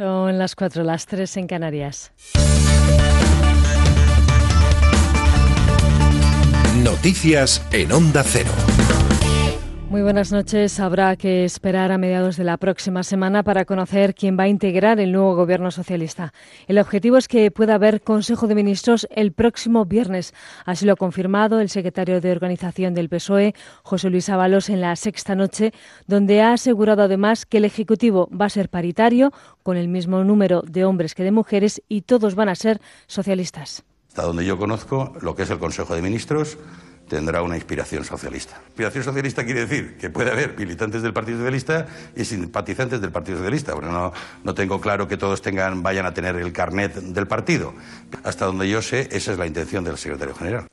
Son las cuatro, las tres en Canarias. Noticias en Onda Cero. Muy buenas noches. Habrá que esperar a mediados de la próxima semana para conocer quién va a integrar el nuevo gobierno socialista. El objetivo es que pueda haber Consejo de Ministros el próximo viernes. Así lo ha confirmado el secretario de Organización del PSOE, José Luis Ábalos, en la sexta noche, donde ha asegurado además que el Ejecutivo va a ser paritario, con el mismo número de hombres que de mujeres, y todos van a ser socialistas. Hasta donde yo conozco lo que es el Consejo de Ministros, tendrá una inspiración socialista. Inspiración socialista quiere decir que puede haber militantes del Partido Socialista y simpatizantes del Partido Socialista. Bueno, no, no tengo claro que todos tengan, vayan a tener el carnet del partido. Hasta donde yo sé, esa es la intención del secretario general.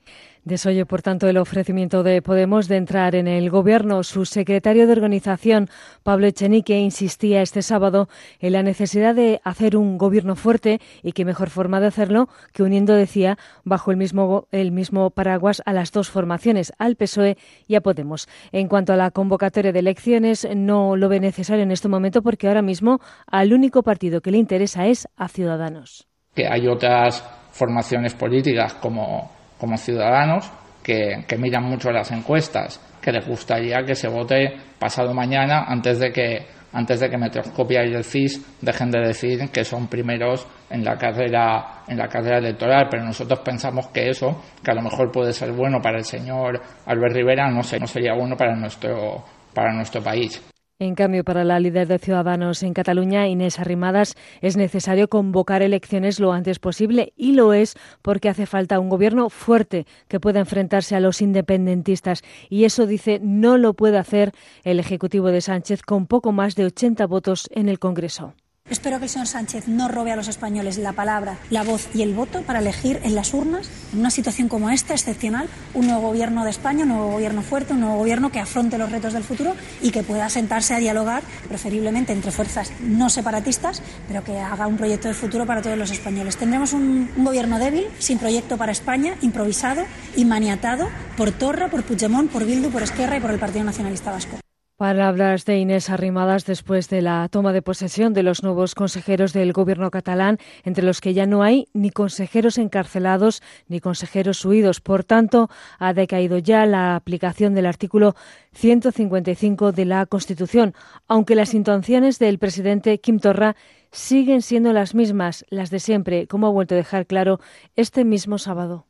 Desoye, por tanto, el ofrecimiento de Podemos de entrar en el Gobierno. Su secretario de Organización, Pablo Echenique, insistía este sábado en la necesidad de hacer un Gobierno fuerte y qué mejor forma de hacerlo que uniendo, decía, bajo el mismo, el mismo paraguas a las dos formaciones, al PSOE y a Podemos. En cuanto a la convocatoria de elecciones, no lo ve necesario en este momento porque ahora mismo al único partido que le interesa es a Ciudadanos. Que hay otras formaciones políticas como como ciudadanos que, miran mucho las encuestas, que les gustaría que se vote pasado mañana antes de que antes de que Metroscopia y el CIS dejen de decir que son primeros en la carrera en la carrera electoral, pero nosotros pensamos que eso, que a lo mejor puede ser bueno para el señor Albert Rivera, no sé, no sería bueno para nuestro para nuestro país. En cambio, para la líder de Ciudadanos en Cataluña, Inés Arrimadas, es necesario convocar elecciones lo antes posible y lo es porque hace falta un gobierno fuerte que pueda enfrentarse a los independentistas y eso dice no lo puede hacer el Ejecutivo de Sánchez con poco más de 80 votos en el Congreso. Espero que el señor Sánchez no robe a los españoles la palabra, la voz y el voto para elegir en las urnas, en una situación como esta, excepcional, un nuevo gobierno de España, un nuevo gobierno fuerte, un nuevo gobierno que afronte los retos del futuro y que pueda sentarse a dialogar, preferiblemente entre fuerzas no separatistas, pero que haga un proyecto de futuro para todos los españoles. Tendremos un, gobierno débil, sin proyecto para España, improvisado y maniatado por Torra, por Puigdemont, por Bildu, por Esquerra y por el Partido Nacionalista Vasco. Palabras de Inés Arrimadas después de la toma de posesión de los nuevos consejeros del gobierno catalán, entre los que ya no hay ni consejeros encarcelados ni consejeros huidos. Por tanto, ha decaído ya la aplicación del artículo 155 de la Constitución, aunque las intenciones del presidente Kim Torra siguen siendo las mismas, las de siempre, como ha vuelto a dejar claro este mismo sábado.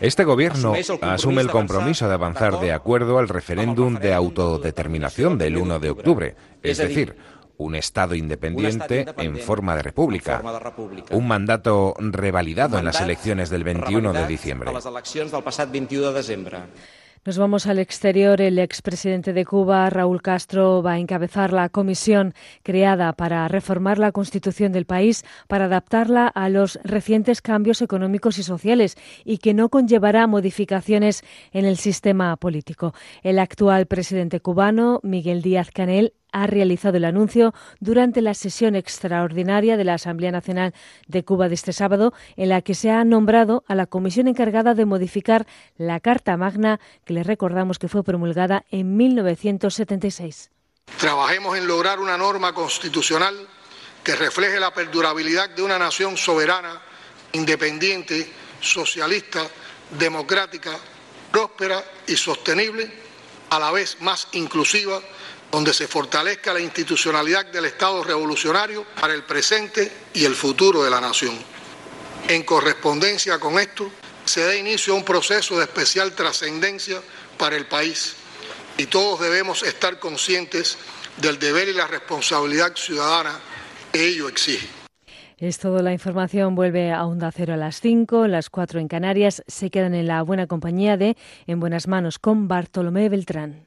Este gobierno asume el compromiso de avanzar de acuerdo al referéndum de autodeterminación del 1 de octubre, es decir, un Estado independiente en forma de república, un mandato revalidado en las elecciones del 21 de diciembre. Nos vamos al exterior. El expresidente de Cuba, Raúl Castro, va a encabezar la comisión creada para reformar la constitución del país para adaptarla a los recientes cambios económicos y sociales y que no conllevará modificaciones en el sistema político. El actual presidente cubano, Miguel Díaz Canel, ha realizado el anuncio durante la sesión extraordinaria de la Asamblea Nacional de Cuba de este sábado, en la que se ha nombrado a la comisión encargada de modificar la Carta Magna, que le recordamos que fue promulgada en 1976. Trabajemos en lograr una norma constitucional que refleje la perdurabilidad de una nación soberana, independiente, socialista, democrática, próspera y sostenible, a la vez más inclusiva donde se fortalezca la institucionalidad del Estado revolucionario para el presente y el futuro de la nación. En correspondencia con esto, se da inicio a un proceso de especial trascendencia para el país y todos debemos estar conscientes del deber y la responsabilidad ciudadana que ello exige. Es toda la información. Vuelve a Onda Cero a las 5, las 4 en Canarias. Se quedan en la buena compañía de En Buenas Manos con Bartolomé Beltrán.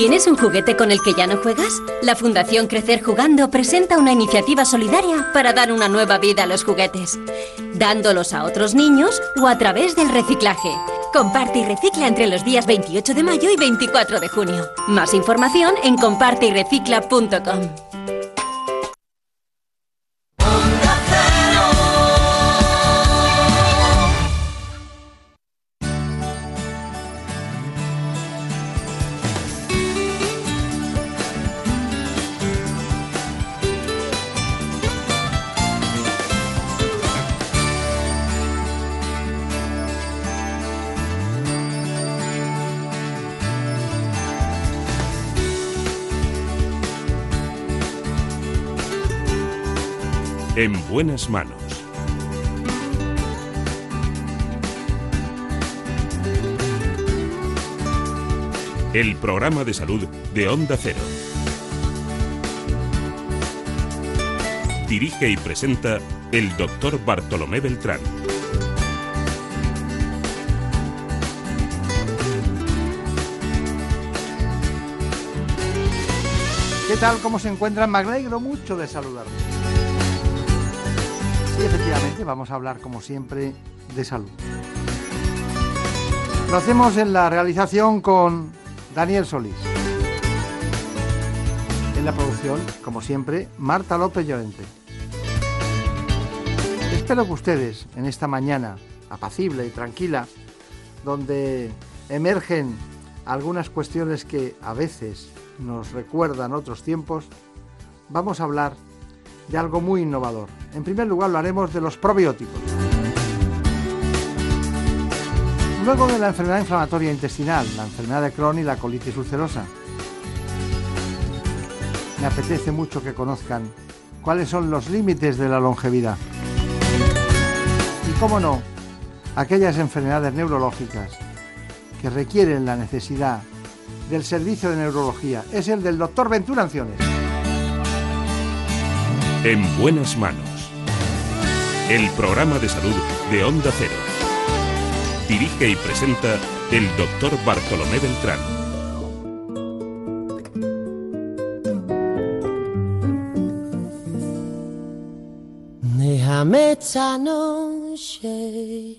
¿Tienes un juguete con el que ya no juegas? La Fundación Crecer Jugando presenta una iniciativa solidaria para dar una nueva vida a los juguetes, dándolos a otros niños o a través del reciclaje. Comparte y recicla entre los días 28 de mayo y 24 de junio. Más información en comparteyrecicla.com. buenas manos. El programa de salud de Onda Cero. Dirige y presenta el doctor Bartolomé Beltrán. ¿Qué tal? ¿Cómo se encuentran? Me alegro mucho de saludarlos. Sí, efectivamente, vamos a hablar como siempre de salud. Lo hacemos en la realización con Daniel Solís. En la producción, como siempre, Marta López Llorente. Espero que ustedes, en esta mañana apacible y tranquila, donde emergen algunas cuestiones que a veces nos recuerdan otros tiempos, vamos a hablar de algo muy innovador. En primer lugar, lo haremos de los probióticos. Luego de la enfermedad inflamatoria intestinal, la enfermedad de Crohn y la colitis ulcerosa. Me apetece mucho que conozcan cuáles son los límites de la longevidad. Y cómo no, aquellas enfermedades neurológicas que requieren la necesidad del servicio de neurología. Es el del doctor Ventura Anciones. En buenas manos. El programa de salud de Onda Cero. Dirige y presenta el doctor Bartolomé Beltrán. Déjame esta noche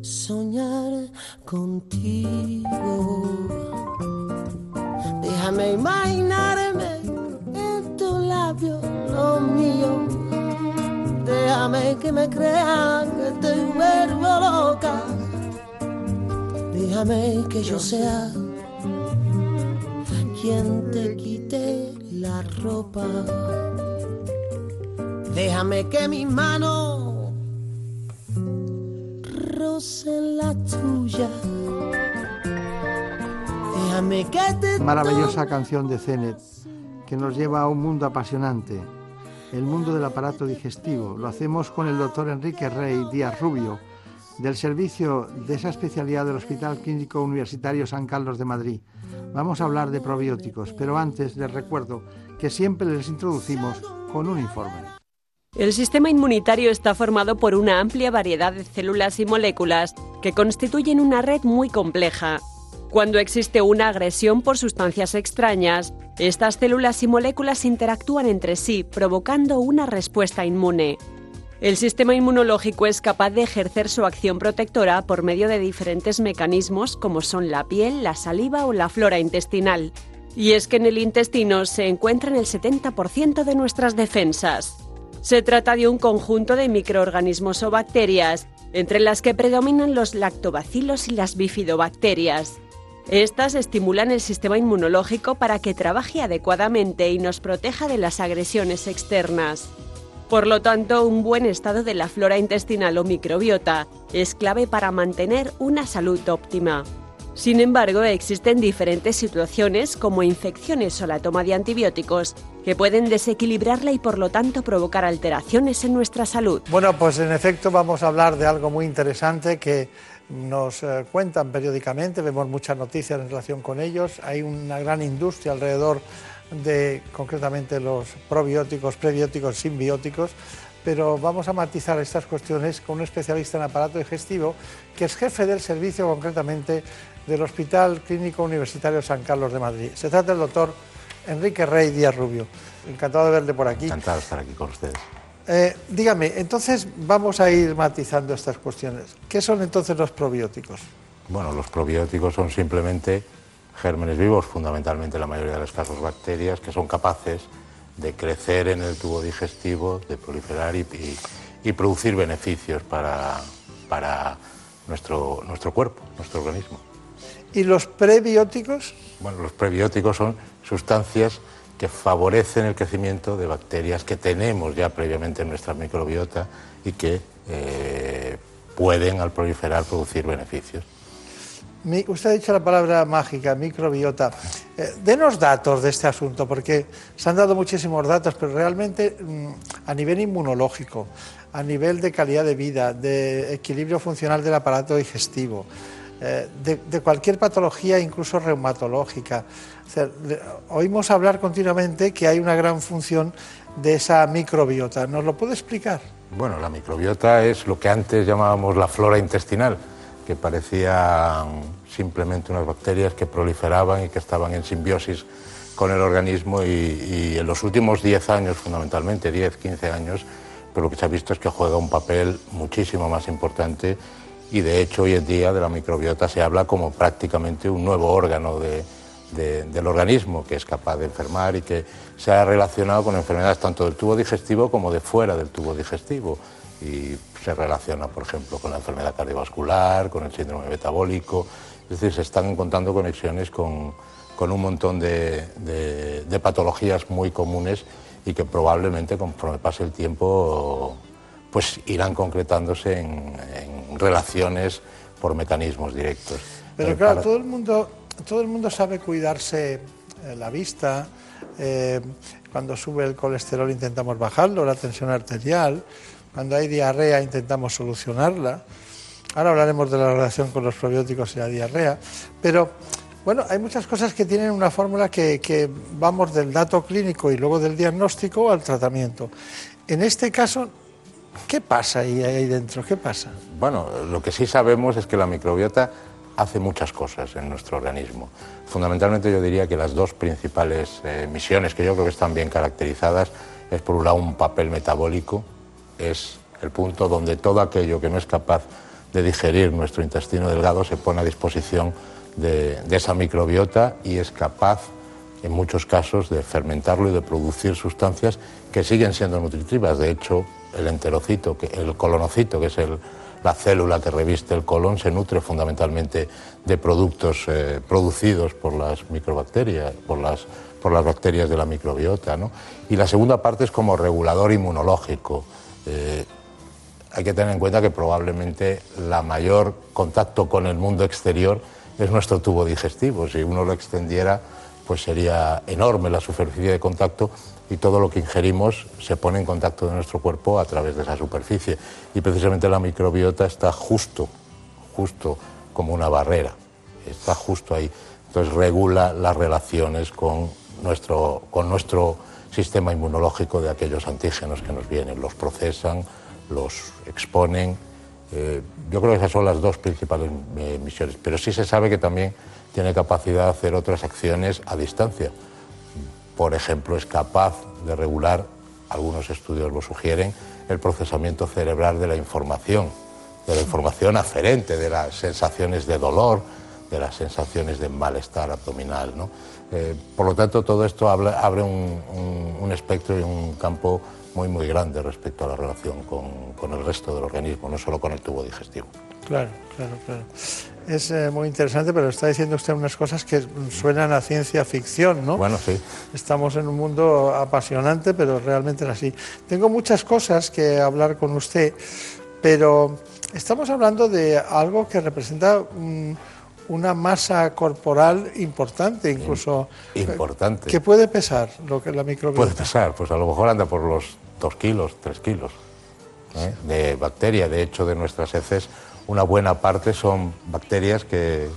soñar contigo. Déjame imaginarme que me crean que te vuelvo loca. Déjame que yo sea quien te quite la ropa. Déjame que mis manos en la tuya. Déjame que te Maravillosa canción de Zenet que nos lleva a un mundo apasionante, el mundo del aparato digestivo. Lo hacemos con el doctor Enrique Rey Díaz Rubio, del servicio de esa especialidad del Hospital Clínico Universitario San Carlos de Madrid. Vamos a hablar de probióticos, pero antes les recuerdo que siempre les introducimos con un informe. El sistema inmunitario está formado por una amplia variedad de células y moléculas que constituyen una red muy compleja. Cuando existe una agresión por sustancias extrañas, estas células y moléculas interactúan entre sí, provocando una respuesta inmune. El sistema inmunológico es capaz de ejercer su acción protectora por medio de diferentes mecanismos como son la piel, la saliva o la flora intestinal. Y es que en el intestino se encuentran el 70% de nuestras defensas. Se trata de un conjunto de microorganismos o bacterias, entre las que predominan los lactobacilos y las bifidobacterias. Estas estimulan el sistema inmunológico para que trabaje adecuadamente y nos proteja de las agresiones externas. Por lo tanto, un buen estado de la flora intestinal o microbiota es clave para mantener una salud óptima. Sin embargo, existen diferentes situaciones como infecciones o la toma de antibióticos que pueden desequilibrarla y por lo tanto provocar alteraciones en nuestra salud. Bueno, pues en efecto vamos a hablar de algo muy interesante que nos eh, cuentan periódicamente, vemos muchas noticias en relación con ellos, hay una gran industria alrededor de concretamente los probióticos, prebióticos, simbióticos, pero vamos a matizar estas cuestiones con un especialista en aparato digestivo que es jefe del servicio concretamente del Hospital Clínico Universitario San Carlos de Madrid. Se trata del doctor Enrique Rey Díaz Rubio. Encantado de verle por aquí. Encantado de estar aquí con ustedes. Eh, dígame, entonces vamos a ir matizando estas cuestiones. ¿Qué son entonces los probióticos? Bueno, los probióticos son simplemente gérmenes vivos, fundamentalmente la mayoría de los casos bacterias, que son capaces de crecer en el tubo digestivo, de proliferar y, y producir beneficios para, para nuestro, nuestro cuerpo, nuestro organismo. ¿Y los prebióticos? Bueno, los prebióticos son sustancias que favorecen el crecimiento de bacterias que tenemos ya previamente en nuestra microbiota y que eh, pueden al proliferar producir beneficios. usted ha dicho la palabra mágica, microbiota. Eh, denos datos de este asunto, porque se han dado muchísimos datos, pero realmente mm, a nivel inmunológico, a nivel de calidad de vida, de equilibrio funcional del aparato digestivo, eh, de, cualquier patología, incluso reumatológica. oímos hablar continuamente que hay una gran función de esa microbiota. ¿Nos lo puede explicar? Bueno, la microbiota es lo que antes llamábamos la flora intestinal, que parecían simplemente unas bacterias que proliferaban y que estaban en simbiosis con el organismo y, en los últimos 10 años, fundamentalmente 10, 15 años, pero lo que se ha visto es que juega un papel muchísimo más importante y de hecho hoy en día de la microbiota se habla como prácticamente un nuevo órgano del organismo que es capaz de enfermar y que se ha relacionado con enfermedades tanto del tubo digestivo como de fuera del tubo digestivo. Y se relaciona, por ejemplo, con la enfermedad cardiovascular, con el síndrome metabólico, es decir, se están encontrando conexiones con, un montón de, patologías muy comunes y que probablemente conforme pase el tiempo pues irán concretándose en, relaciones por mecanismos directos. Pero eh, claro, todo, el mundo, todo el mundo sabe cuidarse eh, la vista, eh, cuando sube el colesterol intentamos bajarlo, la tensión arterial, cuando hay diarrea intentamos solucionarla. Ahora hablaremos de la relación con los probióticos y la diarrea, pero bueno, hay muchas cosas que tienen una fórmula que, vamos del dato clínico y luego del diagnóstico al tratamiento. En este caso, ¿qué pasa ahí, ahí dentro? ¿Qué pasa? Bueno, lo que sí sabemos es que la microbiota hace muchas cosas en nuestro organismo. Fundamentalmente yo diría que las dos principales eh, misiones que yo creo que están bien caracterizadas es por un lado un papel metabólico, es el punto donde todo aquello que no es capaz de digerir nuestro intestino delgado se pone a disposición de, esa microbiota y es capaz, en muchos casos, de fermentarlo y de producir sustancias que siguen siendo nutritivas. De hecho, el enterocito, el colonocito, que es la célula que reviste el colon, se nutre fundamentalmente de productos eh, producidos por las microbacterias, por las, bacterias de la microbiota. Y la segunda parte es como regulador inmunológico. Eh, hay que tener en cuenta que probablemente la mayor contacto con el mundo exterior es nuestro tubo digestivo. Si uno lo extendiera, pues sería enorme la superficie de contacto y todo lo que ingerimos se pone en contacto de nuestro cuerpo a través de esa superficie. Y precisamente la microbiota está justo, justo como una barrera, está justo ahí. Entonces regula las relaciones con nuestro, con nuestro sistema inmunológico de aquellos antígenos que nos vienen, los procesan, los exponen. Eh, yo creo que esas son las dos principales misiones, pero sí se sabe que también tiene capacidad de hacer otras acciones a distancia. Por ejemplo, es capaz de regular, algunos estudios lo sugieren, el procesamiento cerebral de la información, de la información aferente, de las sensaciones de dolor, de las sensaciones de malestar abdominal. Eh, por lo tanto, todo esto abre un espectro y un campo muy, muy grande respecto a la relación con, el resto del organismo, no solo con el tubo digestivo. Claro, claro, claro. Es eh, muy interesante, pero está diciendo usted unas cosas que suenan a ciencia ficción, ¿no? Bueno, sí. Estamos en un mundo apasionante, pero realmente es así. Tengo muchas cosas que hablar con usted, pero estamos hablando de algo que representa una masa corporal importante, incluso. Importante. ¿Qué puede pesar lo que la microbiota? Puede pesar, pues a lo mejor anda por los dos kilos, tres kilos ¿eh? de bacteria. De hecho, de nuestras heces, una buena parte son bacterias que,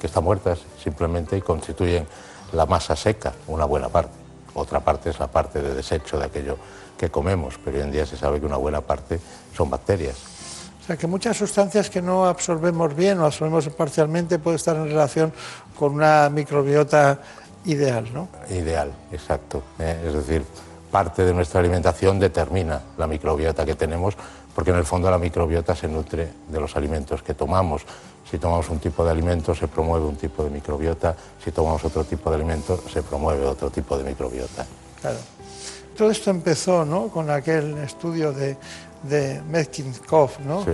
que están muertas simplemente y constituyen la masa seca, una buena parte. Otra parte es la parte de desecho de aquello que comemos, pero hoy en día se sabe que una buena parte son bacterias. O sea, que muchas sustancias que no absorbemos bien o absorbemos parcialmente pueden estar en relación con una microbiota ideal, ¿no? Ideal, exacto. ¿eh? es decir, parte de nuestra alimentación determina la microbiota que tenemos, porque en el fondo la microbiota se nutre de los alimentos que tomamos. Si tomamos un tipo de alimento se promueve un tipo de microbiota, si tomamos otro tipo de alimento se promueve otro tipo de microbiota. Claro. Todo esto empezó ¿no? con aquel estudio de, de Metcalfe, ¿no? Sí,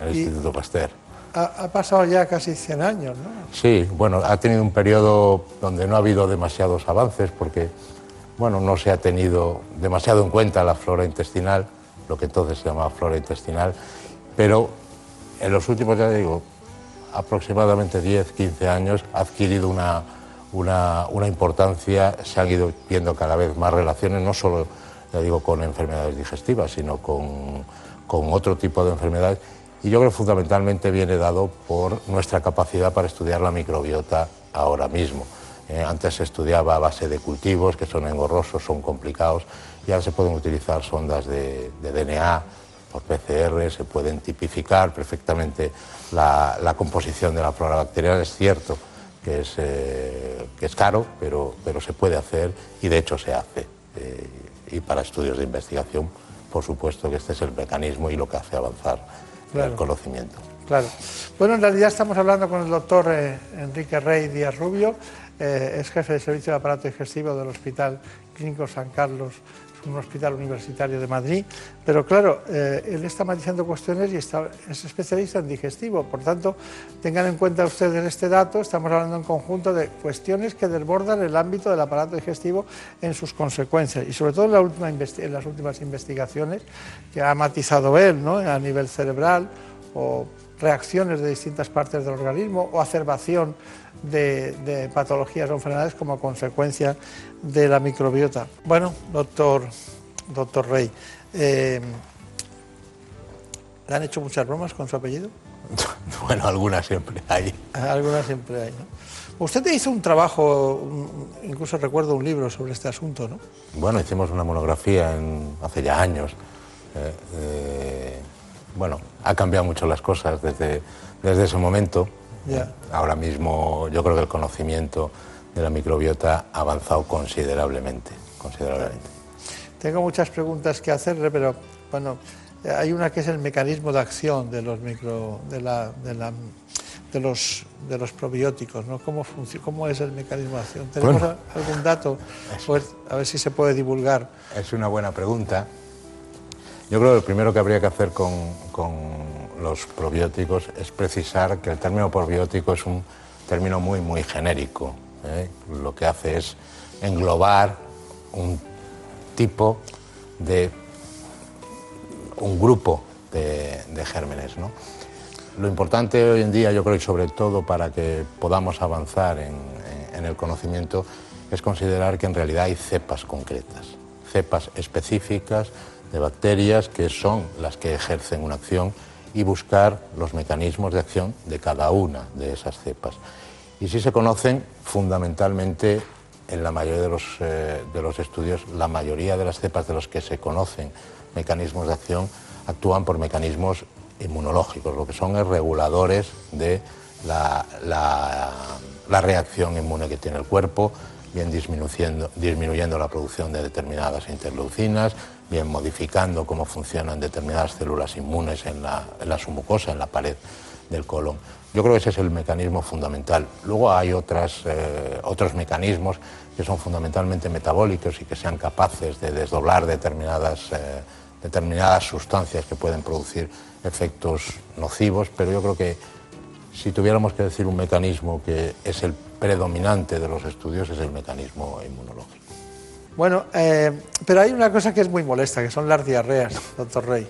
el Instituto Pasteur. Ha, ha, pasado ya casi 100 años, ¿no? Sí, bueno, ha tenido un periodo donde no ha habido demasiados avances porque bueno, no se ha tenido demasiado en cuenta la flora intestinal, lo que entonces se llamaba flora intestinal, pero en los últimos, ya digo, aproximadamente 10, 15 años ha adquirido una, una, importancia, se han ido viendo cada vez más relaciones, no solo ya digo, con enfermedades digestivas, sino con, con otro tipo de enfermedades. Y yo creo que fundamentalmente viene dado por nuestra capacidad para estudiar la microbiota ahora mismo. Eh, antes se estudiaba a base de cultivos que son engorrosos, son complicados, y ahora se pueden utilizar sondas de, DNA por PCR, se pueden tipificar perfectamente la, composición de la flora bacteriana. Es cierto que es, eh, que es caro, pero, pero se puede hacer y de hecho se hace. Eh, y para estudios de investigación, por supuesto que este es el mecanismo y lo que hace avanzar el conocimiento. Claro. Bueno, en realidad estamos hablando con el doctor Enrique Rey Díaz Rubio, eh, es jefe de servicio de aparato digestivo del Hospital Clínico San Carlos, un hospital universitario de Madrid, pero claro, eh, él está matizando cuestiones y está, es especialista en digestivo, por tanto, tengan en cuenta ustedes este dato, estamos hablando en conjunto de cuestiones que desbordan el ámbito del aparato digestivo en sus consecuencias y sobre todo en, la última en las últimas investigaciones que ha matizado él ¿no? a nivel cerebral o reacciones de distintas partes del organismo o acerbación de, patologías o enfermedades como consecuencia de la microbiota. Bueno, doctor, doctor Rey, eh, ¿le han hecho muchas bromas con su apellido? Bueno, algunas siempre hay. Algunas siempre hay, ¿no? Usted hizo un trabajo, incluso recuerdo un libro sobre este asunto, ¿no? Bueno, hicimos una monografía hace ya años. Eh, eh, bueno, ha cambiado mucho las cosas desde, desde ese momento. Ahora mismo yo creo que el conocimiento de la microbiota ha avanzado considerablemente, considerablemente. Tengo muchas preguntas que hacerle, pero bueno, hay una que es el mecanismo de acción de los micro, de, la, de, la, de los de los probióticos, ¿no? ¿Cómo, cómo es el mecanismo de acción? ¿Tenemos algún dato? Pues, a ver si se puede divulgar. Es una buena pregunta. Yo creo que lo primero que habría que hacer con, los probióticos es precisar que el término probiótico es un término muy, muy genérico. ¿Eh? Lo que hace es englobar un tipo de, un grupo de, gérmenes. Lo importante hoy en día, yo creo, y sobre todo para que podamos avanzar en el conocimiento, es considerar que en realidad hay cepas concretas, cepas específicas de bacterias que son las que ejercen una acción y buscar los mecanismos de acción de cada una de esas cepas. Y si se conocen fundamentalmente en la mayoría de los, eh, de los estudios, la mayoría de las cepas de los que se conocen mecanismos de acción actúan por mecanismos inmunológicos, lo que son reguladores de la, la reacción inmune que tiene el cuerpo, bien disminuyendo, disminuyendo la producción de determinadas interleucinas, bien modificando cómo funcionan determinadas células inmunes en la, en submucosa, en la pared del colon. Yo creo que ese es el mecanismo fundamental. Luego hay otras, eh, otros mecanismos que son fundamentalmente metabólicos y que sean capaces de desdoblar determinadas, eh, determinadas sustancias que pueden producir efectos nocivos, pero yo creo que si tuviéramos que decir un mecanismo que es el predominante de los estudios, es el mecanismo inmunológico. Bueno, eh, pero hay una cosa que es muy molesta, que son las diarreas, doctor Rey.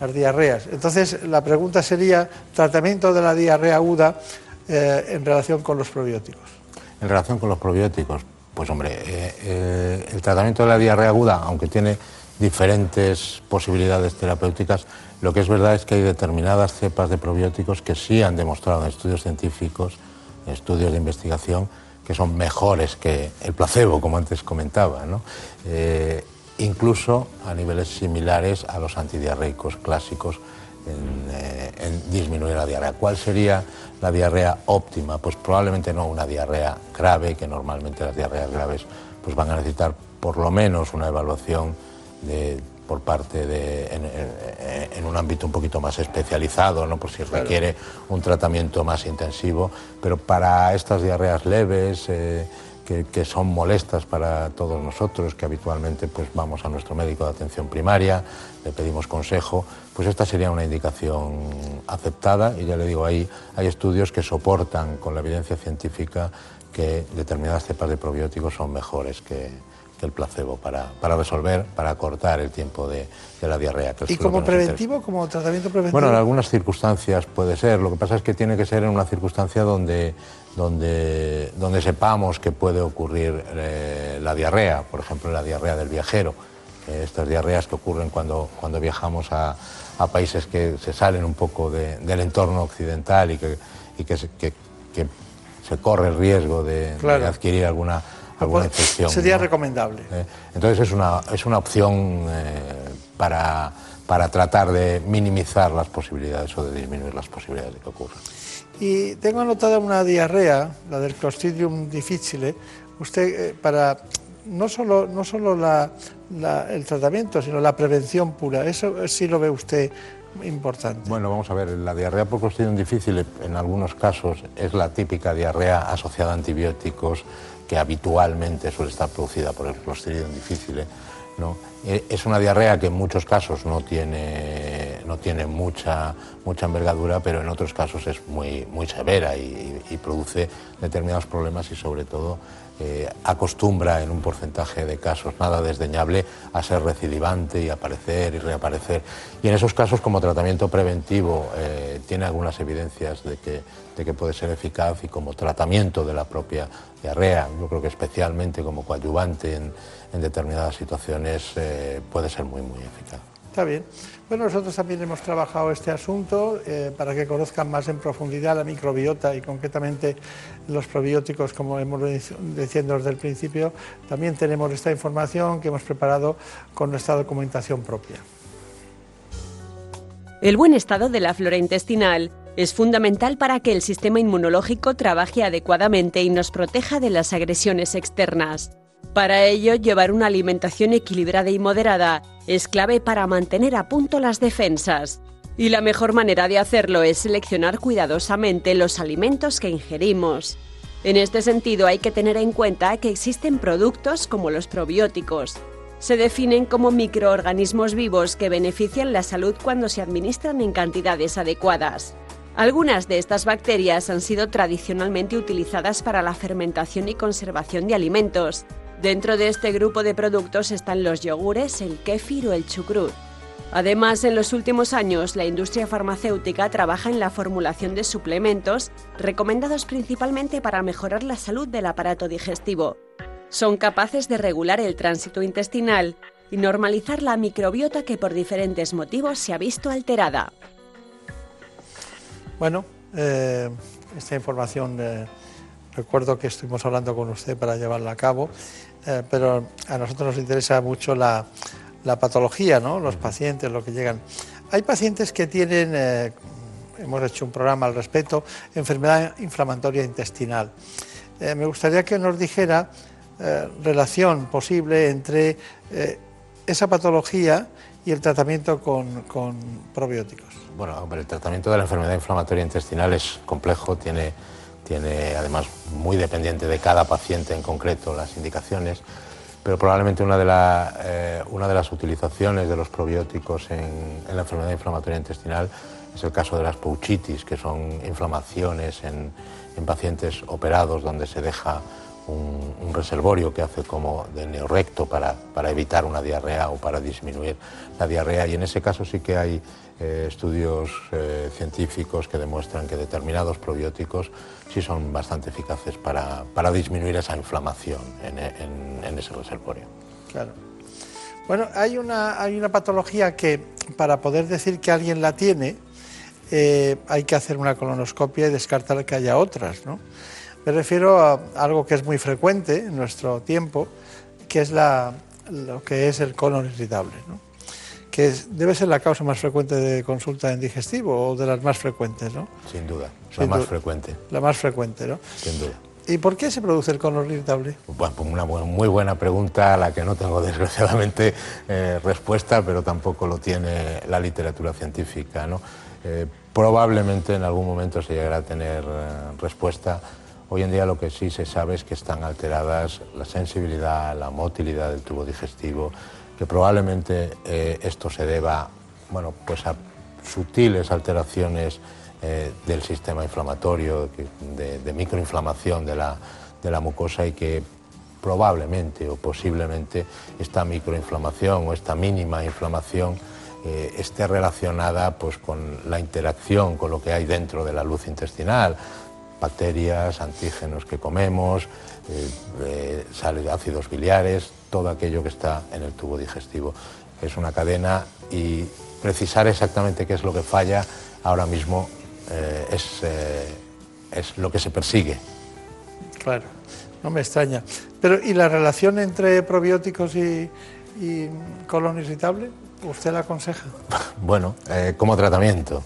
Las diarreas. Entonces, la pregunta sería, tratamiento de la diarrea aguda eh, en relación con los probióticos. En relación con los probióticos, pues hombre, eh, el tratamiento de la diarrea aguda, aunque tiene diferentes posibilidades terapéuticas, lo que es verdad es que hay determinadas cepas de probióticos que sí han demostrado en estudios científicos, en estudios de investigación, que son mejores que el placebo, como antes comentaba, eh, incluso a niveles similares a los antidiarreicos clásicos eh, en, disminuir la diarrea. ¿Cuál sería la diarrea óptima? Pues probablemente no una diarrea grave, que normalmente las diarreas graves pues van a necesitar por lo menos una evaluación de por parte de, en, un ámbito un poquito más especializado, ¿no? por si requiere un tratamiento más intensivo, pero para estas diarreas leves, eh, que, son molestas para todos nosotros, que habitualmente pues, vamos a nuestro médico de atención primaria, le pedimos consejo, pues esta sería una indicación aceptada y ya le digo, ahí hay estudios que soportan con la evidencia científica que determinadas cepas de probióticos son mejores que, que el placebo para, para, resolver, para cortar el tiempo de, de la diarrea. Que ¿Y como preventivo, como tratamiento preventivo? Bueno, en algunas circunstancias puede ser. Lo que pasa es que tiene que ser en una circunstancia donde, donde, donde sepamos que puede ocurrir eh, la diarrea, por ejemplo, la diarrea del viajero. Eh, estas diarreas que ocurren cuando, cuando viajamos a, a países que se salen un poco de, del entorno occidental y que, y que, se, que, que se corre el riesgo de, Claro. de adquirir alguna, alguna infección. Sería ¿no? recomendable. Eh, Entonces es una, es una opción eh, para, para tratar de minimizar las posibilidades o de disminuir las posibilidades de que ocurra. Y tengo anotada una diarrea, la del Clostridium difficile. Usted, eh, para no solo, no solo la- la- el tratamiento, sino la prevención pura, eso sí lo ve usted importante. Bueno, vamos a ver, la diarrea por Clostridium difficile en algunos casos es la típica diarrea asociada a antibióticos que habitualmente suele estar producida por el Clostridium difficile. ¿no? Eh, Es una diarrea que en muchos casos no tiene, no tiene mucha, mucha envergadura, pero en otros casos es muy, muy severa y produce determinados problemas y sobre todo eh, acostumbra en un porcentaje de casos nada desdeñable a ser recidivante y aparecer y reaparecer. Y en esos casos, como tratamiento preventivo, eh, tiene algunas evidencias de que, de que puede ser eficaz y como tratamiento de la propia diarrea, yo creo que especialmente como coadyuvante en, en determinadas situaciones eh, puede ser muy, muy eficaz. Está bien. Bueno, nosotros también hemos trabajado este asunto eh, para que conozcan más en profundidad la microbiota y concretamente los probióticos, como hemos venido diciendo desde el principio. También tenemos esta información que hemos preparado con nuestra documentación propia. El buen estado de la flora intestinal es fundamental para que el sistema inmunológico trabaje adecuadamente y nos proteja de las agresiones externas. Para ello, llevar una alimentación equilibrada y moderada es clave para mantener a punto las defensas. Y la mejor manera de hacerlo es seleccionar cuidadosamente los alimentos que ingerimos. En este sentido, hay que tener en cuenta que existen productos como los probióticos, se definen como microorganismos vivos que benefician la salud cuando se administran en cantidades adecuadas. Algunas de estas bacterias han sido tradicionalmente utilizadas para la fermentación y conservación de alimentos. Dentro de este grupo de productos están los yogures, el kéfir o el chucrut. Además, en los últimos años, la industria farmacéutica trabaja en la formulación de suplementos recomendados principalmente para mejorar la salud del aparato digestivo. Son capaces de regular el tránsito intestinal y normalizar la microbiota que por diferentes motivos se ha visto alterada. Bueno, eh, esta información eh, recuerdo que estuvimos hablando con usted para llevarla a cabo, eh, pero a nosotros nos interesa mucho la, la patología, ¿no? los pacientes, lo que llegan. Hay pacientes que tienen, hemos hecho un programa al respecto, enfermedad inflamatoria intestinal. Me gustaría que nos dijera relación posible entre esa patología y el tratamiento con, probióticos. Bueno, hombre, el tratamiento de la enfermedad inflamatoria intestinal es complejo, tiene, tiene además muy dependiente de cada paciente en concreto las indicaciones, pero probablemente una de, eh, las utilizaciones de los probióticos en, la enfermedad inflamatoria intestinal es el caso de las pouchitis, que son inflamaciones en pacientes operados donde se deja un, reservorio que hace como de neorrecto para, para, evitar una diarrea o para disminuir la diarrea. Y en ese caso sí que hay eh, estudios eh, científicos que demuestran que determinados probióticos sí son bastante eficaces para, para disminuir esa inflamación en, ese reservorio. Claro. Bueno, hay una, hay una patología que para poder decir que alguien la tiene eh, hay que hacer una colonoscopia y descartar que haya otras, ¿no? Me refiero a algo que es muy frecuente en nuestro tiempo, que es la, lo que es el colon irritable, ¿no? que es, debe ser la causa más frecuente de consulta en digestivo o de las más frecuentes, ¿no? Sin duda, Sin la más duda, frecuente. La más frecuente, ¿no? Sin duda. ¿Y por qué se produce el colon irritable? Bueno, pues una muy buena pregunta a la que no tengo desgraciadamente eh, respuesta, pero tampoco lo tiene la literatura científica, ¿no? Eh, probablemente en algún momento se llegará a tener eh, respuesta. Hoy en día lo que sí se sabe es que están alteradas la sensibilidad, la motilidad del tubo digestivo, que probablemente eh, esto se deba bueno, pues a sutiles alteraciones eh, del sistema inflamatorio, de, microinflamación de la, de la mucosa y que probablemente o posiblemente esta microinflamación o esta mínima inflamación eh, esté relacionada pues, con la interacción con lo que hay dentro de la luz intestinal, bacterias, antígenos que comemos, eh, eh, sales ácidos biliares, todo aquello que está en el tubo digestivo. Es una cadena y precisar exactamente qué es lo que falla ahora mismo es, es lo que se persigue. Claro, no me extraña. Pero ¿y la relación entre probióticos y, y colon irritable? ¿Usted la aconseja? Bueno, eh, como tratamiento.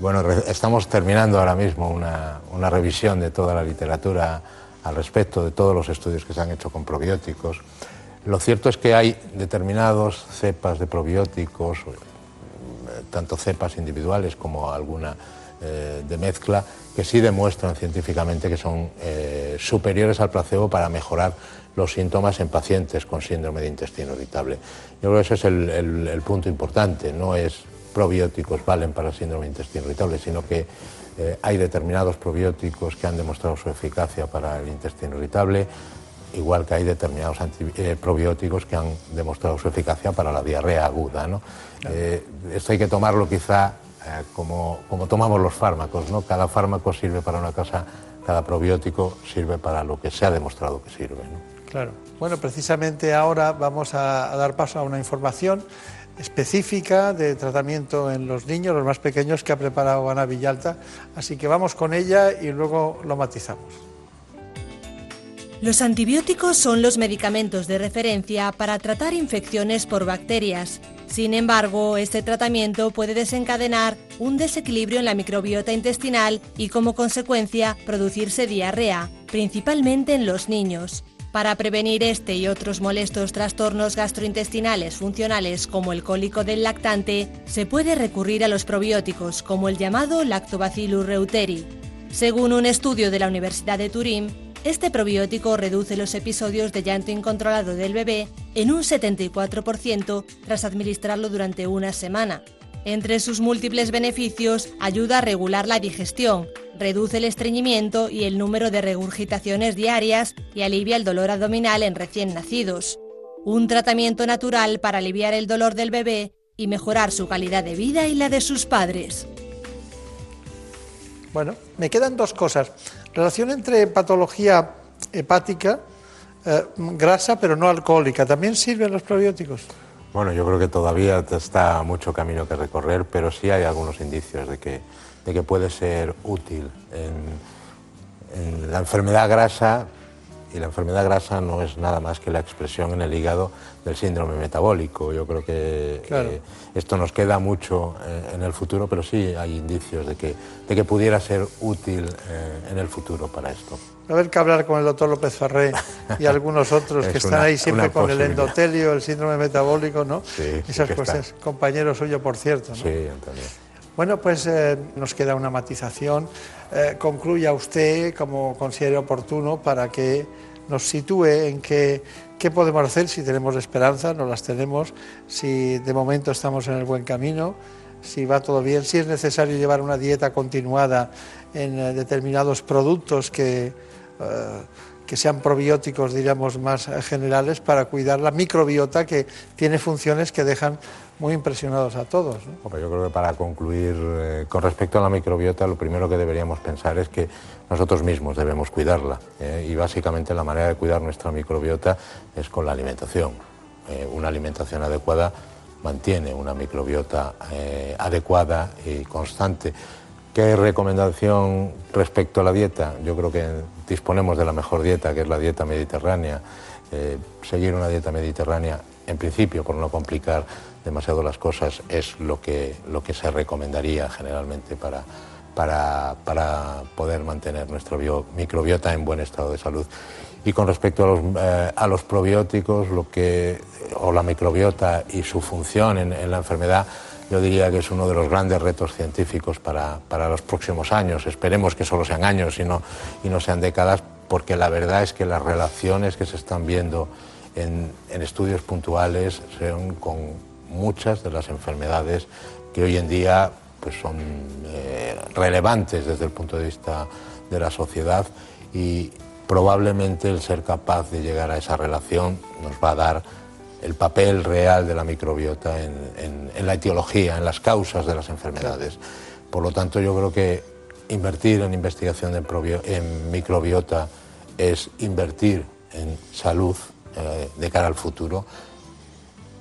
Bueno, estamos terminando ahora mismo una, revisión de toda la literatura al respecto, de todos los estudios que se han hecho con probióticos. Lo cierto es que hay determinados cepas de probióticos, eh, tanto cepas individuales como alguna eh, de mezcla, que sí demuestran científicamente que son superiores al placebo para mejorar los síntomas en pacientes con síndrome de intestino irritable. Yo creo que ese es el, punto importante, no es probióticos valen para el síndrome de intestino irritable, sino que eh, hay determinados probióticos que han demostrado su eficacia para el intestino irritable, igual que hay determinados eh, probióticos que han demostrado su eficacia para la diarrea aguda. Eh, esto hay que tomarlo quizá como, como, tomamos los fármacos, ¿no? cada fármaco sirve para una cosa, cada probiótico sirve para lo que se ha demostrado que sirve. Claro. Bueno, precisamente ahora vamos a, dar paso a una información específica de tratamiento en los niños, los más pequeños, que ha preparado Ana Villalta. Así que vamos con ella y luego lo matizamos. Los antibióticos son los medicamentos de referencia para tratar infecciones por bacterias. Sin embargo, este tratamiento puede desencadenar un desequilibrio en la microbiota intestinal y como consecuencia producirse diarrea, principalmente en los niños. Para prevenir este y otros molestos trastornos gastrointestinales funcionales como el cólico del lactante, se puede recurrir a los probióticos como el llamado Lactobacillus reuteri. Según un estudio de la Universidad de Turín, este probiótico reduce los episodios de llanto incontrolado del bebé en un 74% tras administrarlo durante una semana. Entre sus múltiples beneficios, ayuda a regular la digestión, reduce el estreñimiento y el número de regurgitaciones diarias y alivia el dolor abdominal en recién nacidos. Un tratamiento natural para aliviar el dolor del bebé y mejorar su calidad de vida y la de sus padres. Bueno, me quedan dos cosas. Relación entre patología hepática, eh, grasa pero no alcohólica. ¿También sirven los probióticos? Bueno, yo creo que todavía está mucho camino que recorrer, pero sí hay algunos indicios de que, de que puede ser útil en, la enfermedad grasa, y la enfermedad grasa no es nada más que la expresión en el hígado del síndrome metabólico. Yo creo que eh, esto nos queda mucho eh, en el futuro, pero sí hay indicios de que, de que pudiera ser útil eh, en el futuro para esto. A ver que hablar con el doctor López Ferré y algunos otros que están ahí siempre con el endotelio, el síndrome metabólico, ¿no? Sí, Esas cosas. Compañero suyo, por cierto. ¿no? Sí, Antonio. Bueno, pues eh, nos queda una matización. Eh, concluya usted como considere oportuno para que nos sitúe en qué, qué podemos hacer si tenemos esperanza, no las tenemos, si de momento estamos en el buen camino, si va todo bien, si es necesario llevar una dieta continuada en eh, determinados productos que que sean probióticos, diríamos, más generales para cuidar la microbiota que tiene funciones que dejan muy impresionados a todos. Yo creo que para concluir, eh, con respecto a la microbiota, lo primero que deberíamos pensar es que nosotros mismos debemos cuidarla. Eh, y básicamente la manera de cuidar nuestra microbiota es con la alimentación. una alimentación adecuada mantiene una microbiota adecuada y constante. ¿Qué recomendación respecto a la dieta? Yo creo que disponemos de la mejor dieta, que es la dieta mediterránea. Eh, seguir una dieta mediterránea, en principio, por no complicar demasiado las cosas, es lo que, lo que se recomendaría generalmente para, para, poder mantener nuestro microbiota en buen estado de salud. Y con respecto a los, eh, a los probióticos, lo que, o la microbiota y su función en la enfermedad, yo diría que es uno de los grandes retos científicos para, los próximos años. Esperemos que solo sean años y no, y no sean décadas, porque la verdad es que las relaciones que se están viendo en, estudios puntuales son con muchas de las enfermedades que hoy en día pues, son eh, relevantes desde el punto de vista de la sociedad y probablemente el ser capaz de llegar a esa relación nos va a dar el papel real de la microbiota en, la etiología, en las causas de las enfermedades. Por lo tanto, yo creo que invertir en investigación en microbiota es invertir en salud eh, de cara al futuro.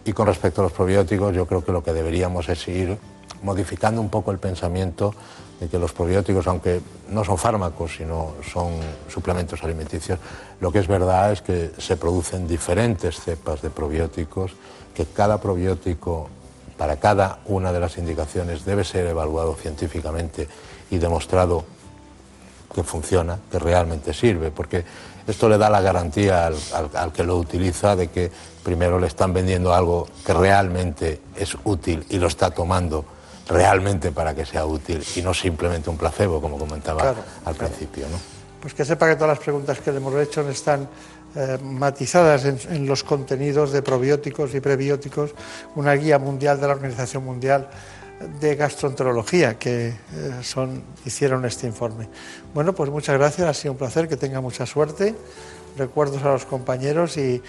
Y con respecto a los probióticos, yo creo que lo que deberíamos es ir modificando un poco el pensamiento de que los probióticos, aunque no son fármacos, sino son suplementos alimenticios, lo que es verdad es que se producen diferentes cepas de probióticos, que cada probiótico para cada una de las indicaciones debe ser evaluado científicamente y demostrado que funciona, que realmente sirve, porque esto le da la garantía al, al, que lo utiliza de que primero le están vendiendo algo que realmente es útil y lo está tomando realmente para que sea útil y no simplemente un placebo, como comentaba al principio. ¿no? Pues que sepa que todas las preguntas que le hemos hecho están eh, matizadas en, los contenidos de probióticos y prebióticos, una guía mundial de la Organización Mundial de Gastroenterología que eh, son, hicieron este informe. Bueno, pues muchas gracias, ha sido un placer, que tenga mucha suerte. Recuerdos a los compañeros y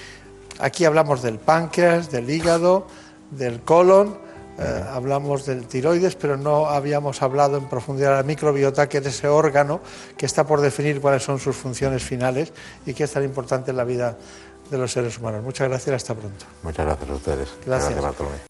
aquí hablamos del páncreas, del hígado, del colon eh, hablamos del tiroides, pero no habíamos hablado en profundidad de la microbiota, que es ese órgano que está por definir cuáles son sus funciones finales y que es tan importante en la vida de los seres humanos. Muchas gracias, hasta pronto. Muchas gracias a ustedes. Gracias, gracias Bartolomé.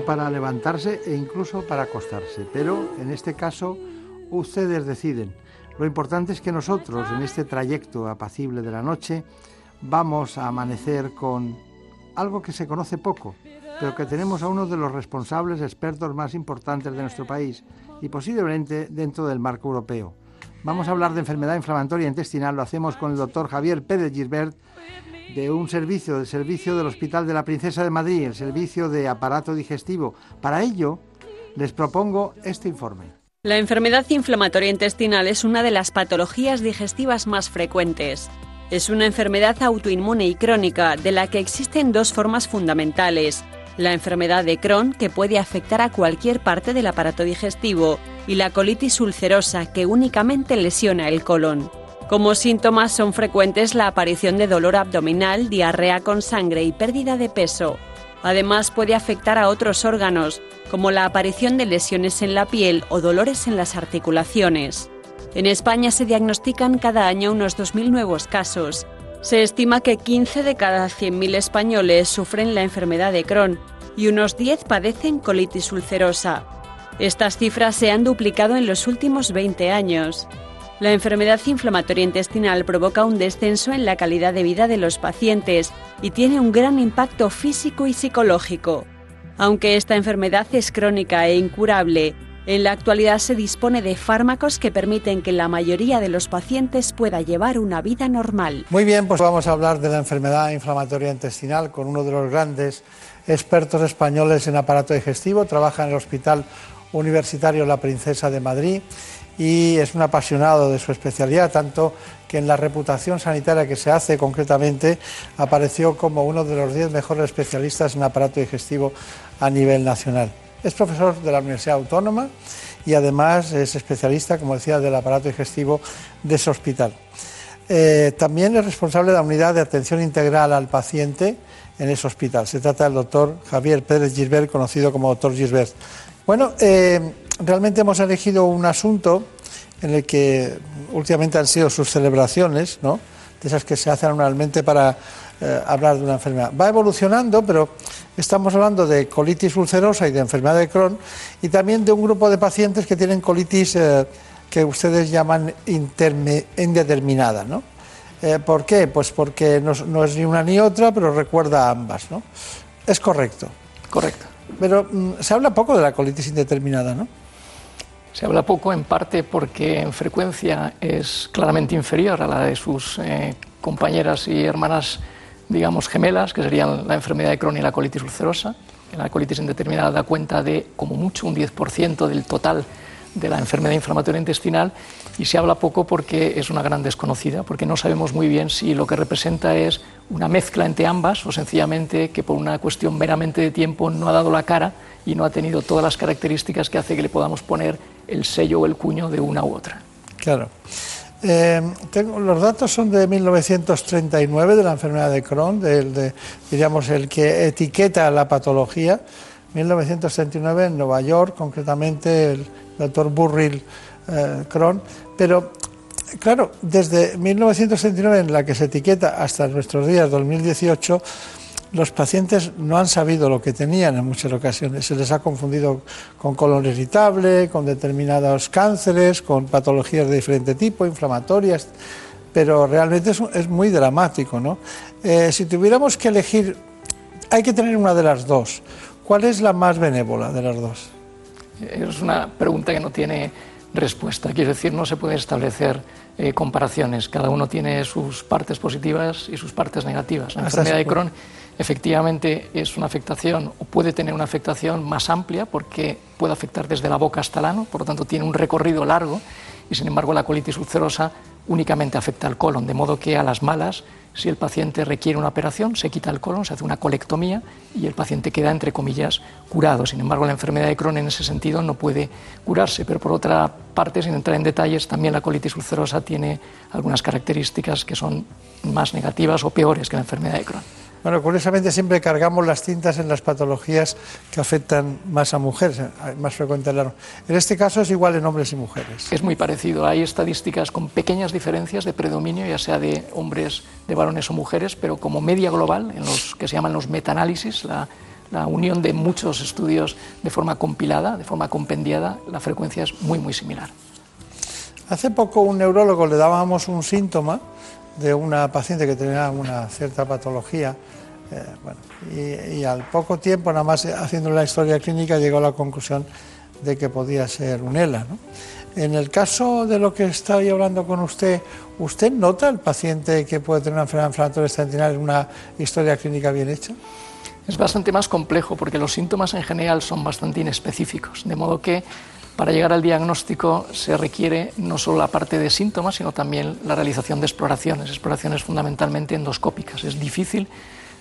Para levantarse e incluso para acostarse, pero en este caso ustedes deciden. Lo importante es que nosotros en este trayecto apacible de la noche vamos a amanecer con algo que se conoce poco, pero que tenemos a uno de los responsables expertos más importantes de nuestro país y posiblemente dentro del marco europeo. Vamos a hablar de enfermedad inflamatoria intestinal, lo hacemos con el doctor Javier Pérez Gisbert, de un servicio, del servicio del Hospital de la Princesa de Madrid, el servicio de aparato digestivo. Para ello, les propongo este informe. La enfermedad inflamatoria intestinal es una de las patologías digestivas más frecuentes. Es una enfermedad autoinmune y crónica de la que existen dos formas fundamentales. La enfermedad de Crohn, que puede afectar a cualquier parte del aparato digestivo, y la colitis ulcerosa, que únicamente lesiona el colon. Como síntomas son frecuentes la aparición de dolor abdominal, diarrea con sangre y pérdida de peso. Además puede afectar a otros órganos, como la aparición de lesiones en la piel o dolores en las articulaciones. En España se diagnostican cada año unos 2.000 nuevos casos. Se estima que 15 de cada 100.000 españoles sufren la enfermedad de Crohn y unos 10 padecen colitis ulcerosa. Estas cifras se han duplicado en los últimos 20 años. La enfermedad inflamatoria intestinal provoca un descenso en la calidad de vida de los pacientes y tiene un gran impacto físico y psicológico. Aunque esta enfermedad es crónica e incurable, en la actualidad se dispone de fármacos que permiten que la mayoría de los pacientes pueda llevar una vida normal. Muy bien, pues vamos a hablar de la enfermedad inflamatoria intestinal con uno de los grandes expertos españoles en aparato digestivo. Trabaja en el Hospital Universitario La Princesa de Madrid y es un apasionado de su especialidad, tanto que en la reputación sanitaria que se hace concretamente apareció como uno de los diez mejores especialistas en aparato digestivo a nivel nacional. Es profesor de la Universidad Autónoma y además es especialista, como decía, del aparato digestivo de ese hospital. Eh, también es responsable de la unidad de atención integral al paciente en ese hospital. Se trata del doctor Javier Pérez Gisbert, conocido como doctor Gisbert. Bueno, eh, realmente hemos elegido un asunto en el que últimamente han sido sus celebraciones, ¿no? de esas que se hacen anualmente para eh, hablar de una enfermedad. Va evolucionando, pero estamos hablando de colitis ulcerosa y de enfermedad de Crohn y también de un grupo de pacientes que tienen colitis eh, que ustedes llaman indeterminada. ¿no? Eh, ¿Por qué? Pues porque no, no, es ni una ni otra, pero recuerda a ambas. ¿no? Es correcto. Correcto. Pero mm, se habla poco de la colitis indeterminada, ¿no? Se habla poco en parte porque en frecuencia es claramente inferior a la de sus eh, compañeras y hermanas, digamos, gemelas, que serían la enfermedad de Crohn y la colitis ulcerosa. La colitis indeterminada da cuenta de como mucho un 10% del total de la enfermedad inflamatoria intestinal y se habla poco porque es una gran desconocida, porque no sabemos muy bien si lo que representa es una mezcla entre ambas o sencillamente que por una cuestión meramente de tiempo no ha dado la cara y no ha tenido todas las características que hace que le podamos poner el sello o el cuño de una u otra. Claro. Eh, los datos son de 1939 de la enfermedad de Crohn, de, diríamos el que etiqueta la patología. 1939 en Nueva York, concretamente el doctor Burrill eh, Crohn, pero claro, desde 1939 en la que se etiqueta hasta nuestros días, 2018, los pacientes no han sabido lo que tenían en muchas ocasiones. Se les ha confundido con colon irritable, con determinados cánceres, con patologías de diferente tipo, inflamatorias, pero realmente es, muy dramático. ¿no? Eh, si tuviéramos que elegir, hay que tener una de las dos. ¿Cuál es la más benévola de las dos? Es una pregunta que no tiene respuesta. Quiero decir, no se puede establecer eh, comparaciones. Cada uno tiene sus partes positivas y sus partes negativas. La enfermedad de Crohn efectivamente es una afectación o puede tener una afectación más amplia porque puede afectar desde la boca hasta el ano, por lo tanto tiene un recorrido largo y sin embargo la colitis ulcerosa únicamente afecta al colon, de modo que a las malas si el paciente requiere una operación, se quita el colon, se hace una colectomía y el paciente queda, entre comillas, curado. Sin embargo, la enfermedad de Crohn en ese sentido no puede curarse, pero por otra parte, sin entrar en detalles, también la colitis ulcerosa tiene algunas características que son más negativas o peores que la enfermedad de Crohn. Bueno, curiosamente siempre cargamos las tintas en las patologías que afectan más a mujeres, más frecuente en En este caso es igual en hombres y mujeres. Es muy parecido. Hay estadísticas con pequeñas diferencias de predominio, ya sea de hombres, de varones o mujeres, pero como media global, en los que se llaman los metaanálisis, la, la unión de muchos estudios de forma compilada, de forma compendiada, la frecuencia es muy, muy similar. Hace poco un neurólogo le dábamos un síntoma de una paciente que tenía una cierta patología. Eh, y, al poco tiempo, nada más haciendo la historia clínica, llegó a la conclusión de que podía ser un ELA. En el caso de lo que estoy hablando con usted, ¿usted nota el paciente que puede tener una enfermedad inflamatoria una historia clínica bien hecha? Es bastante más complejo porque los síntomas en general son bastante inespecíficos, de modo que para llegar al diagnóstico se requiere no solo la parte de síntomas, sino también la realización de exploraciones, exploraciones fundamentalmente endoscópicas. Es difícil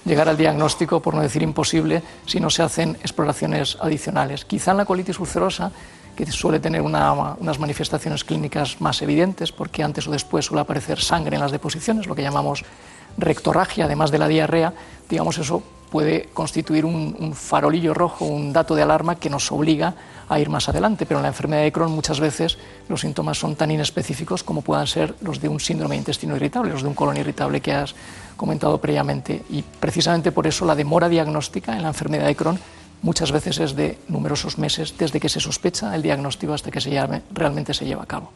llegar al diagnóstico, por no decir imposible, si no se hacen exploraciones adicionales. Quizá en la colitis ulcerosa, que suele tener unas manifestaciones clínicas más evidentes, porque antes o después suele aparecer sangre en las deposiciones, lo que llamamos rectorragia, además de la diarrea, digamos eso puede constituir un, farolillo rojo, un dato de alarma que nos obliga ir más adelante. Pero en la enfermedad de Crohn muchas veces los síntomas son tan inespecíficos como puedan ser los de un síndrome de intestino irritable, los de un colon irritable que has comentado previamente. Y precisamente por eso la demora diagnóstica en la enfermedad de Crohn muchas veces es de numerosos meses desde que se sospecha el diagnóstico hasta que se realmente se lleva a cabo.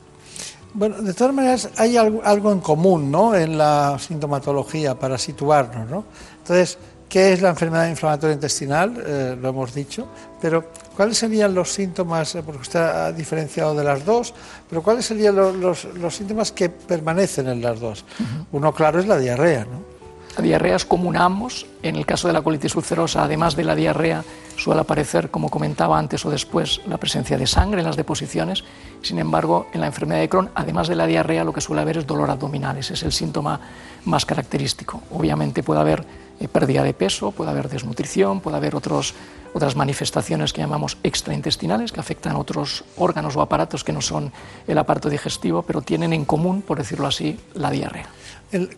Bueno, de todas maneras hay algo, en común ¿no? en la sintomatología para situarnos. ¿no? Entonces, ¿Qué es la enfermedad inflamatoria intestinal? Eh, lo hemos dicho, pero ¿cuáles serían los síntomas? Eh, porque usted ha diferenciado de las dos, pero ¿cuáles serían los, síntomas que permanecen en las dos? Uno claro es la diarrea, ¿no? La diarrea es común a ambos. En el caso de la colitis ulcerosa, además de la diarrea, suele aparecer, como comentaba antes o después, la presencia de sangre en las deposiciones. Sin embargo, en la enfermedad de Crohn, además de la diarrea, lo que suele haber es dolor abdominal. Ese es el síntoma más característico. Obviamente puede haber eh, pérdida de peso, puede haber desnutrición, puede haber otros, otras manifestaciones que llamamos extraintestinales que afectan a otros órganos o aparatos que no son el aparato digestivo, pero tienen en común, por decirlo así, la diarrea.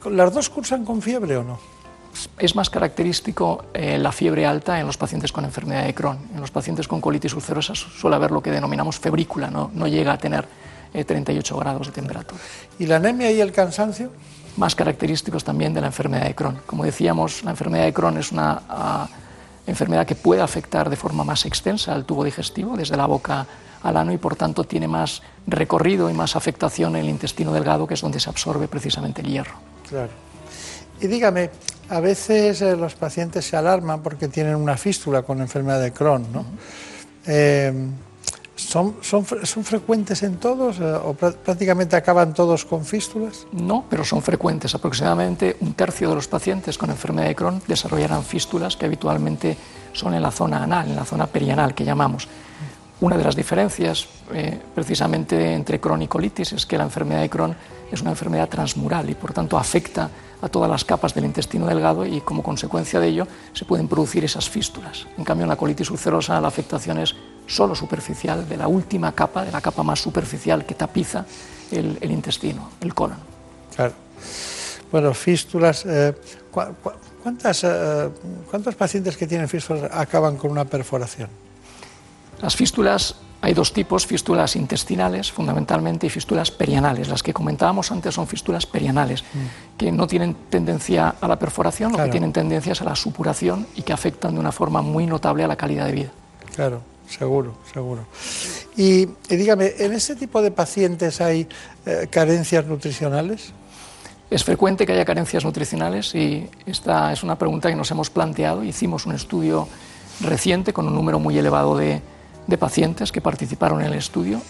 ¿Las dos cursan con fiebre o no? Es más característico eh, la fiebre alta en los pacientes con enfermedad de Crohn. En los pacientes con colitis ulcerosa suele haber lo que denominamos febrícula, no, no llega a tener 38 eh, grados de temperatura. ¿Y la anemia y el cansancio? Más característicos también de la enfermedad de Crohn. Como decíamos, la enfermedad de Crohn es una ah, enfermedad que puede afectar de forma más extensa al tubo digestivo, desde la boca al ano, y por tanto tiene más recorrido y más afectación en el intestino delgado, que es donde se absorbe precisamente el hierro. Claro. Y dígame, a veces eh, los pacientes se alarman porque tienen una fístula con enfermedad de Crohn, ¿no? ¿Son, son, frecuentes en todos eh, o prácticamente acaban todos con fístulas? No, pero son frecuentes. Aproximadamente un tercio de los pacientes con enfermedad de Crohn desarrollarán fístulas que habitualmente son en la zona anal, en la zona perianal que llamamos. Una de las diferencias eh, precisamente entre Crohn y colitis es que la enfermedad de Crohn es una enfermedad transmural y por tanto afecta a todas las capas del intestino delgado y como consecuencia de ello se pueden producir esas fístulas. En cambio en la colitis ulcerosa la afectación es solo superficial, de la última capa, de la capa más superficial que tapiza el, intestino, el colon. Claro. Bueno, fístulas. Eh, ¿cuántas, eh, ¿Cuántos pacientes que tienen fístulas acaban con una perforación? Las fístulas, hay dos tipos, fístulas intestinales fundamentalmente y fístulas perianales. Las que comentábamos antes son fístulas perianales, mm. que no tienen tendencia a la perforación, lo que tienen tendencia es a la supuración y que afectan de una forma muy notable a la calidad de vida. Claro, seguro, seguro. Y, dígame, ¿en ese tipo de pacientes hay eh, carencias nutricionales? Es frecuente que haya carencias nutricionales y esta es una pregunta que nos hemos planteado. Hicimos un estudio reciente con un número muy elevado de, de pacientes que participaron en el estudio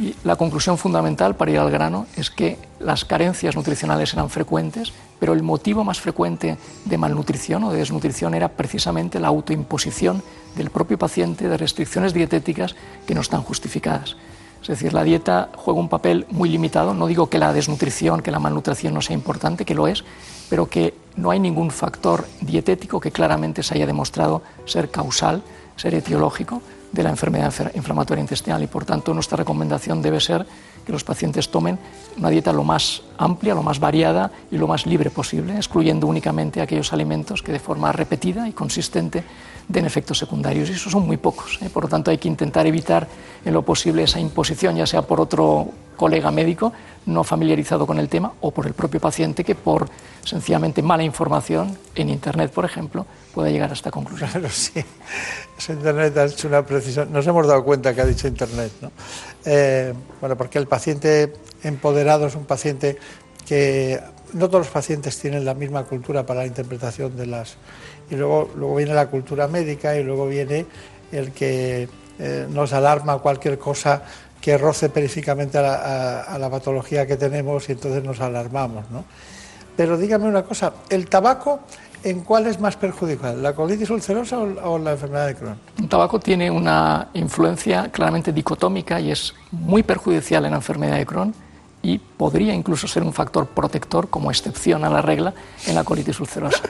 y la conclusión fundamental para ir al grano es que las carencias nutricionales eran frecuentes, pero el motivo más frecuente de malnutrición o de desnutrición era precisamente la autoimposición del propio paciente de restricciones dietéticas que no están justificadas. Es decir, la dieta juega un papel muy limitado. No digo que la desnutrición, que la malnutrición no sea importante, que lo es, pero que no hay ningún factor dietético que claramente se haya demostrado ser causal, ser etiológico de la enfermedad inflamatoria intestinal y por tanto nuestra recomendación debe ser que los pacientes tomen una dieta lo más amplia, lo más variada y lo más libre posible, excluyendo únicamente aquellos alimentos que de forma repetida y consistente den efectos secundarios. Y esos son muy pocos. ¿eh? Por lo tanto, hay que intentar evitar en lo posible esa imposición, ya sea por otro colega médico no familiarizado con el tema o por el propio paciente que por sencillamente mala información en Internet, por ejemplo, pueda llegar a esta conclusión. Claro, sí. Internet ha hecho una precisión. Nos hemos dado cuenta que ha dicho Internet, ¿no? Eh, bueno, porque el paciente empoderado es un paciente que no todos los pacientes tienen la misma cultura para la interpretación de las... Y luego, luego viene la cultura médica y luego viene el que eh, nos alarma cualquier cosa que roce periféricamente a la, patología que tenemos y entonces nos alarmamos. ¿no? Pero dígame una cosa, ¿el tabaco en cuál es más perjudicial, la colitis ulcerosa o, la enfermedad de Crohn? El tabaco tiene una influencia claramente dicotómica y es muy perjudicial en la enfermedad de Crohn y podría incluso ser un factor protector como excepción a la regla en la colitis ulcerosa.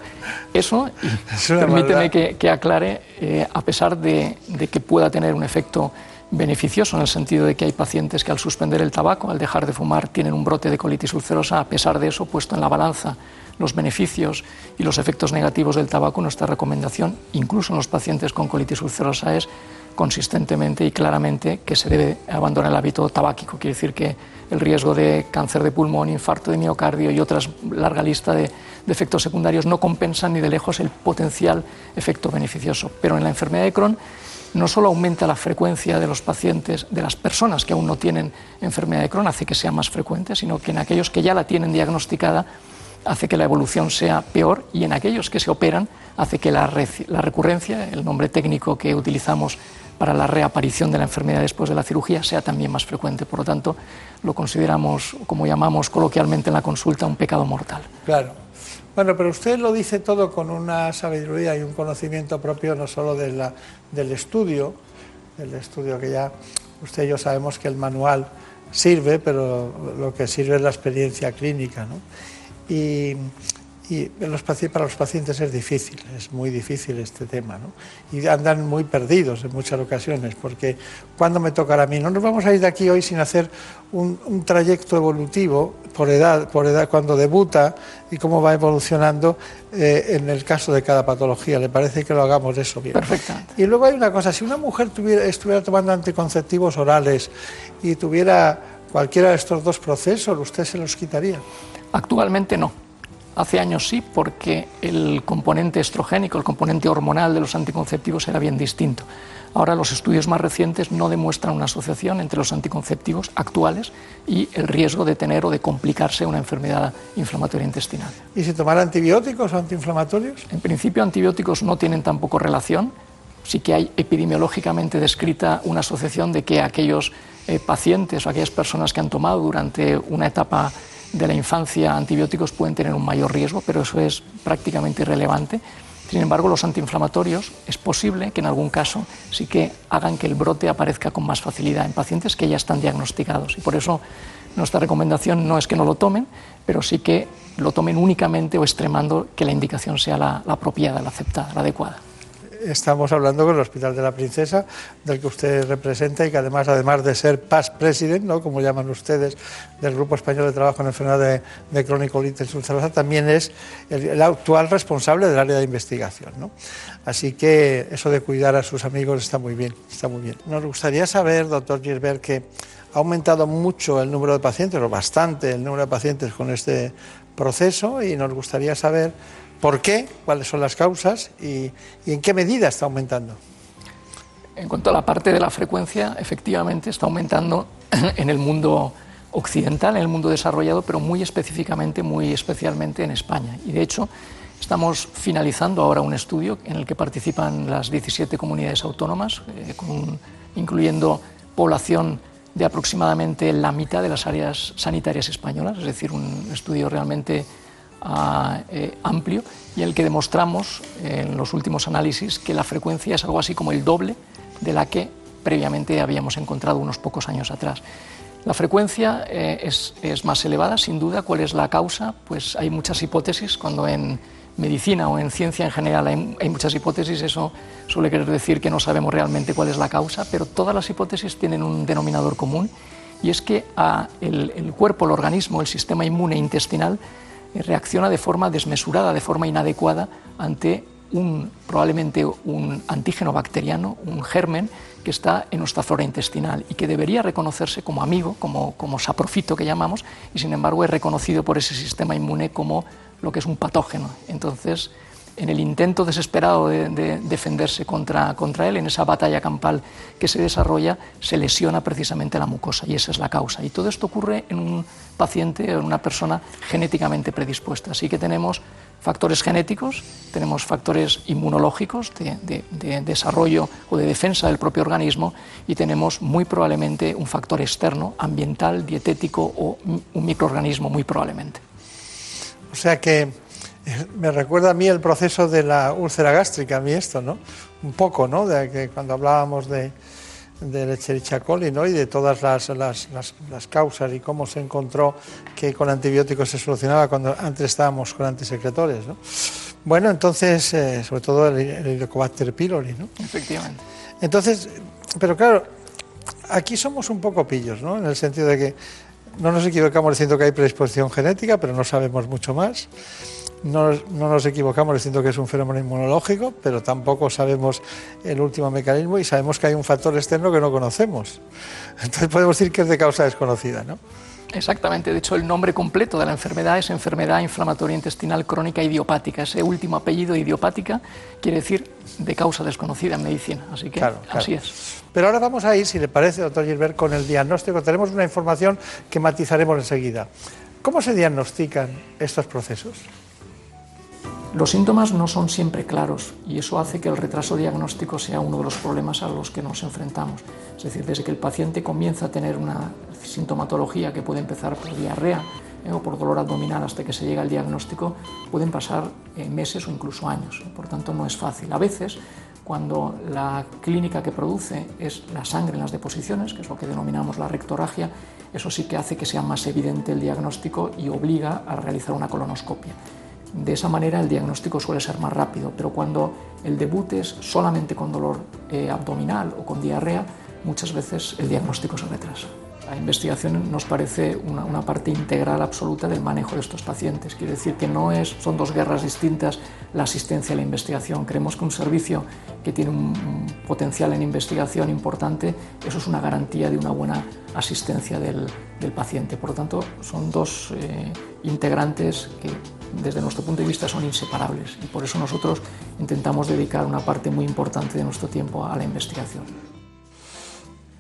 Eso, permíteme que, aclare, eh, a pesar de, de que pueda tener un efecto beneficioso en el sentido de que hay pacientes que al suspender el tabaco, al dejar de fumar, tienen un brote de colitis ulcerosa. A pesar de eso, puesto en la balanza los beneficios y los efectos negativos del tabaco, nuestra recomendación, incluso en los pacientes con colitis ulcerosa, es consistentemente y claramente que se debe abandonar el hábito tabáquico. Quiere decir que el riesgo de cáncer de pulmón, infarto de miocardio y otras larga lista de, de efectos secundarios no compensan ni de lejos el potencial efecto beneficioso. Pero en la enfermedad de Crohn no solo aumenta la frecuencia de los pacientes, de las personas que aún no tienen enfermedad de Crohn, hace que sea más frecuente, sino que en aquellos que ya la tienen diagnosticada hace que la evolución sea peor y en aquellos que se operan hace que la, recurrencia, el nombre técnico que utilizamos para la reaparición de la enfermedad después de la cirugía, sea también más frecuente. Por lo tanto, lo consideramos, como llamamos coloquialmente en la consulta, un pecado mortal. Claro. Bueno, pero usted lo dice todo con una sabiduría y un conocimiento propio no solo del estudio, del estudio que ya usted y yo sabemos que el manual sirve, pero lo que sirve es la experiencia clínica. ¿no? Y, y los, para los pacientes es difícil, es muy difícil este tema, ¿no? Y andan muy perdidos en muchas ocasiones, porque ¿cuándo me tocará a mí? No nos vamos a ir de aquí hoy sin hacer un, trayecto evolutivo por edad, por edad, cuando debuta y cómo va evolucionando eh, en el caso de cada patología. ¿Le parece que lo hagamos eso bien? Perfectamente. Y luego hay una cosa, si una mujer tuviera, estuviera tomando anticonceptivos orales y tuviera cualquiera de estos dos procesos, ¿usted se los quitaría? Actualmente no Hace años sí, porque el componente estrogénico, el componente hormonal de los anticonceptivos era bien distinto. Ahora los estudios más recientes no demuestran una asociación entre los anticonceptivos actuales y el riesgo de tener o de complicarse una enfermedad inflamatoria intestinal. ¿Y si tomar antibióticos o antiinflamatorios? En principio antibióticos no tienen tampoco relación sí que hay epidemiológicamente descrita una asociación de que aquellos eh, pacientes o aquellas personas que han tomado durante una etapa de la infancia antibióticos pueden tener un mayor riesgo, pero eso es prácticamente irrelevante. Sin embargo, los antiinflamatorios es posible que en algún caso sí que hagan que el brote aparezca con más facilidad en pacientes que ya están diagnosticados. Y por eso nuestra recomendación no es que no lo tomen, pero sí que lo tomen únicamente o extremando que la indicación sea la, la apropiada, la aceptada, la adecuada estamos hablando con el Hospital de la Princesa, del que usted representa y que además, además de ser past president, ¿no? como llaman ustedes, del Grupo Español de Trabajo en Enfermedad de, de Crónico-Colitis ulcerosa, también es el, actual responsable del área de investigación. Así que eso de cuidar a sus amigos está muy bien, está muy bien. Nos gustaría saber, doctor Gilbert, que ha aumentado mucho el número de pacientes, o bastante el número de pacientes con este proceso, y nos gustaría saber ¿Por qué? ¿Cuáles son las causas? ¿Y, en qué medida está aumentando? En cuanto a la parte de la frecuencia, efectivamente está aumentando en el mundo occidental, en el mundo desarrollado, pero muy específicamente, muy especialmente en España. Y de hecho, estamos finalizando ahora un estudio en el que participan las 17 comunidades autónomas, eh, incluyendo población de aproximadamente la mitad de las áreas sanitarias españolas, es decir, un estudio realmente eh, amplio y el que demostramos en los últimos análisis que la frecuencia es algo así como el doble de la que previamente habíamos encontrado unos pocos años atrás. La frecuencia eh, es, más elevada, sin duda. ¿Cuál es la causa? Pues hay muchas hipótesis. Cuando en medicina o en ciencia en general hay, muchas hipótesis, eso suele querer decir que no sabemos realmente cuál es la causa, pero todas las hipótesis tienen un denominador común y es que a el, el cuerpo, el organismo, el sistema inmune intestinal reacciona de forma desmesurada, de forma inadecuada ante un, probablemente un antígeno bacteriano, un germen que está en nuestra flora intestinal y que debería reconocerse como amigo, como, como saprofito que llamamos, y sin embargo es reconocido por ese sistema inmune como lo que es un patógeno. Entonces, en el intento desesperado de, defenderse contra, contra, él, en esa batalla campal que se desarrolla, se lesiona precisamente la mucosa y esa es la causa. Y todo esto ocurre en un paciente o en una persona genéticamente predispuesta. Así que tenemos factores genéticos, tenemos factores inmunológicos de, de, desarrollo o de defensa del propio organismo y tenemos muy probablemente un factor externo, ambiental, dietético o un microorganismo muy probablemente. O sea que me recuerda a mí el proceso de la úlcera gástrica, a mí esto, ¿no? Un poco, ¿no? De que cuando hablábamos de, de Echerichia coli, ¿no? Y de todas las, las, las, causas y cómo se encontró que con antibióticos se solucionaba cuando antes estábamos con antisecretores, ¿no? Bueno, entonces, eh, sobre todo el, el Helicobacter pylori, ¿no? Efectivamente. Entonces, pero claro, aquí somos un poco pillos, ¿no? En el sentido de que no nos equivocamos diciendo que hay predisposición genética, pero no sabemos mucho más. No, nos equivocamos diciendo que es un fenómeno inmunológico, pero tampoco sabemos el último mecanismo y sabemos que hay un factor externo que no conocemos. Entonces podemos decir que es de causa desconocida, ¿no? Exactamente, de hecho el nombre completo de la enfermedad es enfermedad inflamatoria intestinal crónica idiopática. Ese último apellido idiopática quiere decir de causa desconocida en medicina, así que así es. Pero ahora vamos a ir, si le parece, doctor Gilbert, con el diagnóstico. Tenemos una información que matizaremos enseguida. ¿Cómo se diagnostican estos procesos? Los síntomas no son siempre claros y eso hace que el retraso diagnóstico sea uno de los problemas a los que nos enfrentamos. Es decir, desde que el paciente comienza a tener una sintomatología que puede empezar por diarrea eh, o por dolor abdominal hasta que se llega al diagnóstico, pueden pasar eh, meses o incluso años. Por tanto, no es fácil. A veces, cuando la clínica que produce es la sangre en las deposiciones, que es lo que denominamos la rectorragia, eso sí que hace que sea más evidente el diagnóstico y obliga a realizar una colonoscopia. De esa manera el diagnóstico suele ser más rápido, pero cuando el debut es solamente con dolor eh, abdominal o con diarrea, muchas veces el diagnóstico se retrasa. La investigación nos parece una, parte integral absoluta del manejo de estos pacientes. Quiere decir que no es, son dos guerras distintas la asistencia y la investigación. Creemos que un servicio que tiene un, potencial en investigación importante, eso es una garantía de una buena asistencia del, paciente. Por lo tanto, son dos eh, integrantes que desde nuestro punto de vista son inseparables y por eso nosotros intentamos dedicar una parte muy importante de nuestro tiempo a la investigación.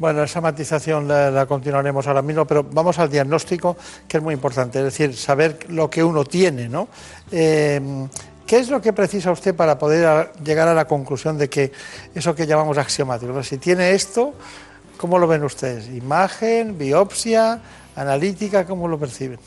Bueno, esa matización la, continuaremos ahora mismo, pero vamos al diagnóstico, que es muy importante, es decir, saber lo que uno tiene, ¿no? Eh, ¿Qué es lo que precisa usted para poder llegar a la conclusión de que eso que llamamos axiomático, si tiene esto, ¿cómo lo ven ustedes? ¿Imagen, biopsia, analítica, cómo lo perciben?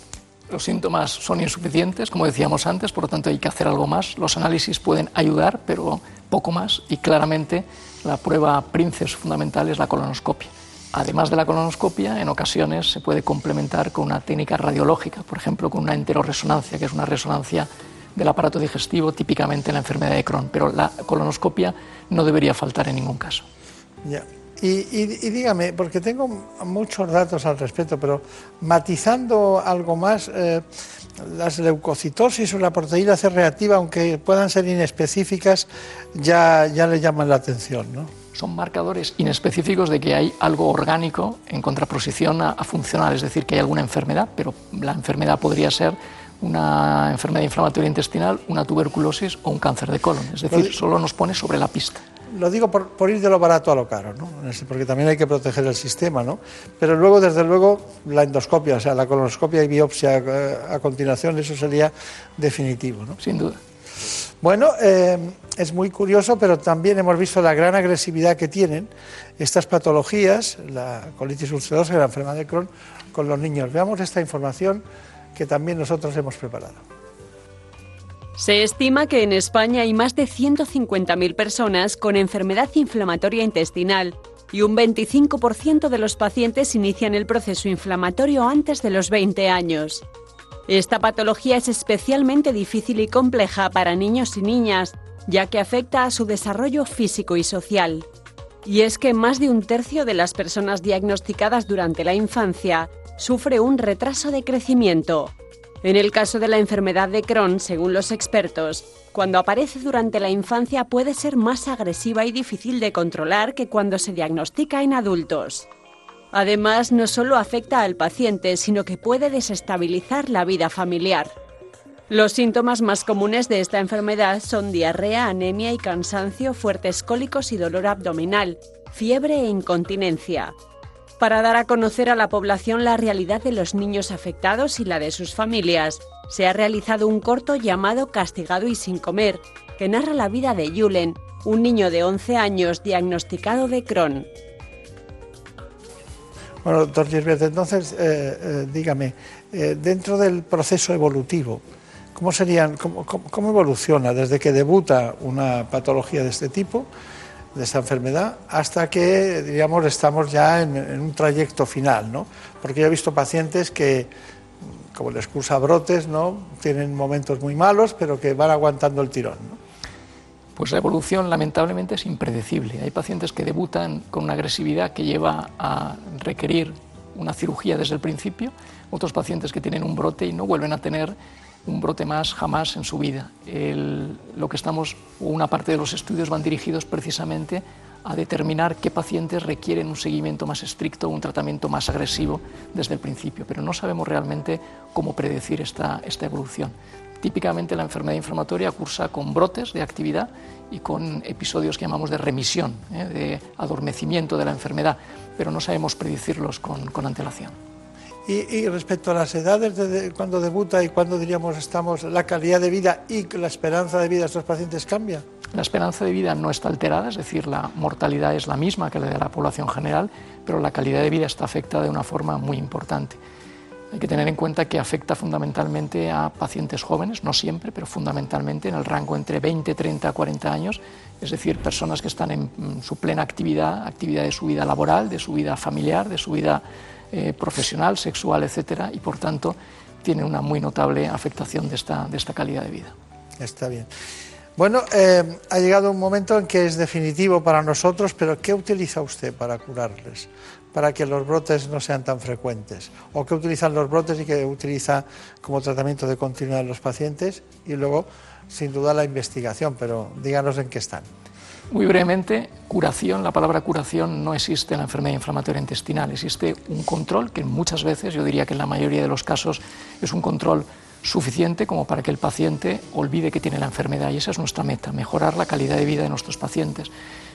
Los síntomas son insuficientes, como decíamos antes, por lo tanto hay que hacer algo más. Los análisis pueden ayudar, pero poco más, y claramente la prueba princes fundamental es la colonoscopia. Además de la colonoscopia, en ocasiones se puede complementar con una técnica radiológica, por ejemplo, con una enteroresonancia, que es una resonancia del aparato digestivo, típicamente en la enfermedad de Crohn. Pero la colonoscopia no debería faltar en ningún caso. Y, dígame, porque tengo muchos datos al respecto, pero matizando algo más, eh, las leucocitosis o la proteína C reactiva, aunque puedan ser inespecíficas, ya, ya le llaman la atención, ¿no? Son marcadores inespecíficos de que hay algo orgánico en contraposición a, a funcional, es decir, que hay alguna enfermedad, pero la enfermedad podría ser una enfermedad inflamatoria intestinal, una tuberculosis o un cáncer de colon. Es decir, solo nos pone sobre la pista lo digo por, ir de lo barato a lo caro, ¿no? porque también hay que proteger el sistema, ¿no? Pero luego, desde luego, la endoscopia, o sea, la colonoscopia y biopsia eh, a, continuación, eso sería definitivo, ¿no? Sin duda. Bueno, eh, es muy curioso, pero también hemos visto la gran agresividad que tienen estas patologías, la colitis ulcerosa y la enfermedad de Crohn, con los niños. Veamos esta información que también nosotros hemos preparado. Se estima que en España hay más de 150.000 personas con enfermedad inflamatoria intestinal y un 25% de los pacientes inician el proceso inflamatorio antes de los 20 años. Esta patología es especialmente difícil y compleja para niños y niñas, ya que afecta a su desarrollo físico y social. Y es que más de un tercio de las personas diagnosticadas durante la infancia sufre un retraso de crecimiento, en el caso de la enfermedad de Crohn, según los expertos, cuando aparece durante la infancia puede ser más agresiva y difícil de controlar que cuando se diagnostica en adultos. Además, no solo afecta al paciente, sino que puede desestabilizar la vida familiar. Los síntomas más comunes de esta enfermedad son diarrea, anemia y cansancio, fuertes cólicos y dolor abdominal, fiebre e incontinencia para dar a conocer a la población la realidad de los niños afectados y la de sus familias. Se ha realizado un corto llamado Castigado y sin comer, que narra la vida de Julen, un niño de 11 años diagnosticado de Crohn. Bueno, doctor Gilbert, entonces, eh, eh, dígame, eh, dentro del proceso evolutivo, ¿cómo, serían, cómo evoluciona desde que debuta una patología de este tipo de esa enfermedad hasta que, digamos, estamos ya en, un trayecto final, ¿no? Porque yo he visto pacientes que, como les cursa brotes, ¿no? Tienen momentos muy malos, pero que van aguantando el tirón. Pues la evolución lamentablemente es impredecible. Hay pacientes que debutan con una agresividad que lleva a requerir una cirugía desde el principio, otros pacientes que tienen un brote y no vuelven a tener un brote más jamás en su vida. lo que estamos, una parte de los estudios van dirigidos precisamente a determinar qué pacientes requieren un seguimiento más estricto, un tratamiento más agresivo desde el principio, pero no sabemos realmente cómo predecir esta, esta evolución. Típicamente la enfermedad inflamatoria cursa con brotes de actividad y con episodios que llamamos de remisión, ¿eh? de adormecimiento de la enfermedad, pero no sabemos predecirlos con, con antelación. Y, respecto a las edades de, cuando debuta y cuando diríamos estamos, la calidad de vida y la esperanza de vida de estos pacientes cambia. La esperanza de vida no está alterada, es decir, la mortalidad es la misma que la de la población general, pero la calidad de vida está afectada de una forma muy importante. Hay que tener en cuenta que afecta fundamentalmente a pacientes jóvenes, no siempre, pero fundamentalmente en el rango entre 20, 30, 40 años, es decir, personas que están en su plena actividad, actividad de su vida laboral, de su vida familiar, de su vida eh, profesional, sexual, etcétera, y por tanto tiene una muy notable afectación de esta, de esta calidad de vida. Está bien. Bueno, eh, ha llegado un momento en que es definitivo para nosotros, pero ¿qué utiliza usted para curarles? Para que los brotes no sean tan frecuentes. ¿O qué utilizan los brotes y qué utiliza como tratamiento de continuidad los pacientes? Y luego, sin duda, la investigación, pero díganos en qué están. Muy brevemente, curación, la palabra curación no existe en la enfermedad inflamatoria intestinal, existe un control que muchas veces, yo diría que en la mayoría de los casos, es un control suficiente como para que el paciente olvide que tiene la enfermedad y esa es nuestra meta, mejorar la calidad de vida de nuestros pacientes.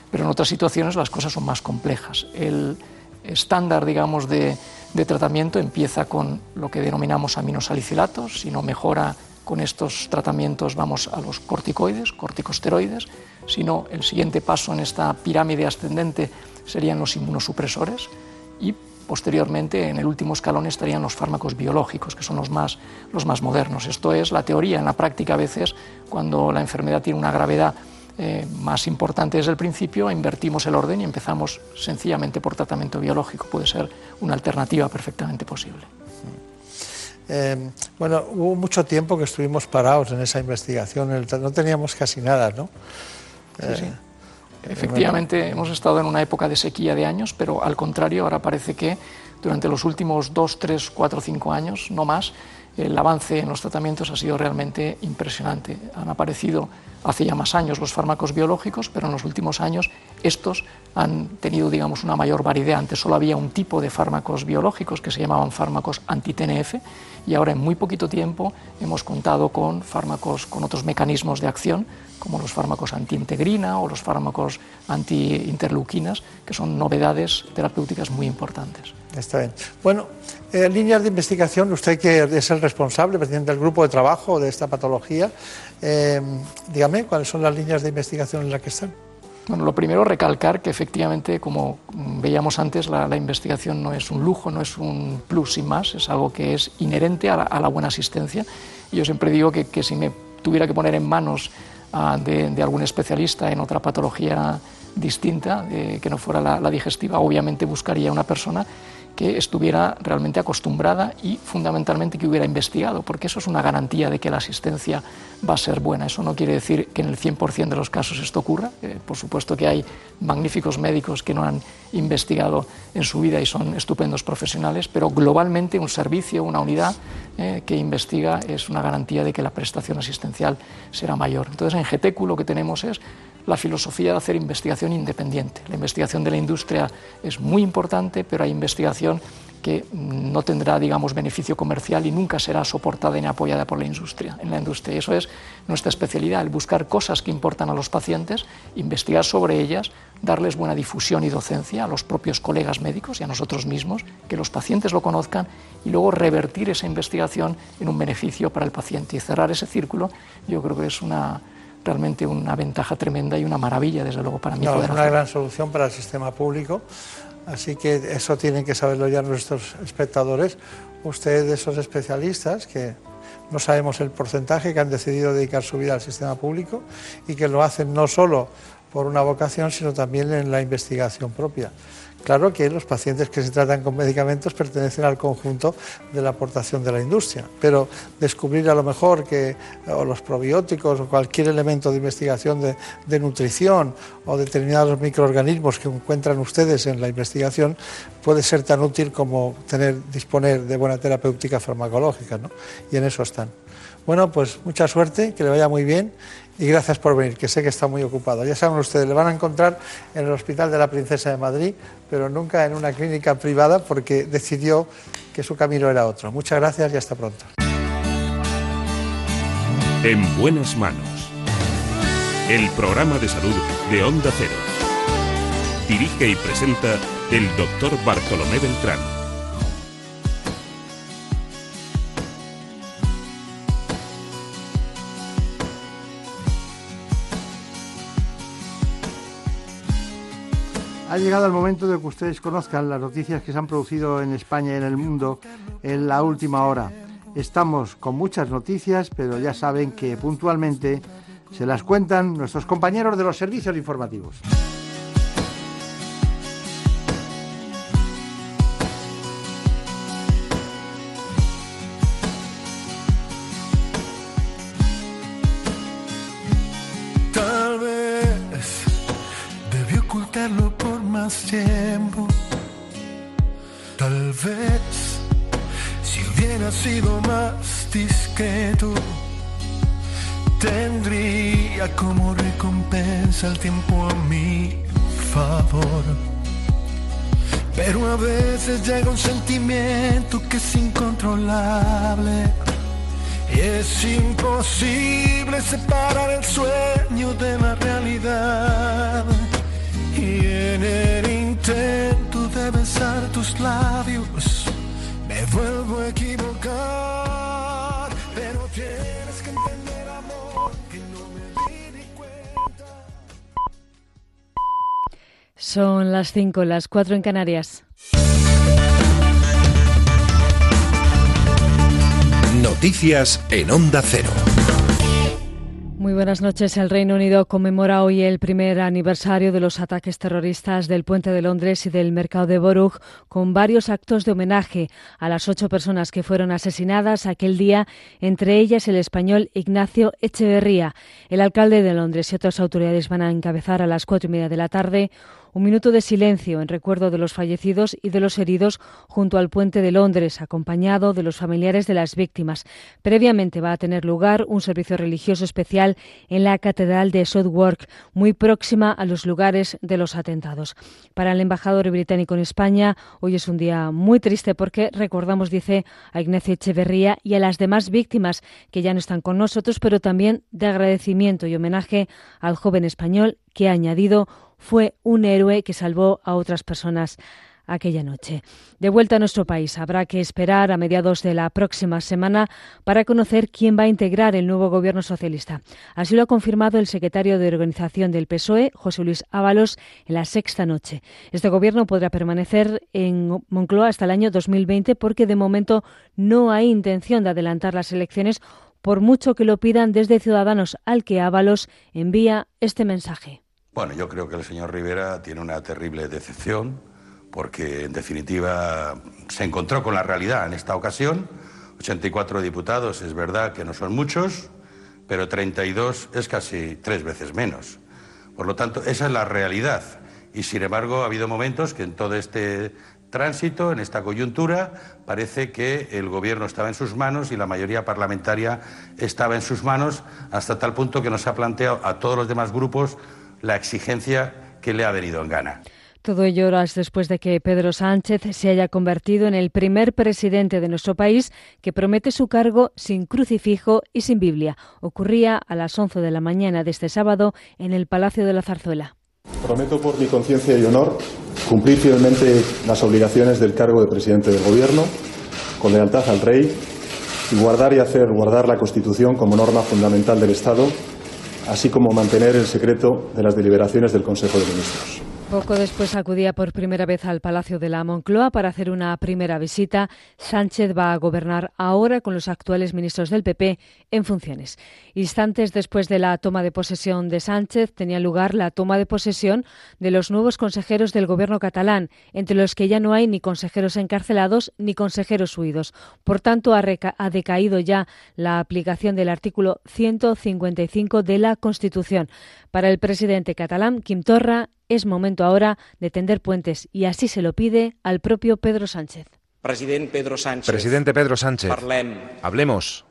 Pero en otras situaciones las cosas son más complejas. El estándar, digamos, de, tratamiento empieza con lo que denominamos aminosalicilatos, si no mejora con estos tratamientos vamos a los corticoides, corticosteroides, sino el siguiente paso en esta pirámide ascendente serían los inmunosupresores y posteriormente en el último escalón estarían los fármacos biológicos, que son los más, los más modernos. Esto es la teoría, en la práctica a veces cuando la enfermedad tiene una gravedad eh, más importante desde el principio, invertimos el orden y empezamos sencillamente por tratamiento biológico. Puede ser una alternativa perfectamente posible. Eh, bueno, hubo mucho tiempo que estuvimos parados en esa investigación, no teníamos casi nada, ¿no? sí. Eh, Efectivamente, hemos estado en una época de sequía de años, pero al contrario, ahora parece que durante los últimos dos, tres, cuatro, cinco años, no más, el avance en los tratamientos ha sido realmente impresionante. Han aparecido hace ya más años los fármacos biológicos, pero en los últimos años estos han tenido, digamos, una mayor variedad. Antes solo había un tipo de fármacos biológicos que se llamaban fármacos anti-TNF y ahora en muy poquito tiempo hemos contado con fármacos con otros mecanismos de acción, como los fármacos anti-integrina o los fármacos anti-interleuquinas, que son novedades terapéuticas muy importantes. Está bien. Bueno, en eh, líneas de investigación, usted que es el responsable, presidente del grupo de trabajo de esta patología, eh, dígame cuáles son las líneas de investigación en las que están. Bueno, lo primero, recalcar que efectivamente, como veíamos antes, la, investigación no es un lujo, no es un plus sin más, es algo que es inherente a la, buena asistencia. Y yo siempre digo que, si me tuviera que poner en manos ah, de, algún especialista en otra patología distinta, que no fuera la, la digestiva, obviamente buscaría una persona que estuviera realmente acostumbrada y fundamentalmente que hubiera investigado, porque eso es una garantía de que la asistencia va a ser buena. Eso no quiere decir que en el 100% de los casos esto ocurra. por supuesto que hay magníficos médicos que no han investigado en su vida y son estupendos profesionales, pero globalmente un servicio, una unidad eh, que investiga es una garantía de que la prestación asistencial será mayor. Entonces en GTQ lo que tenemos es la filosofía de hacer investigación independiente. La investigación de la industria es muy importante, pero hay investigación que no tendrá, digamos, beneficio comercial y nunca será soportada ni apoyada por la industria. En la industria, eso es nuestra especialidad, el buscar cosas que importan a los pacientes, investigar sobre ellas, darles buena difusión y docencia a los propios colegas médicos y a nosotros mismos, que los pacientes lo conozcan y luego revertir esa investigación en un beneficio para el paciente y cerrar ese círculo. Yo creo que es una realmente una ventaja tremenda y una maravilla, desde luego, para mí. No, es una gran solución para el sistema público, así que eso tienen que saberlo ya nuestros espectadores. Ustedes, esos especialistas que no sabemos el porcentaje que han decidido dedicar su vida al sistema público y que lo hacen no solo por una vocación, sino también en la investigación propia. Claro que los pacientes que se tratan con medicamentos pertenecen al conjunto de la aportación de la industria, pero descubrir a lo mejor que los probióticos o cualquier elemento de investigación de, nutrición o determinados microorganismos que encuentran ustedes en la investigación puede ser tan útil como tener, disponer de buena terapéutica farmacológica, ¿no? Y en eso están. Bueno, pues mucha suerte, que le vaya muy bien y gracias por venir, que sé que está muy ocupado. Ya saben ustedes, le van a encontrar en el Hospital de la Princesa de Madrid, pero nunca en una clínica privada porque decidió que su camino era otro. Muchas gracias y hasta pronto. En buenas manos. El programa de salud de Onda Cero. Dirige y presenta el doctor Bartolomé Beltrán. Ha llegado el momento de que ustedes conozcan las noticias que se han producido en España y en el mundo en la última hora. Estamos con muchas noticias, pero ya saben que puntualmente se las cuentan nuestros compañeros de los servicios informativos. Sido más discreto, tendría como recompensa el tiempo a mi favor. Pero a veces llega un sentimiento que es incontrolable. Y es imposible separar el sueño de la realidad. Y en el intento de besar tus labios, vuelvo a equivocar, pero tienes que entender, amor, que no me di cuenta. Son las 5, las 4 en Canarias. Noticias en Onda Cero. Muy buenas noches. El Reino Unido conmemora hoy el primer aniversario de los ataques terroristas del Puente de Londres y del Mercado de Borough, con varios actos de homenaje a las ocho personas que fueron asesinadas aquel día, entre ellas el español Ignacio Echeverría. El alcalde de Londres y otras autoridades van a encabezar a las cuatro y media de la tarde un minuto de silencio en recuerdo de los fallecidos y de los heridos junto al puente de Londres, acompañado de los familiares de las víctimas. Previamente va a tener lugar un servicio religioso especial en la Catedral de Southwark, muy próxima a los lugares de los atentados. Para el embajador británico en España, hoy es un día muy triste porque recordamos, dice, a Ignacio Echeverría y a las demás víctimas que ya no están con nosotros, pero también de agradecimiento y homenaje al joven español que ha añadido fue un héroe que salvó a otras personas aquella noche. De vuelta a nuestro país, habrá que esperar a mediados de la próxima semana para conocer quién va a integrar el nuevo gobierno socialista. Así lo ha confirmado el secretario de organización del PSOE, José Luis Ábalos, en la sexta noche. Este gobierno podrá permanecer en Moncloa hasta el año 2020 porque de momento no hay intención de adelantar las elecciones por mucho que lo pidan desde Ciudadanos, al que Ábalos envía este mensaje. Bueno, yo creo que el señor Rivera tiene una terrible decepción porque, en definitiva, se encontró con la realidad en esta ocasión. 84 diputados, es verdad que no son muchos, pero 32 es casi tres veces menos. Por lo tanto, esa es la realidad. Y, sin embargo, ha habido momentos que en todo este tránsito, en esta coyuntura, parece que el Gobierno estaba en sus manos y la mayoría parlamentaria estaba en sus manos, hasta tal punto que nos ha planteado a todos los demás grupos la exigencia que le ha venido en gana. Todo ello horas después de que Pedro Sánchez se haya convertido en el primer presidente de nuestro país que promete su cargo sin crucifijo y sin Biblia. Ocurría a las 11 de la mañana de este sábado en el Palacio de la Zarzuela. Prometo por mi conciencia y honor cumplir fielmente las obligaciones del cargo de presidente del Gobierno, con lealtad al Rey, y guardar y hacer guardar la Constitución como norma fundamental del Estado así como mantener el secreto de las deliberaciones del Consejo de Ministros. Poco después acudía por primera vez al Palacio de la Moncloa para hacer una primera visita. Sánchez va a gobernar ahora con los actuales ministros del PP en funciones. Instantes después de la toma de posesión de Sánchez tenía lugar la toma de posesión de los nuevos consejeros del gobierno catalán, entre los que ya no hay ni consejeros encarcelados ni consejeros huidos. Por tanto, ha, ha decaído ya la aplicación del artículo 155 de la Constitución. Para el presidente catalán, Quim Torra, es momento ahora de tender puentes y así se lo pide al propio Pedro Sánchez. Presidente Pedro Sánchez. Presidente Pedro Sánchez. Hablemos.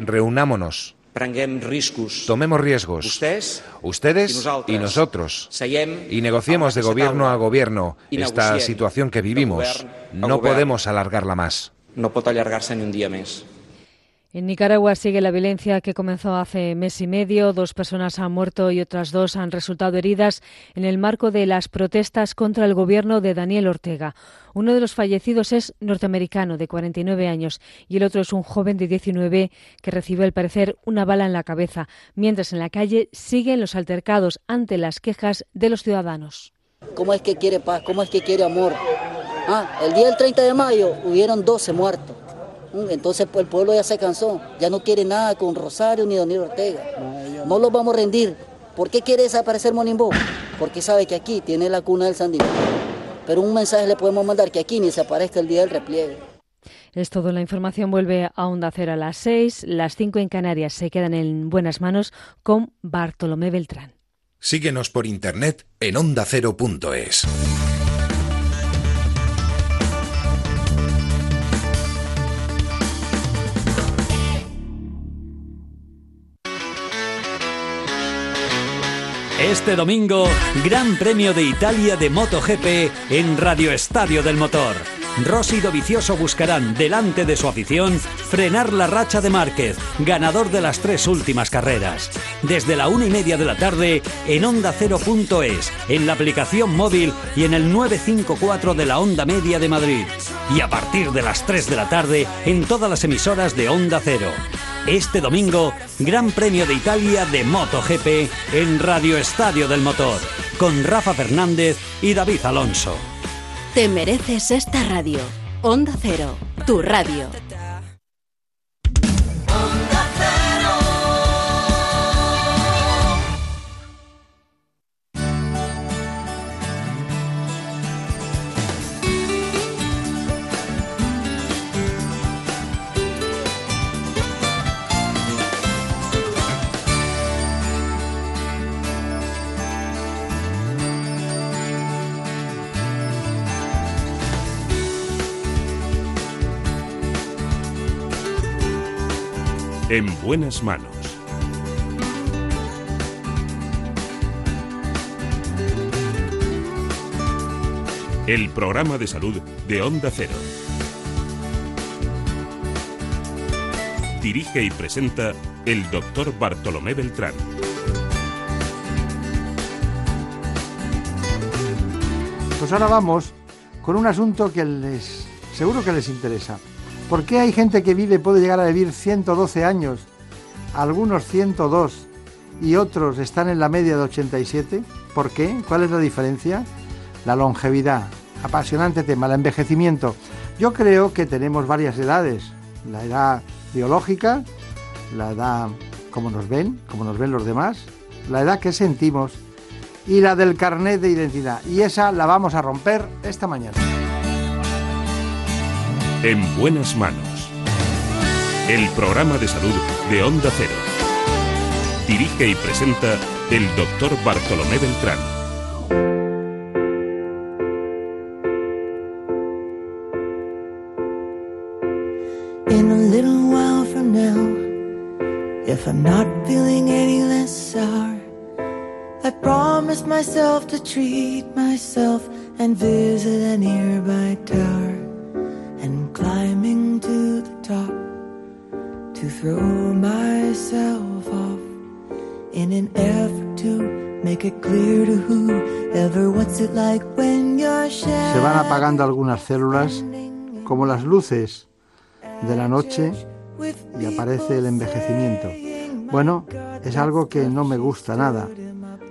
Reunámonos. Tomemos riesgos. Ustedes y nosotros. Y negociemos de gobierno a gobierno esta situación que vivimos. No podemos alargarla más. No puede alargarse ni un día más. En Nicaragua sigue la violencia que comenzó hace mes y medio. Dos personas han muerto y otras dos han resultado heridas en el marco de las protestas contra el gobierno de Daniel Ortega. Uno de los fallecidos es norteamericano, de 49 años, y el otro es un joven de 19 que recibió, al parecer, una bala en la cabeza, mientras en la calle siguen los altercados ante las quejas de los ciudadanos. ¿Cómo es que quiere paz? ¿Cómo es que quiere amor? Ah, el día del 30 de mayo hubieron 12 muertos. Mm, entonces pues, el pueblo ya se cansó, ya no quiere nada con Rosario ni Daniel Ortega. No los vamos a rendir. ¿Por qué quiere desaparecer Monimbó? Porque sabe que aquí tiene la cuna del sandinismo. Pero un mensaje le podemos mandar que aquí ni se aparezca el día del repliegue. Es todo. La información vuelve a Onda Cero a las 6. Las 5 en Canarias se quedan en buenas manos con Bartolomé Beltrán. Síguenos por internet en ondacero.es. Este domingo, Gran Premio de Italia de MotoGP en Radio Estadio del Motor. Rossi y Dovicioso buscarán, delante de su afición, frenar la racha de Márquez, ganador de las tres últimas carreras. Desde la una y media de la tarde, en Onda Cero.es, en la aplicación móvil y en el 954 de la Onda Media de Madrid. Y a partir de las 3 de la tarde, en todas las emisoras de Onda Cero. Este domingo, Gran Premio de Italia de MotoGP en Radio Estadio del Motor. con Rafa Fernández y David Alonso. Te mereces esta radio. Onda Cero, tu radio. En buenas manos. El programa de salud de Onda Cero. Dirige y presenta el doctor Bartolomé Beltrán. Pues ahora vamos con un asunto que les seguro que les interesa. ¿Por qué hay gente que vive, puede llegar a vivir 112 años, algunos 102 y otros están en la media de 87? ¿Por qué? ¿Cuál es la diferencia? La longevidad, apasionante tema, el envejecimiento. Yo creo que tenemos varias edades, la edad biológica, la edad como nos ven, como nos ven los demás, la edad que sentimos y la del carnet de identidad. Y esa la vamos a romper esta mañana. En buenas manos. El programa de salud de Onda Cero. Dirige y presenta el doctor Bartolomé Beltrán. In a little while from now, if I'm not feeling any less sour, I promise myself to treat myself and visit a nearby tower. Climbing to the top to throw myself off in an effort to make it clear to whoever like when you're Se van apagando algunas células como las luces de la noche y aparece el envejecimiento. Bueno, es algo que no me gusta nada.